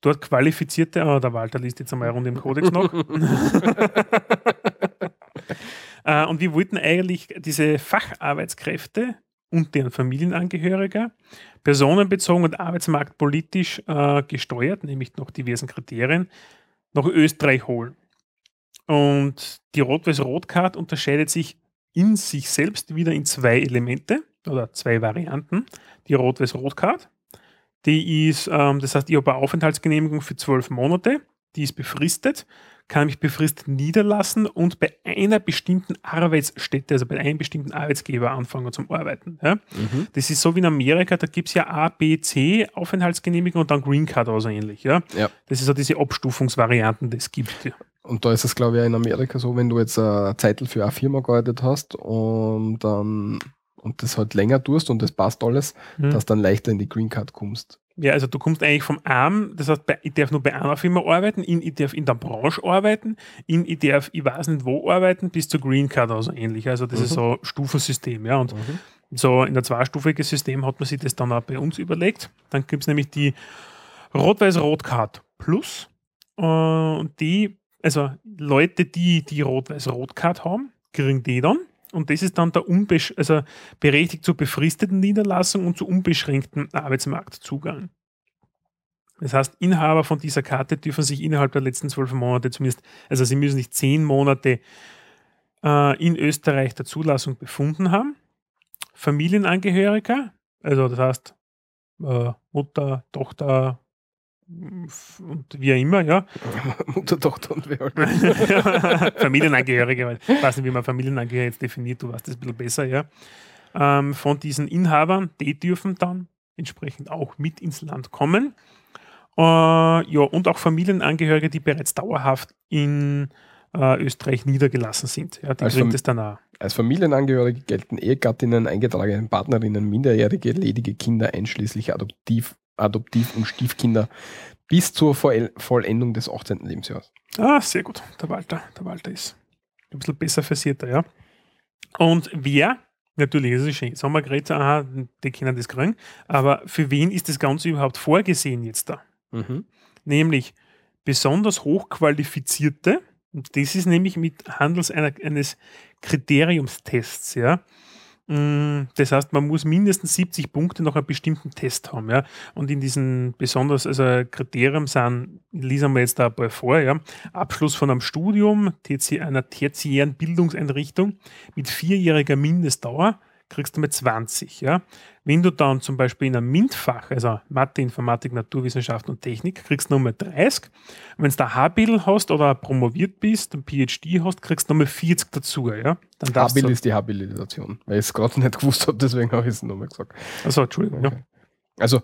C: Dort qualifizierte, oh, der Walter liest jetzt einmal Runde im Kodex noch. Äh, und wir wollten eigentlich diese Facharbeitskräfte und deren Familienangehörige personenbezogen und arbeitsmarktpolitisch äh, gesteuert, nämlich nach diversen Kriterien, nach Österreich holen. Und die Rot-Weiß-Rot-Card unterscheidet sich in sich selbst wieder in zwei Elemente oder zwei Varianten. Die Rot-Weiß-Rot-Card Die ist, ähm, das heißt, ich habe eine Aufenthaltsgenehmigung für zwölf Monate, die ist befristet, kann mich befristet niederlassen und bei einer bestimmten Arbeitsstätte, also bei einem bestimmten Arbeitsgeber anfangen zum Arbeiten. Ja?
D: Mhm.
C: Das ist so wie in Amerika, da gibt es ja A, B, C Aufenthaltsgenehmigung und dann Green Card oder so ähnlich. Ja?
D: Ja.
C: Das ist so diese Abstufungsvarianten, die es gibt.
D: Und da ist es, glaube ich, in Amerika so, wenn du jetzt eine Zeitl für eine Firma gearbeitet hast und dann und das halt länger tust und das passt alles,
C: Mhm.
D: dass dann leichter in die Green Card kommst.
C: Ja, also du kommst eigentlich vom Arm, das heißt, ich darf nur bei einer Firma arbeiten, in, ich darf in der Branche arbeiten, in, ich darf, ich weiß nicht wo arbeiten, bis zur Green Card oder so ähnlich. Also das ist so ein Stufensystem, ja. Und so in der zweistufigen System hat man sich das dann auch bei uns überlegt. Dann gibt es nämlich die Rot-Weiß-Rot-Card Plus. Äh, Und die, also Leute, die die Rot-Weiß-Rot-Card haben, kriegen die dann. Und das ist dann der unbesch also berechtigt zur befristeten Niederlassung und zu unbeschränkten Arbeitsmarktzugang. Das heißt, Inhaber von dieser Karte dürfen sich innerhalb der letzten zwölf Monate zumindest, also sie müssen sich zehn Monate äh, in Österreich der Zulassung befunden haben. Familienangehöriger, also das heißt äh, Mutter, Tochter und wie auch immer, ja.
D: Mutter, Tochter und wer halt.
C: Familienangehörige, weil ich weiß nicht, wie man Familienangehörige jetzt definiert, du weißt das ein bisschen besser, ja. Ähm, von diesen Inhabern, die dürfen dann entsprechend auch mit ins Land kommen. Äh, ja, und auch Familienangehörige, die bereits dauerhaft in äh, Österreich niedergelassen sind. Ja, die kriegen
D: Fam-
C: das dann auch.
D: Als Familienangehörige gelten Ehegattinnen, eingetragene Partnerinnen, minderjährige, ledige Kinder einschließlich Adoptiv, Adoptiv- und Stiefkinder bis zur Voll- Vollendung des 18. Lebensjahres.
C: Ah, sehr gut. Der Walter, der Walter ist ein bisschen besser versierter, ja. Und wer, natürlich, das ist schön, jetzt haben wir geredet, aha, die können das kriegen, aber für wen ist das Ganze überhaupt vorgesehen jetzt da? Nämlich besonders hochqualifizierte, und das ist nämlich mit Handels einer, eines Kriteriumstests, ja. Mm, Das heißt, man muss mindestens 70 Punkte nach einem bestimmten Test haben, ja. Und in diesen besonders, also Kriterium sind, lesen wir jetzt da ein paar vor, ja. Abschluss von einem Studium, einer tertiären Bildungseinrichtung mit vierjähriger Mindestdauer, kriegst du mit 20, ja. Wenn du dann zum Beispiel in einem MINT-Fach, also Mathe, Informatik, Naturwissenschaften und Technik, kriegst du nochmal 30. Und wenn du da H-Bill hast oder promoviert bist, ein PhD hast, kriegst du nochmal 40 dazu, ja. Dann
D: Habil ist die Habilitation, weil ich es gerade nicht gewusst habe, deswegen habe ich es nochmal gesagt.
C: also, Entschuldigung, ja.
D: Okay. Also,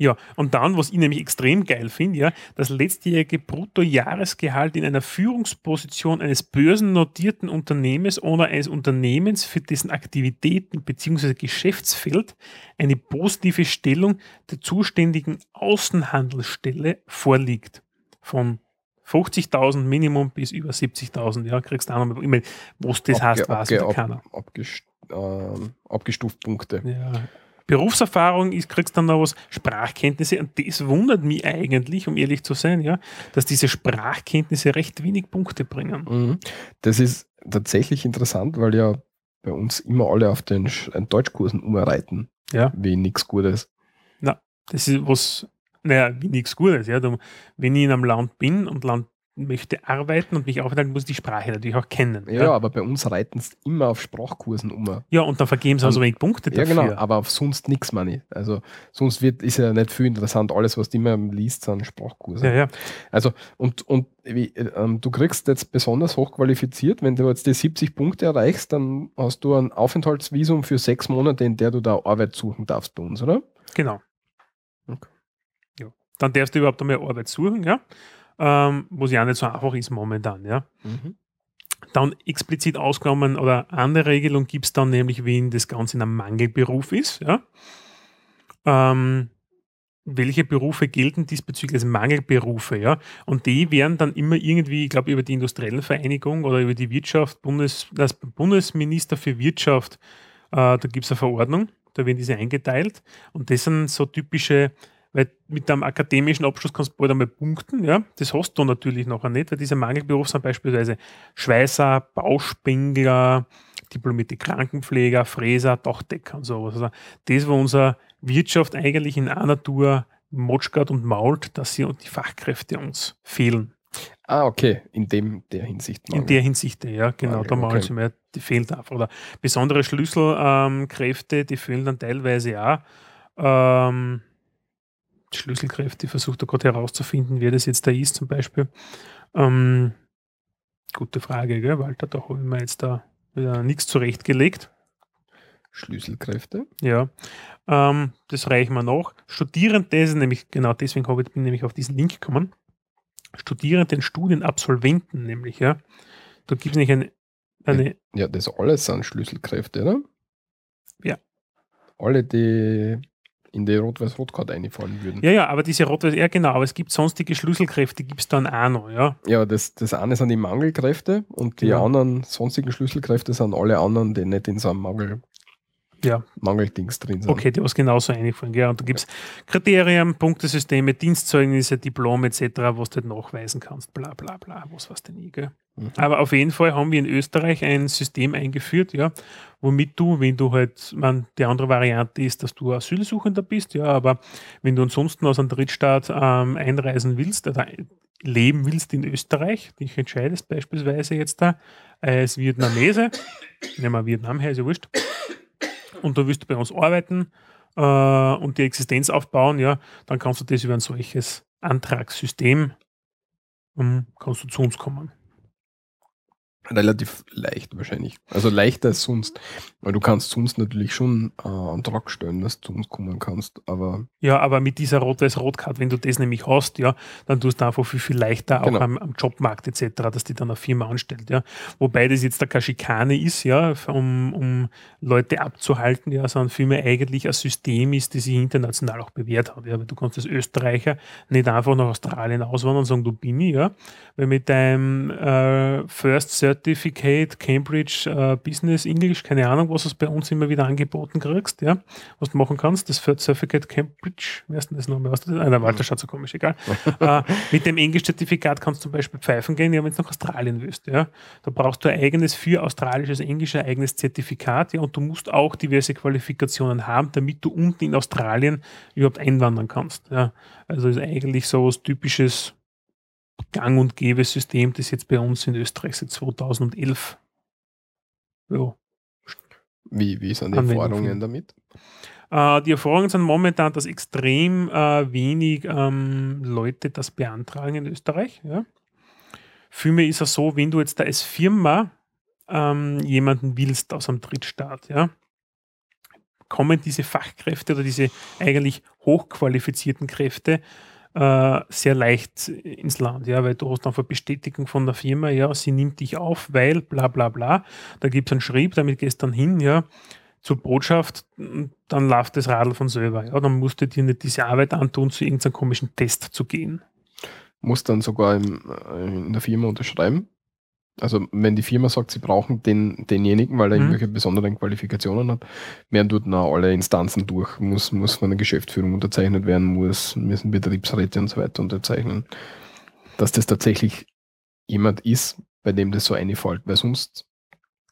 C: Ja, und dann, was ich nämlich extrem geil finde, ja, das letztjährige Bruttojahresgehalt in einer Führungsposition eines börsennotierten Unternehmens oder eines Unternehmens, für dessen Aktivitäten bzw. Geschäftsfeld eine positive Stellung der zuständigen Außenhandelsstelle vorliegt. Von 50.000 Minimum bis über 70.000, ja, kriegst du auch noch, ich meine, was das heißt,
D: abge-
C: weiß wieder
D: abge-
C: keiner.
D: ab- abgest ähm, abgestuft Punkte.
C: Ja. Berufserfahrung ist, kriegst dann noch was, Sprachkenntnisse, und das wundert mich eigentlich, um ehrlich zu sein, ja, dass diese Sprachkenntnisse recht wenig Punkte bringen.
D: Mhm. Das ist tatsächlich interessant, weil ja bei uns immer alle auf den äh, Deutschkursen umreiten,
C: Ja.
D: wie nichts Gutes.
C: Das ist was, naja, wie nichts Gutes, ja. Wenn ich in einem Land bin und Land möchte arbeiten und mich aufhalten, muss die Sprache natürlich auch kennen.
D: Ja, aber bei uns reiten sie immer auf Sprachkursen um.
C: ja und dann vergeben sie auch so wenig Punkte
D: Ja,
C: dafür.
D: genau, aber auf sonst nichts, meine. Also sonst wird, ist ja nicht viel interessant. Alles, was du immer liest, sind Sprachkurse.
C: Ja, ja.
D: Also, und, und wie, ähm, du kriegst jetzt besonders hochqualifiziert, wenn du jetzt die 70 Punkte erreichst, dann hast du ein Aufenthaltsvisum für sechs Monate, in der du da Arbeit suchen darfst bei uns, oder?
C: Genau.
D: Okay.
C: Ja. Dann darfst du überhaupt einmal Arbeit suchen, ja. Ähm, was ja nicht so einfach ist momentan, ja. Dann explizit ausgenommen oder andere Regelung gibt es dann nämlich, wenn das Ganze in einem Mangelberuf ist. Ja? Ähm, welche Berufe gelten diesbezüglich als Mangelberufe? Ja? Und die werden dann immer irgendwie, ich glaube, über die industrielle Vereinigung oder über die Wirtschaft, Bundes, das Bundesminister für Wirtschaft, äh, da gibt es eine Verordnung, da werden diese eingeteilt. Und das sind so typische, weil mit einem akademischen Abschluss kannst du bald einmal punkten, ja. Das hast du natürlich nachher nicht, weil diese Mangelberufe sind beispielsweise Schweißer, Bauspengler, diplomierte Krankenpfleger, Fräser, Dachdecker und sowas. Also das, wo unsere Wirtschaft eigentlich in einer Tour motschgert und mault, dass sie und die Fachkräfte uns fehlen.
D: Ah, okay, in dem der Hinsicht.
C: In der Hinsicht, ja, genau,
D: Mangel,
C: da maulen
D: okay.
C: sie mir, die fehlt einfach. Oder besondere Schlüsselkräfte, die fehlen dann teilweise auch. Ähm, Schlüsselkräfte, ich versuche da gerade herauszufinden, wer das jetzt da ist, zum Beispiel. Ähm, gute Frage, gell, Walter, da habe ich mir jetzt da wieder nichts zurechtgelegt.
D: Schlüsselkräfte.
C: Ja, ähm, das reichen wir noch. Studierende, das ist nämlich, genau deswegen habe ich, bin ich nämlich auf diesen Link gekommen. Studierenden Studienabsolventen, nämlich, ja. Da gibt es nicht eine, eine.
D: Ja, das alles sind Schlüsselkräfte, oder?
C: Ja.
D: Alle, die in die Rot-Weiß-Rot-Card einfallen würden.
C: Ja, ja, aber diese Rot-Weiß, ja genau, aber es gibt sonstige Schlüsselkräfte, gibt es dann auch noch, ja.
D: Ja, das, das eine sind die Mangelkräfte und die
C: Genau.
D: anderen sonstigen Schlüsselkräfte sind alle anderen, die nicht in so einem Mangel,
C: Ja,
D: Mangeldings drin sind.
C: okay, die was genauso einfallen, ja. Und da gibt es Kriterien, Punktesysteme, Dienstzeugnisse, Diplom etc., was du halt nachweisen kannst, bla bla bla, was weiß denn ich, gell.
D: Mhm.
C: Aber auf jeden Fall haben wir in Österreich ein System eingeführt, ja, womit du, wenn du halt, man, die andere Variante ist, dass du Asylsuchender bist, ja, aber wenn du ansonsten aus einem Drittstaat ähm, einreisen willst oder leben willst in Österreich, dich entscheidest beispielsweise jetzt da als Vietnamese, nehmen wir Vietnam her, ist ja wurscht, und du willst bei uns arbeiten äh, und die Existenz aufbauen, ja, dann kannst du das über ein solches Antragssystem, ähm, kannst du zu uns kommen.
D: Relativ leicht wahrscheinlich. Also leichter als sonst. Weil du kannst sonst natürlich schon äh, einen Antrag stellen, dass du zu uns kommen kannst, aber
C: Ja, aber mit dieser Rot-Weiß-Rot-Card, wenn du das nämlich hast, ja, dann tust du einfach viel, viel leichter auch
D: Genau.
C: am, am Jobmarkt etc., dass die dann eine Firma anstellt, ja. Wobei das jetzt da keine Schikane ist, ja, um, um Leute abzuhalten, ja, sondern vielmehr eigentlich ein System ist, das sich international auch bewährt hat, ja. Weil du kannst als Österreicher nicht einfach nach Australien auswandern und sagen, du bin ich, ja. Weil mit deinem äh, First Certificate Cambridge äh, Business English, keine Ahnung, was du bei uns immer wieder angeboten kriegst, ja, was du machen kannst, das Certificate Cambridge, wer ist denn das nochmal? Was du das? Ah, der Walter schaut so komisch, egal. äh, mit dem Englisch-Zertifikat kannst du zum Beispiel pfeifen gehen, ja, wenn du nach Australien willst, ja. Da brauchst du ein eigenes für australisches Englisch, ein eigenes Zertifikat, ja, und du musst auch diverse Qualifikationen haben, damit du unten in Australien überhaupt einwandern kannst, ja. Also ist eigentlich so was typisches Gang- und Gäbe-System, das jetzt bei uns in Österreich seit 2011 ja,
D: wie, wie sind die
C: Anwendung
D: Erfahrungen
C: finden.
D: damit?
C: Äh, die Erfahrungen sind momentan, dass extrem äh, wenig ähm, Leute das beantragen in Österreich. Ja. Vielmehr ist es so, wenn du jetzt da als Firma ähm, jemanden willst aus einem Drittstaat, ja, kommen diese Fachkräfte oder diese eigentlich hochqualifizierten Kräfte äh, sehr leicht ins Land, ja, weil du hast einfach Bestätigung von der Firma, ja, sie nimmt dich auf, weil bla bla bla. Da gibt es einen Schrieb, damit gehst du dann hin, ja, zur Botschaft, dann läuft das Radl von selber. Ja, dann musst du dir nicht diese Arbeit antun, zu irgendeinem komischen Test zu gehen.
D: Muss dann sogar im, äh, in der Firma unterschreiben. Also wenn die Firma sagt, sie brauchen den, denjenigen, weil er
C: Mhm.
D: irgendwelche besonderen Qualifikationen hat, werden dort noch alle Instanzen durch. Muss, muss von der Geschäftsführung unterzeichnet werden, muss, müssen Betriebsräte und so weiter unterzeichnen. Dass das tatsächlich jemand ist, bei dem das so einfällt, weil sonst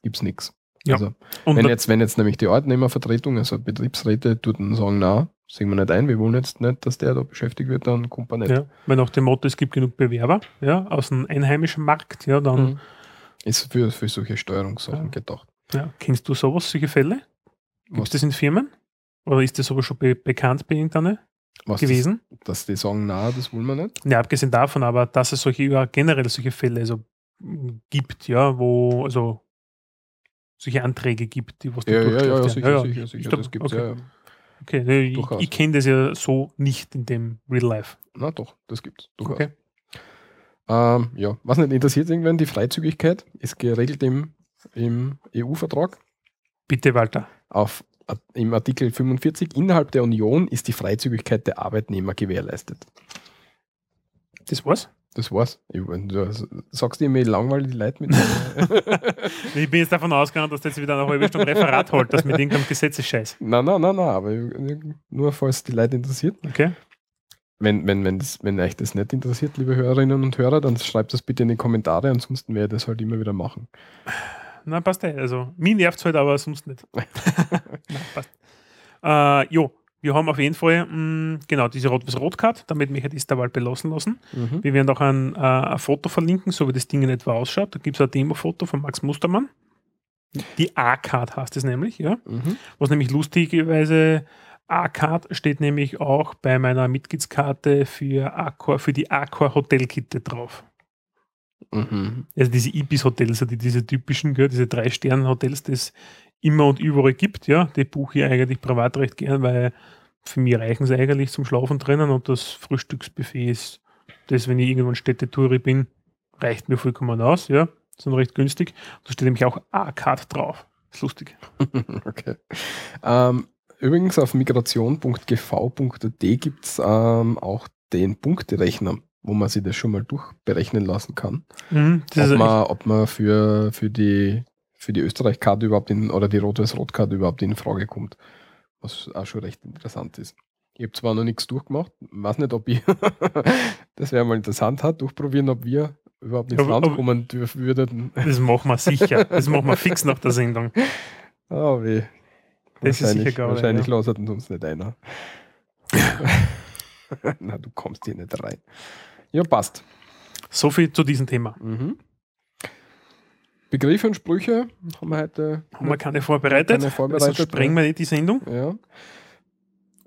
D: gibt es nichts.
C: Ja.
D: Also wenn jetzt, wenn jetzt nämlich die Arbeitnehmervertretung, also Betriebsräte, tut dann sagen, na, sehen wir nicht ein, wir wollen jetzt nicht, dass der da beschäftigt wird, dann kommt er nicht.
C: ja, weil nach dem Motto, es gibt genug Bewerber ja, aus dem einheimischen Markt, ja, dann
D: Mhm. Ist für, für solche Steuerungssachen
C: Ja.
D: gedacht.
C: ja, kennst du sowas, solche Fälle? Gibt das in Firmen? Oder ist das aber schon be bekannt bei irgendeiner
D: was
C: gewesen?
D: Das, dass die sagen, na, das wollen wir nicht.
C: Ja, abgesehen davon, aber dass es solche ja, generell solche Fälle also, gibt, ja, wo also solche Anträge gibt, die was da
D: Ja, ja, ja, ja, sicher, sicher, sicher, das gibt's
C: okay.
D: ja, ja.
C: Okay, ne, ich, ich kenne das ja so nicht in dem Real Life.
D: Na doch, das gibt's. Durchaus.
C: Okay.
D: Ähm, ja, was nicht interessiert irgendwann, die Freizügigkeit ist geregelt im, im EU-Vertrag.
C: Bitte, Walter.
D: Auf, Im Artikel 45 innerhalb der Union ist die Freizügigkeit der Arbeitnehmer gewährleistet.
C: Das war's.
D: Das war's. Ich, du sagst immer langweilig die Leute mit.
C: Ich bin jetzt davon ausgegangen, dass du jetzt wieder eine halbe Stunde Referat holt, das mit irgendeinem Gesetzesscheiß.
D: nein, nein, nein, nein, aber nur falls die Leute interessiert.
C: Okay?
D: Wenn, wenn, wenn, das, wenn euch das nicht interessiert, liebe Hörerinnen und Hörer, dann schreibt das bitte in die Kommentare, ansonsten werde ich das halt immer wieder machen.
C: Nein, passt eh. Also, mir nervt es halt, aber sonst nicht. Nein, passt. Äh, jo, wir haben auf jeden Fall mh, genau diese Rot-Weiß-Rot-Card, damit mich das dabei belassen lassen.
D: Mhm.
C: Wir werden auch ein, äh, ein Foto verlinken, so wie das Ding in etwa ausschaut. Da gibt es ein Demo-Foto von Max Mustermann. Die A-Card heißt es nämlich, ja.
D: Mhm.
C: Was nämlich lustigerweise A-Card steht nämlich auch bei meiner Mitgliedskarte für, Accor, für die Accor Hotelkette drauf.
D: Mhm.
C: Also diese Ibis-Hotels, also die, diese typischen, diese Drei-Sterne-Hotels, die es immer und überall gibt, ja, die buche ich eigentlich privat recht gern, weil für mich reichen sie eigentlich zum Schlafen drinnen und das Frühstücksbuffet ist das, wenn ich irgendwo in Städtetouri bin, reicht mir vollkommen aus, ja, sind recht günstig. Da steht nämlich auch A-Card drauf. Ist lustig.
D: okay. Ähm, übrigens auf migration.gv.at gibt es ähm, auch den Punkterechner, wo man sich das schon mal durchberechnen lassen kann.
C: Mhm,
D: Ob man, ob man für, für die, für die Österreich-Karte überhaupt in, oder die Rot-Weiß-Rot-Karte überhaupt in Frage kommt. Was auch schon recht interessant ist. Ich habe zwar noch nichts durchgemacht, weiß nicht, ob ich, das wäre mal interessant, hat, durchprobieren, ob wir überhaupt ins
C: Aber-
D: Land kommen dürfen würden.
C: Das machen wir sicher. Das machen wir fix nach der Sendung.
D: Ah, weh.
C: Das ist sicher
D: wahrscheinlich
C: geil,
D: wahrscheinlich
C: ja.
D: lasert uns nicht einer. Na, du kommst hier nicht rein. Ja, passt.
C: So viel zu diesem Thema.
D: Mhm. Begriffe und Sprüche haben wir heute.
C: Haben wir keine vorbereitet?
D: Keine vorbereitet,
C: Also sprengen wir nicht die Sendung.
D: Ja.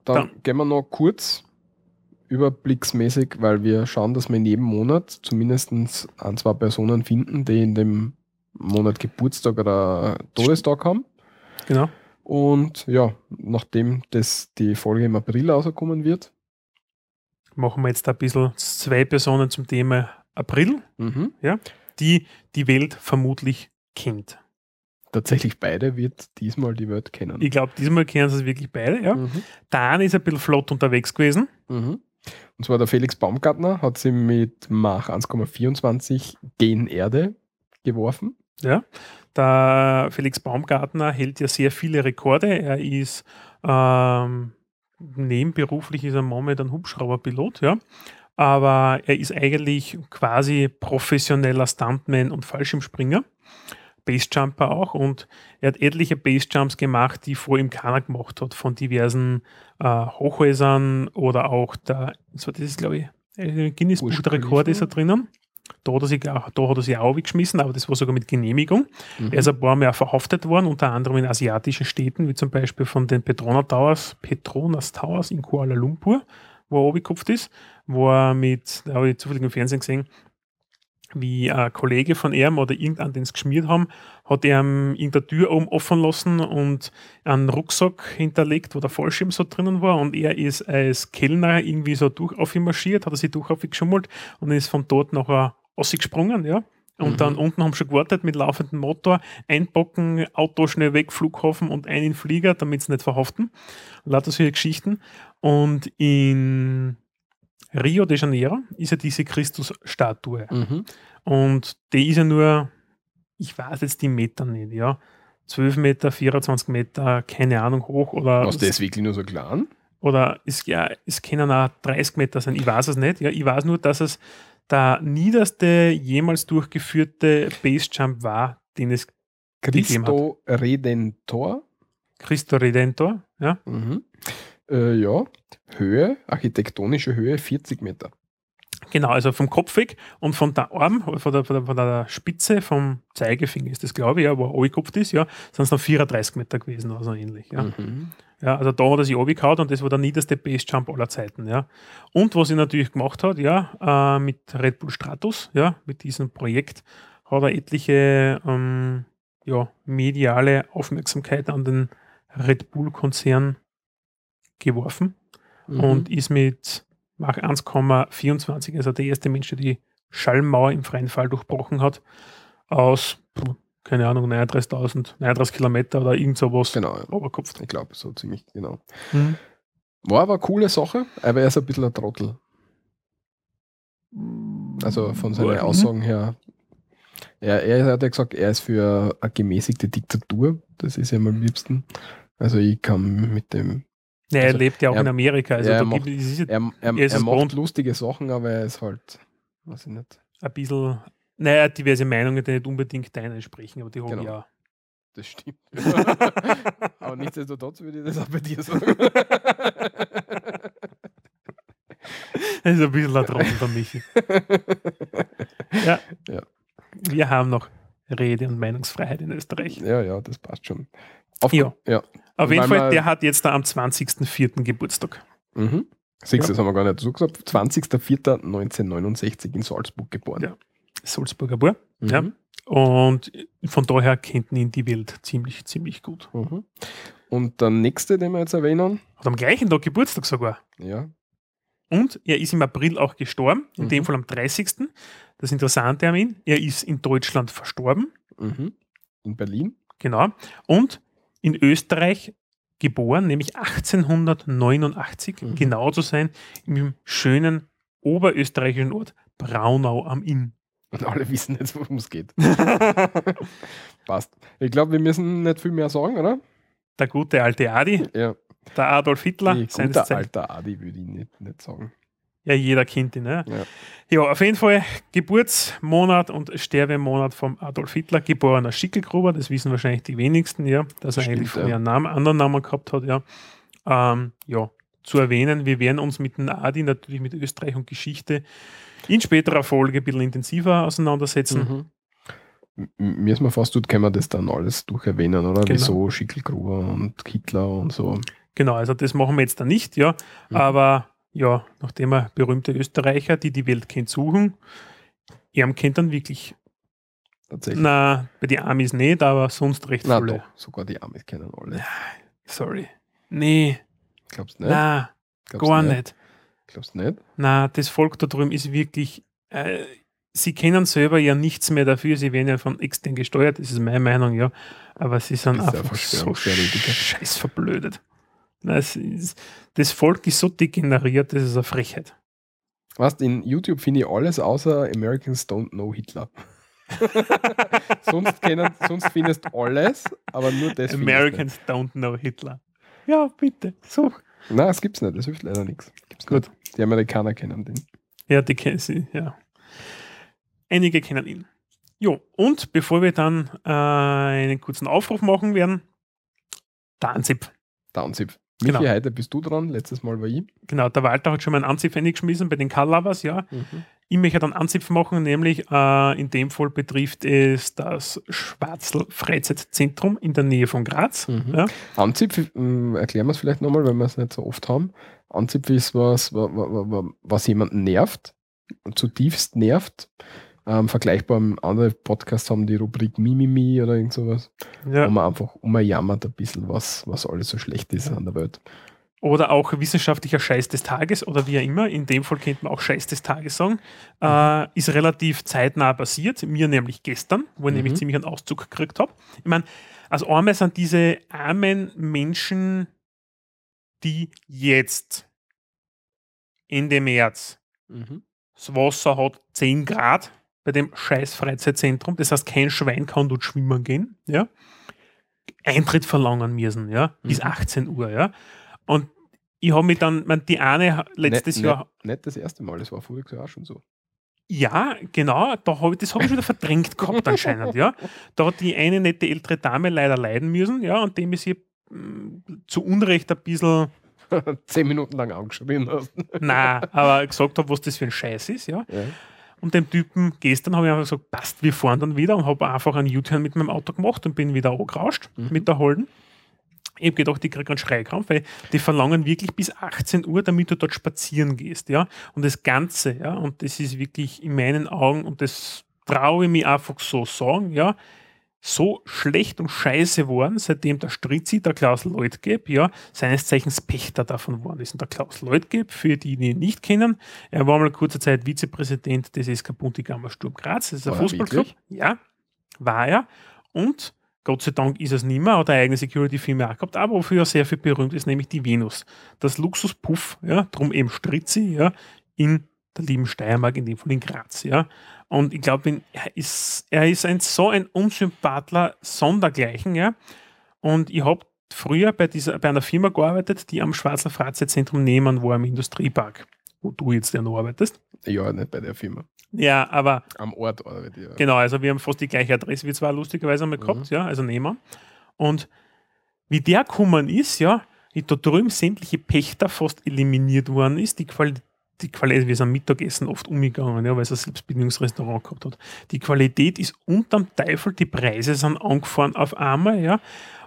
D: Dann,
C: Dann-
D: gehen wir noch kurz überblicksmäßig, weil wir schauen, dass wir in jedem Monat zumindest ein, zwei Personen finden, die in dem Monat Geburtstag oder Todestag haben.
C: Genau.
D: Und ja, nachdem das die Folge im April rauskommen wird,
C: Machen wir jetzt ein bisschen zwei Personen zum Thema April,
D: mhm.
C: die die Welt vermutlich kennt.
D: tatsächlich beide wird diesmal die Welt kennen.
C: Ich glaube, diesmal kennen sie es wirklich beide. Ja.
D: Mhm.
C: Der eine ist ein bisschen flott unterwegs gewesen.
D: Mhm. Und zwar der Felix Baumgartner hat sie mit Mach 1,24 gen Erde geworfen.
C: Ja. Der Felix Baumgartner hält ja sehr viele Rekorde. Er ist ähm, nebenberuflich ist er momentan Hubschrauberpilot, ja. Aber er ist eigentlich quasi professioneller Stuntman und Fallschirmspringer. Basejumper auch und er hat etliche Basejumps gemacht, die vor ihm keiner gemacht hat, von diversen äh, Hochhäusern oder auch der, so, das ist glaube ich, äh, Guinness Buch der
D: Burj
C: Rekorde ist er drinnen. Da hat er sich, auch- da hat er sich auch weggeschmissen, aber das war sogar mit Genehmigung.
D: Mhm.
C: Er ist ein paar Mal auch verhaftet worden, unter anderem in asiatischen Städten, wie zum Beispiel von den Petronas Towers, Petronas Towers in Kuala Lumpur, wo er abgekupft ist, wo er mit, da habe ich zufällig im Fernsehen gesehen, wie ein Kollege von ihm oder irgendeinen, den sie geschmiert haben, hat er ihm irgendeine Tür oben offen lassen und einen Rucksack hinterlegt, wo der Fallschirm so drinnen war und er ist als Kellner irgendwie so durch auf ihn marschiert, hat er sich durch auf ihn geschummelt und ist von dort nachher ausgesprungen, ja. Und
D: Mhm.
C: dann unten haben sie schon gewartet mit laufendem Motor, einpacken, Auto schnell weg, Flughafen und ein in den Flieger, damit sie nicht verhaften. Lauter solche Geschichten. Und in Rio de Janeiro ist ja diese Christus-Statue.
D: Mhm.
C: Und die ist ja nur, ich weiß jetzt die Meter nicht, ja. 12 Meter, 24 Meter, keine Ahnung, hoch oder,
D: Was, der ist wirklich nur so klein?
C: oder es, ja, es können auch 30 Meter sein, ich weiß es nicht. Ja. Ich weiß nur, dass es der niederste jemals durchgeführte Basejump war, den es.
D: Christo Redentor.
C: Christo Redentor, ja.
D: Mhm. Äh, ja, Höhe, architektonische Höhe 40 Meter.
C: Genau, also vom Kopf weg und von der Arm, von der, von der, von der Spitze vom Zeigefinger ist das, glaube ich, ja, wo er angekupft ist, ja, sind es noch 34 Meter gewesen oder so ähnlich. Ja.
D: Mhm.
C: Ja, also da hat er sich runtergehauen und das war der niederste Basejump aller Zeiten, ja. Und was er natürlich gemacht hat, ja, äh, mit Red Bull Stratus, ja, mit diesem Projekt, hat er etliche ähm, ja, mediale Aufmerksamkeit an den Red Bull-Konzern geworfen
D: Mhm.
C: und ist mit Mach 1,24, also der erste Mensch, der die Schallmauer im freien Fall durchbrochen hat, aus, keine Ahnung, 39.000, 39 Kilometer oder irgend sowas
D: Genau, ja.
C: runtergekupft.
D: ich glaube, so ziemlich genau.
C: Mhm.
D: War aber eine coole Sache, aber er ist ein bisschen ein Trottel. Also von seinen
C: Mhm.
D: Aussagen her. Er, er hat ja gesagt, er ist für eine gemäßigte Diktatur. Das ist ja am liebsten. Also ich kann mit dem.
C: Nee, er
D: Also,
C: lebt ja auch
D: er-
C: in Amerika. Also
D: er macht-
C: gibt ist ja
D: Er, er,
C: Er
D: macht lustige Sachen, aber er ist halt, weiß ich nicht.
C: ein bisschen, naja, diverse Meinungen, die nicht unbedingt deinen entsprechen, aber die habe
D: Genau.
C: auch.
D: Das stimmt. aber nichtsdestotrotz würde ich das auch bei dir sagen.
C: Das ist ein bisschen ein Trottel der Michi. Ja.
D: Ja.
C: Wir haben noch Rede- und Meinungsfreiheit in Österreich.
D: ja, ja, das passt schon. Auf,
C: Ja.
D: ja.
C: Auf jeden Fall, der hat jetzt da am 20.04. Geburtstag.
D: Mhm. Du, das haben wir gar nicht so gesagt. 20.04.1969 in Salzburg geboren.
C: Ja. Salzburger Bur.
D: Mhm.
C: Ja. Und von daher kennt ihn die Welt ziemlich, ziemlich gut.
D: Mhm. Und der nächste, den wir jetzt erwähnen,
C: Hat am gleichen Tag Geburtstag sogar.
D: ja,
C: Und er ist im April auch gestorben, in
D: Mhm.
C: dem Fall am 30. Das Interessante an ihn, er ist in Deutschland verstorben,
D: mhm. in Berlin.
C: genau, und in Österreich geboren, nämlich 1889,
D: Mhm.
C: genau zu sein, im schönen oberösterreichischen Ort Braunau am Inn.
D: Und alle wissen jetzt, worum es geht. Passt. Ich glaube, wir müssen nicht viel mehr sagen, oder?
C: Der gute alte Adi,
D: Ja.
C: der Adolf Hitler, seines
D: guter alter Adi würde ich nicht, nicht sagen.
C: Ja, jeder kennt ihn. Ne?
D: Ja.
C: Ja, auf jeden Fall Geburtsmonat und Sterbemonat vom Adolf Hitler, geborener Schickelgruber, das wissen wahrscheinlich die wenigsten, ja, dass er
D: Stimmt,
C: eigentlich von
D: ja.
C: ihrem Namen, anderen Namen gehabt hat, ja. Ähm, ja, zu erwähnen, wir werden uns mit dem Adi natürlich mit Österreich und Geschichte in späterer Folge ein bisschen intensiver auseinandersetzen.
D: Mhm. M- Müssen wir fast tut, können wir das dann alles durch erwähnen, oder?
C: Genau.
D: Wieso Schickelgruber und Hitler und so.
C: Genau, also das machen wir jetzt da nicht, ja.
D: Mhm.
C: Aber ja, nachdem wir berühmte Österreicher, die die Welt kennt, suchen, er kennt dann wirklich,
D: Tatsächlich.
C: na, bei den Amis nicht, aber sonst recht
D: Na
C: viele.
D: doch, sogar die Amis kennen alle.
C: Sorry. Nee,
D: Glaubst du nicht?
C: na,
D: Glaubst
C: gar
D: du
C: nicht.
D: Glaubst du nicht?
C: Na, das Volk da drüben ist wirklich, äh, sie kennen selber ja nichts mehr dafür, sie werden ja von extern gesteuert, das ist meine Meinung, ja. Aber sie sind
D: ja
C: einfach so scheiß verblödet. Das Volk ist so degeneriert, das ist eine Frechheit.
D: Weißt, in YouTube finde ich alles außer Americans Don't Know Hitler. sonst, kennen, sonst findest du alles, aber nur das.
C: Americans don't know Hitler. Ja, bitte, such.
D: Nein, das gibt's nicht. Das hilft leider nichts. Gibt's
C: Gut.
D: Nicht. Die Amerikaner kennen den.
C: Ja, die kennen sie, ja. Einige kennen ihn. Jo, und bevor wir dann äh, einen kurzen Aufruf machen werden, der Anzip.
D: Michi,
C: Genau.
D: heute bist du dran. Letztes Mal war ich.
C: Genau, der Walter hat schon mal einen Anzipf eingeschmissen bei den Car-Lovers, ja.
D: Mhm.
C: Ich möchte dann Anzipf machen, nämlich äh, in dem Fall betrifft es das Schwarzl Freizeitzentrum in der Nähe von Graz.
D: Mhm.
C: Ja.
D: Anzipf, ähm, erklären wir es vielleicht nochmal, weil wir es nicht so oft haben. Anzipf ist was, wa- wa- wa- was jemanden nervt, zutiefst nervt. Ähm, vergleichbar mit anderen Podcasts haben die Rubrik Mimimi oder irgend sowas,
C: Ja.
D: wo man einfach umjammert ein bisschen, was, was alles so schlecht ist an der Welt.
C: Oder auch wissenschaftlicher Scheiß des Tages oder wie auch immer. In dem Fall könnte man auch Scheiß des Tages sagen. Äh, ist relativ zeitnah passiert. Mir nämlich gestern, wo ich
D: Mhm.
C: nämlich ziemlich einen Auszug gekriegt habe. Ich meine, als einmal sind diese armen Menschen, die jetzt Ende März das Wasser hat 10 Grad bei dem scheiß Freizeitzentrum. Das heißt, kein Schwein kann dort schwimmen gehen. Ja? Eintritt verlangen müssen, ja, bis
D: Mhm.
C: 18 Uhr, ja. Und ich habe mich dann, man, die eine letztes
D: nicht,
C: Jahr,
D: Nicht, nicht das erste Mal, das war voriges Jahr auch schon so.
C: ja, genau, da hab ich, das habe ich wieder verdrängt gehabt anscheinend, ja. Da hat die eine nette ältere Dame leider leiden müssen, ja, und dem ist ihr mm, zu Unrecht ein bisschen,
D: Zehn Minuten lang angeschrien hast.
C: na, aber gesagt habe, was das für ein Scheiß ist, ja.
D: Ja.
C: Und dem Typen gestern habe ich einfach gesagt, passt, wir fahren dann wieder und habe einfach einen U-Turn mit meinem Auto gemacht und bin wieder angerauscht
D: Mhm.
C: mit der Holden. Ich habe gedacht, ich kriege einen Schreikrampf, weil die verlangen wirklich bis 18 Uhr, damit du dort spazieren gehst, ja. Und das Ganze, ja, und das ist wirklich in meinen Augen, und das traue ich mich einfach so sagen, ja, so schlecht und scheiße worden, seitdem der Stritzi, der Klaus Leutgeb, ja, seines Zeichens Pächter davon worden ist. Und der Klaus Leutgeb, für die, die ihn nicht kennen, er war mal kurze Zeit Vizepräsident des SK Buntigammer Sturm Graz, das ist ein
D: War
C: Fußballclub. Ja, war er. Und Gott sei Dank ist es nicht mehr, hat eine eigene Security-Firma auch gehabt, aber wofür er sehr viel berühmt ist, nämlich die Venus. Das Luxuspuff, ja, drum eben Stritzi, ja, in der lieben Steiermark, in dem Fall in Graz, ja. Und ich glaube, er ist, er ist ein, so ein Unsympathler Sondergleichen, ja. Und ich habe früher bei, dieser, bei einer Firma gearbeitet, die am Schwarzer Freizeitzentrum Nehmen war, im Industriepark, wo du jetzt ja noch arbeitest.
D: Ja, nicht bei der Firma.
C: Ja, aber
D: Am Ort arbeite ich. Ja.
C: Genau, also wir haben fast die gleiche Adresse wie zwar lustigerweise einmal gehabt, ja, also nehmen. Und wie der gekommen ist, ja, wie da drüben sämtliche Pächter fast eliminiert worden ist, die Qualität, die Qualität, wir sind Mittagessen oft umgegangen, ja, weil es ein Selbstbedienungsrestaurant gehabt hat. Die Qualität ist unterm Teufel, die Preise sind angefahren auf einmal, ja.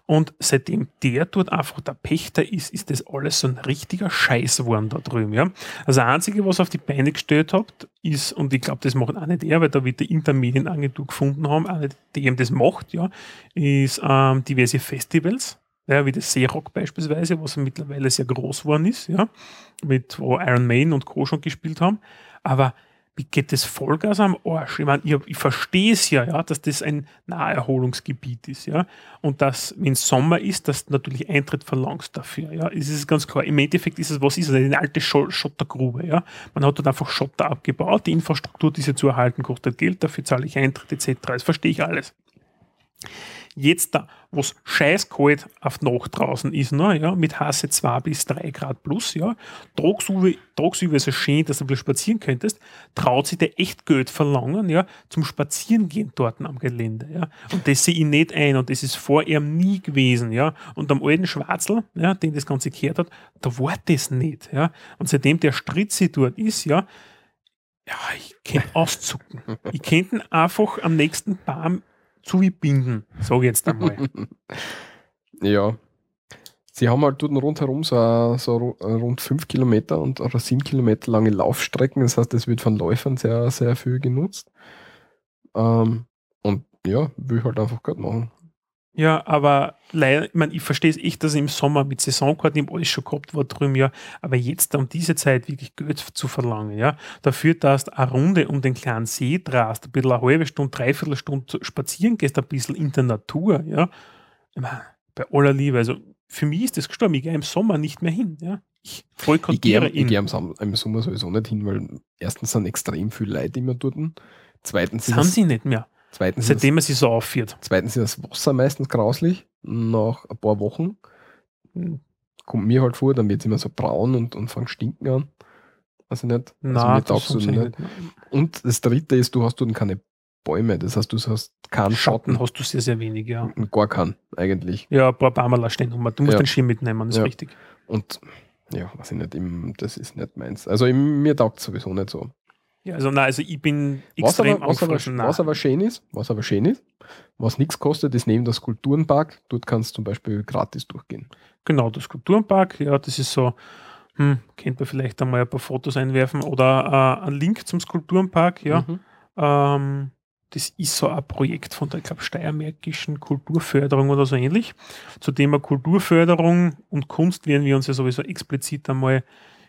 C: Und seitdem der dort einfach der Pächter ist, ist das alles so ein richtiger Scheiß geworden da drüben. Ja? Also das Einzige, was auf die Beine gestellt habt, ist, und ich glaube, das macht auch nicht er, weil da wird die Intermedienagentur gefunden haben, auch nicht eben das macht, ja, ist ähm, diverse Festivals, ja, wie das Seerock beispielsweise, was mittlerweile sehr groß geworden ist, ja, mit wo Iron Maiden und Co. schon gespielt haben. Aber wie geht das Vollgas am Arsch? Ich meine, ich, ich verstehe es ja, ja, dass das ein Naherholungsgebiet ist, ja. Und dass, wenn es Sommer ist, dass du natürlich Eintritt verlangst dafür, ja. Es ist ganz klar. Im Endeffekt ist es, was ist es? Eine alte Schottergrube, ja. Man hat dort einfach Schotter abgebaut. Die Infrastruktur, diese zu erhalten, kostet Geld. Dafür zahle ich Eintritt, etc. Das verstehe ich alles. Jetzt da, wo es scheißkalt auf die Nacht draußen ist, ne, ja, mit Hasse 2 bis 3 Grad plus, ja, tagsüber ist es schön, dass du ein spazieren könntest, traut sich der echt Geld verlangen, ja, zum Spazierengehen dort am Gelände, ja. Und das sehe ich nicht ein und das ist vor ihm nie gewesen, ja. Und am alten Schwarzel, ja, den das Ganze gehört hat, da war das nicht, ja. Und seitdem der Stritzi dort ist, ja, ja, ich könnte auszucken. ich könnte einfach am nächsten Baum zubinden, sage ich jetzt einmal.
D: ja. Sie haben halt dort rundherum so, so rund 5 Kilometer und oder 7 Kilometer lange Laufstrecken. Das heißt, das wird von Läufern sehr, sehr viel genutzt. Ähm, und ja, will ich halt einfach gerade machen.
C: Ja, aber leider, ich, mein, ich verstehe es echt, dass ich im Sommer mit Saisonkarten im alles schon gehabt war drüben, ja. Aber jetzt um diese Zeit wirklich Geld zu verlangen, ja. Dafür, dass du eine Runde um den kleinen See drast, ein bisschen eine halbe Stunde, dreiviertel Stunde spazieren gehst, ein bisschen in der Natur, ja. Ich mein, bei aller Liebe, also für mich ist das gestorben. Ich gehe im Sommer nicht mehr hin, ja.
D: Ich boykottiere Ich gehe geh im, Sommer sowieso nicht hin, weil erstens sind extrem viele Leute immer dort. Zweitens
C: das haben sie nicht mehr.
D: Zweitens
C: Seitdem er sie so aufführt.
D: Zweitens ist das Wasser meistens grauslich. Nach ein paar Wochen kommt mir halt vor, dann wird es immer so braun und, und fängt stinken an. Also nicht. Also
C: Nein, mir das
D: nicht. nicht. Und das dritte ist, du hast dort keine Bäume. Das heißt, du hast keinen Schatten.
C: Schatten hast du sehr, sehr wenig, ja.
D: Gar keinen, eigentlich.
C: Ja, ein paar Bäume stehen. Du musst ja. den Schirm mitnehmen, das ist ja. richtig.
D: Und ja, weiß ich nicht, das ist nicht meins. Also mir taugt es sowieso nicht so.
C: Ja, also, nein, also ich bin
D: extrem was aber, was aber, was aber schön ist, was aber schön ist, was nichts kostet, ist neben der Skulpturenpark. Dort kannst du zum Beispiel gratis durchgehen.
C: Genau, der Skulpturenpark, ja, das ist so, hm, kennt man vielleicht einmal ein paar Fotos einwerfen oder äh, ein Link zum Skulpturenpark, ja. Mhm. Ähm, das ist so ein Projekt von der, ich glaube, Steiermärkischen Kulturförderung oder so ähnlich. Zu Thema Kulturförderung und Kunst werden wir uns ja sowieso explizit einmal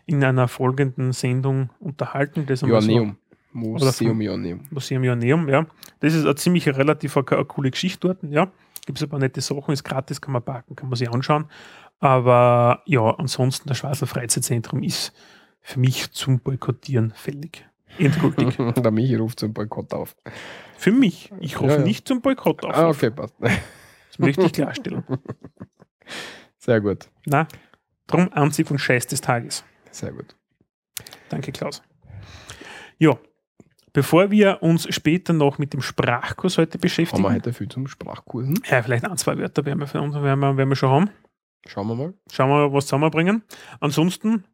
C: in einer folgenden Sendung unterhalten.
D: Das Joanneum. Museum
C: Joanneum. Museum Joanneum, ja. Das ist eine ziemlich relativ eine, coole Geschichte dort, ja. Gibt es ein paar nette Sachen, ist gratis, kann man parken, kann man sich anschauen. Aber ja, ansonsten das Schwarzler Freizeitzentrum ist für mich zum Boykottieren fällig. Endgültig.
D: Der Michi ruft zum Boykott auf.
C: Für mich. Ich rufe ja, ja. nicht zum Boykott auf.
D: Ah, okay, passt.
C: Das möchte ich klarstellen.
D: Sehr gut.
C: Na, drum Anzieh von Scheiß des Tages.
D: Sehr gut.
C: Danke, Klaus. Ja, bevor wir uns später noch mit dem Sprachkurs heute beschäftigen.
D: Haben wir heute viel zum Sprachkursen?
C: Ja, vielleicht ein, zwei Wörter werden wir, für uns, werden wir, werden wir schon haben.
D: Schauen wir mal.
C: Schauen wir mal, was zusammenbringen. Ansonsten,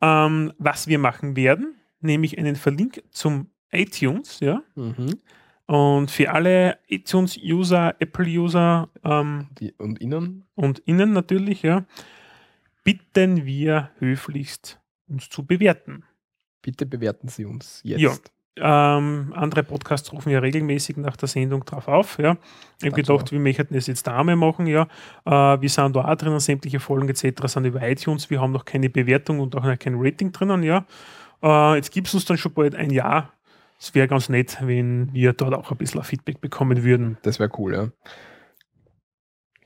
C: ähm, was wir machen werden, nämlich einen Verlink zum iTunes, ja. Mhm. Und für alle iTunes-User, Apple-User ähm,
D: und Ihnen?
C: Und Ihnen natürlich, ja, bitten wir höflichst uns zu bewerten.
D: Bitte bewerten Sie uns jetzt.
C: Ja. Ähm, andere Podcasts rufen ja regelmäßig nach der Sendung drauf auf. Ja. Ich habe gedacht, wir möchten das jetzt da einmal machen. Ja. Äh, wir sind da auch drinnen, sämtliche Folgen etc. sind über iTunes. Wir haben noch keine Bewertung und auch noch kein Rating drinnen. Ja. Äh, jetzt gibt es uns dann schon bald ein Jahr. Es wäre ganz nett, wenn wir dort auch ein bisschen Feedback bekommen würden.
D: Das wäre cool, ja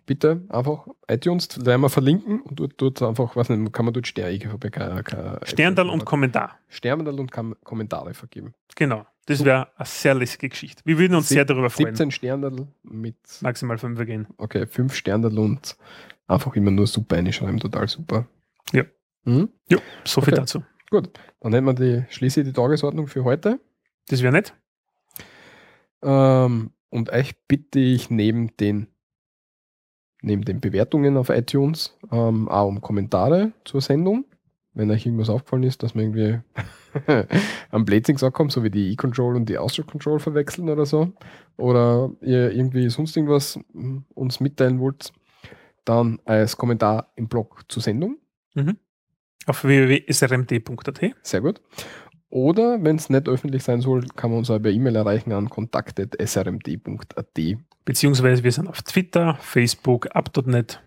D: bitte einfach iTunes, werden wir verlinken und dort, dort einfach, was nicht, kann man dort
C: kein Sterndal und Kommentar.
D: Sterndal und Kom Kommentare vergeben.
C: Genau, das wäre eine sehr lässige Geschichte. Wir würden uns Sieb, sehr darüber freuen.
D: 17 Sterndal mit
C: maximal 5 gehen.
D: Okay, 5 Sterndal und einfach immer nur super einschreiben, total super.
C: Ja. Mhm? Ja, so viel okay. dazu.
D: Gut, dann nehmen wir die, schließe die Tagesordnung für heute.
C: Das wäre nett.
D: Ähm, und euch bitte ich neben den neben den Bewertungen auf iTunes ähm, auch um Kommentare zur Sendung. Wenn euch irgendwas aufgefallen ist, dass wir irgendwie am Blazing gesagt haben, so wie die E-Control und die Austro Control verwechseln oder so. Oder ihr irgendwie sonst irgendwas hm, uns mitteilen wollt, dann als Kommentar im Blog zur Sendung.
C: Auf www.srmd.at.
D: Sehr gut. Oder wenn es nicht öffentlich sein soll, kann man uns auch per E-Mail erreichen an kontakt.srmd.at.
C: Beziehungsweise wir sind auf Twitter, Facebook, up.net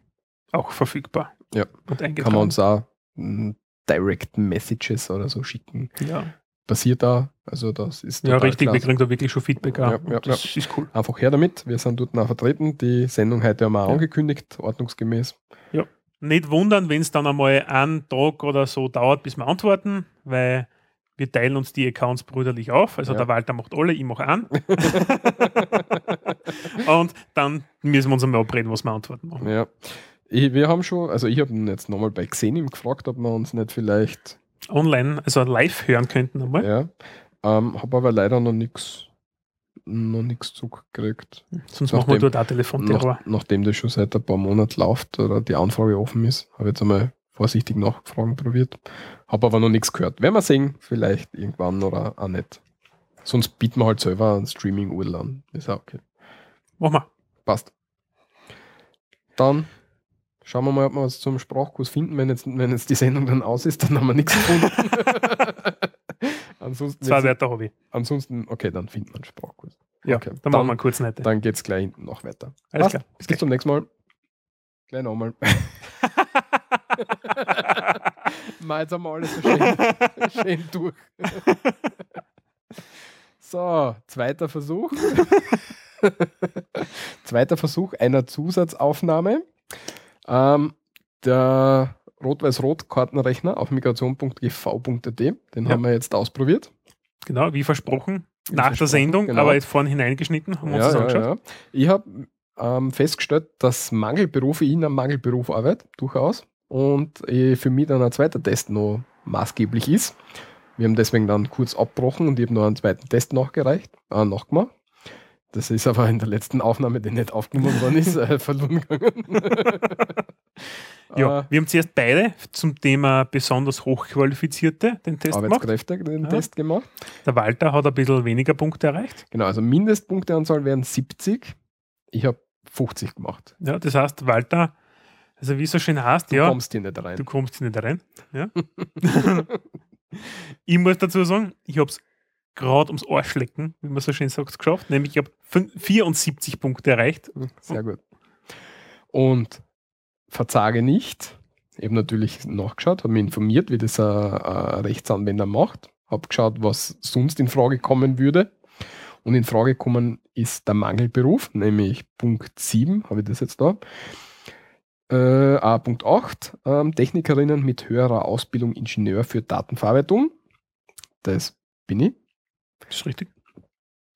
C: auch verfügbar.
D: Ja.
C: Und eingetragen.
D: Kann man uns auch mm, Direct Messages oder so schicken.
C: ja,
D: Passiert da. Also das ist
C: ja richtig, wir
D: klasse.
C: kriegen da wirklich schon Feedback. auch.
D: Ja, ja,
C: das ist cool.
D: Einfach her damit. Wir sind dort auch vertreten. Die Sendung heute haben wir auch
C: Ja.
D: angekündigt, ordnungsgemäß.
C: Nicht wundern, wenn es dann einmal einen Tag oder so dauert, bis wir antworten, weil wir teilen uns die Accounts brüderlich auf. Also
D: Ja.
C: der Walter macht alle, ich mache einen. Und dann müssen wir uns einmal abreden, was wir antworten machen.
D: Ja. Ich, wir haben schon, also ich habe ihn jetzt nochmal bei Xenim gefragt, ob wir uns nicht vielleicht,
C: Online, also live hören könnten einmal.
D: ja, ähm, habe aber leider noch nichts noch nichts zugekriegt.
C: Sonst
D: Nachdem-
C: machen wir dort auch Telefonterror.
D: Nach, nachdem das schon seit ein paar Monaten läuft oder die Anfrage offen ist, habe ich jetzt einmal vorsichtig nachgefragt probiert. Habe aber noch nichts gehört. Werden wir sehen, vielleicht irgendwann oder auch nicht. Sonst bieten wir halt selber ein Streaming-URL an. Ist auch okay.
C: Machen wir.
D: Passt. Dann schauen wir mal, ob wir was zum Sprachkurs finden. Wenn jetzt, wenn jetzt die Sendung dann aus ist, dann haben wir nichts gefunden. ansonsten,
C: Zwei Wörter habe ich.
D: ansonsten, okay, dann finden wir einen Sprachkurs.
C: Ja,
D: Okay.
C: dann, machen wir kurz nicht.
D: Dann geht es gleich hinten noch weiter.
C: Alles
D: Passt.
C: klar.
D: Bis, Bis zum nächsten Mal. Gleich nochmal. Mal jetzt haben wir alles so schön, schön durch. so, zweiter Versuch. zweiter Versuch einer Zusatzaufnahme. Ähm, der Rot-Weiß-Rot-Kartenrechner auf migration.gv.at, den
C: Ja.
D: haben wir jetzt ausprobiert.
C: Genau, wie versprochen.
D: Wie
C: nach der
D: versprochen,
C: Sendung,
D: genau.
C: aber jetzt vorhin hineingeschnitten, haben wir uns das angeschaut.
D: Ich habe ähm, festgestellt, dass Mangelberufe in einem Mangelberuf arbeit, durchaus. Und äh, für mich dann ein zweiter Test noch maßgeblich ist. Wir haben deswegen dann kurz abgebrochen und ich habe noch einen zweiten Test nachgereicht, äh, nachgemacht. Das ist aber in der letzten Aufnahme, die nicht aufgenommen worden ist, äh, verloren gegangen.
C: Ja,
D: Äh,
C: wir haben zuerst beide zum Thema besonders Hochqualifizierte den Test gemacht.
D: Arbeitskräfte den
C: Ja.
D: Test gemacht.
C: Der Walter hat ein bisschen weniger Punkte erreicht.
D: Genau, also Mindestpunkteanzahl wären 70. Ich habe 50 gemacht.
C: Ja, das heißt, Walter, also wie es so schön heißt,
D: Du
C: ja,
D: kommst hier nicht rein.
C: du kommst nicht rein. Ja. ich muss dazu sagen, ich habe es gerade ums Arschlecken, wie man so schön sagt, geschafft. Nämlich ich habe 74 Punkte erreicht.
D: Sehr gut. Und verzage nicht. Ich habe natürlich nachgeschaut, habe mich informiert, wie das ein, ein Rechtsanwender macht. Habe geschaut, was sonst in Frage kommen würde. Und in Frage kommen ist der Mangelberuf, nämlich Punkt 7, habe ich das jetzt da. Äh, ah, Punkt 8, ähm, Technikerinnen mit höherer Ausbildung Ingenieur für Datenverarbeitung. Das bin ich.
C: Das ist richtig.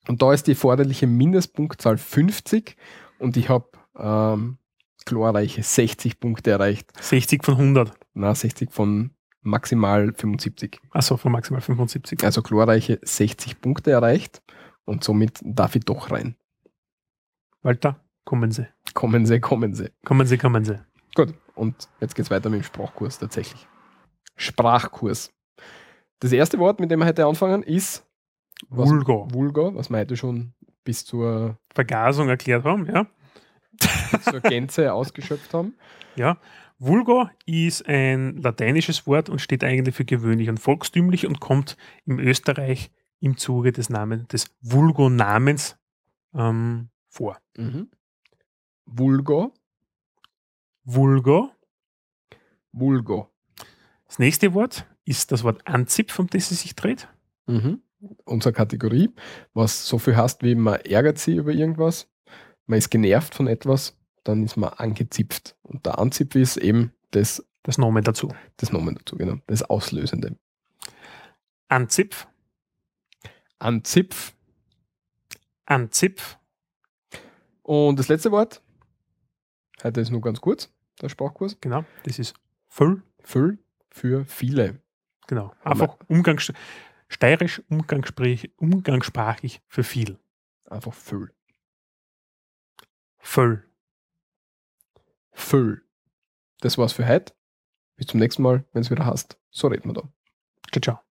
D: Und da ist die erforderliche Mindestpunktzahl 50 und ich habe ähm, glorreiche 60 Punkte erreicht.
C: 60 von 100.
D: Na, 60 von maximal 75.
C: Achso, von maximal 75.
D: Also glorreiche 60 Punkte erreicht und somit darf ich doch rein.
C: Walter, kommen Sie.
D: Kommen Sie, kommen Sie.
C: Kommen Sie, kommen Sie.
D: Gut, und jetzt geht es weiter mit dem Sprachkurs tatsächlich. Sprachkurs. Das erste Wort, mit dem wir heute anfangen, ist was-
C: Vulgo.
D: Vulgo, was wir heute schon bis zur,
C: Vergasung erklärt haben, ja.
D: bis zur Gänze ausgeschöpft haben.
C: Ja. Vulgo ist ein lateinisches Wort und steht eigentlich für gewöhnlich und volkstümlich und kommt im Österreich im Zuge des Namens, des Vulgo-Namens ähm, vor.
D: Mhm. Vulgo,
C: Vulgo.
D: Vulgo.
C: Das nächste Wort ist das Wort Anzipf, um das es sich dreht.
D: Mhm. Unsere Kategorie, was so viel heißt, wie man ärgert sich über irgendwas, man ist genervt von etwas, dann ist man angezipft. Und der Anzipf ist eben das,
C: Das Nomen dazu.
D: das Nomen dazu, genau, das Auslösende.
C: Anzipf,
D: Anzipf.
C: Anzipf,
D: Und das letzte Wort, heute ist nur ganz kurz, der Sprachkurs,
C: genau, das ist Füll,
D: Füll für viele.
C: genau. Einfach Umgangs steirisch umgangssprachlich, umgangssprachlich für viel.
D: Einfach Füll.
C: Füll.
D: Füll. Das war's für heute. Bis zum nächsten Mal, wenn es wieder hast. So reden wir da.
C: Ciao, ciao.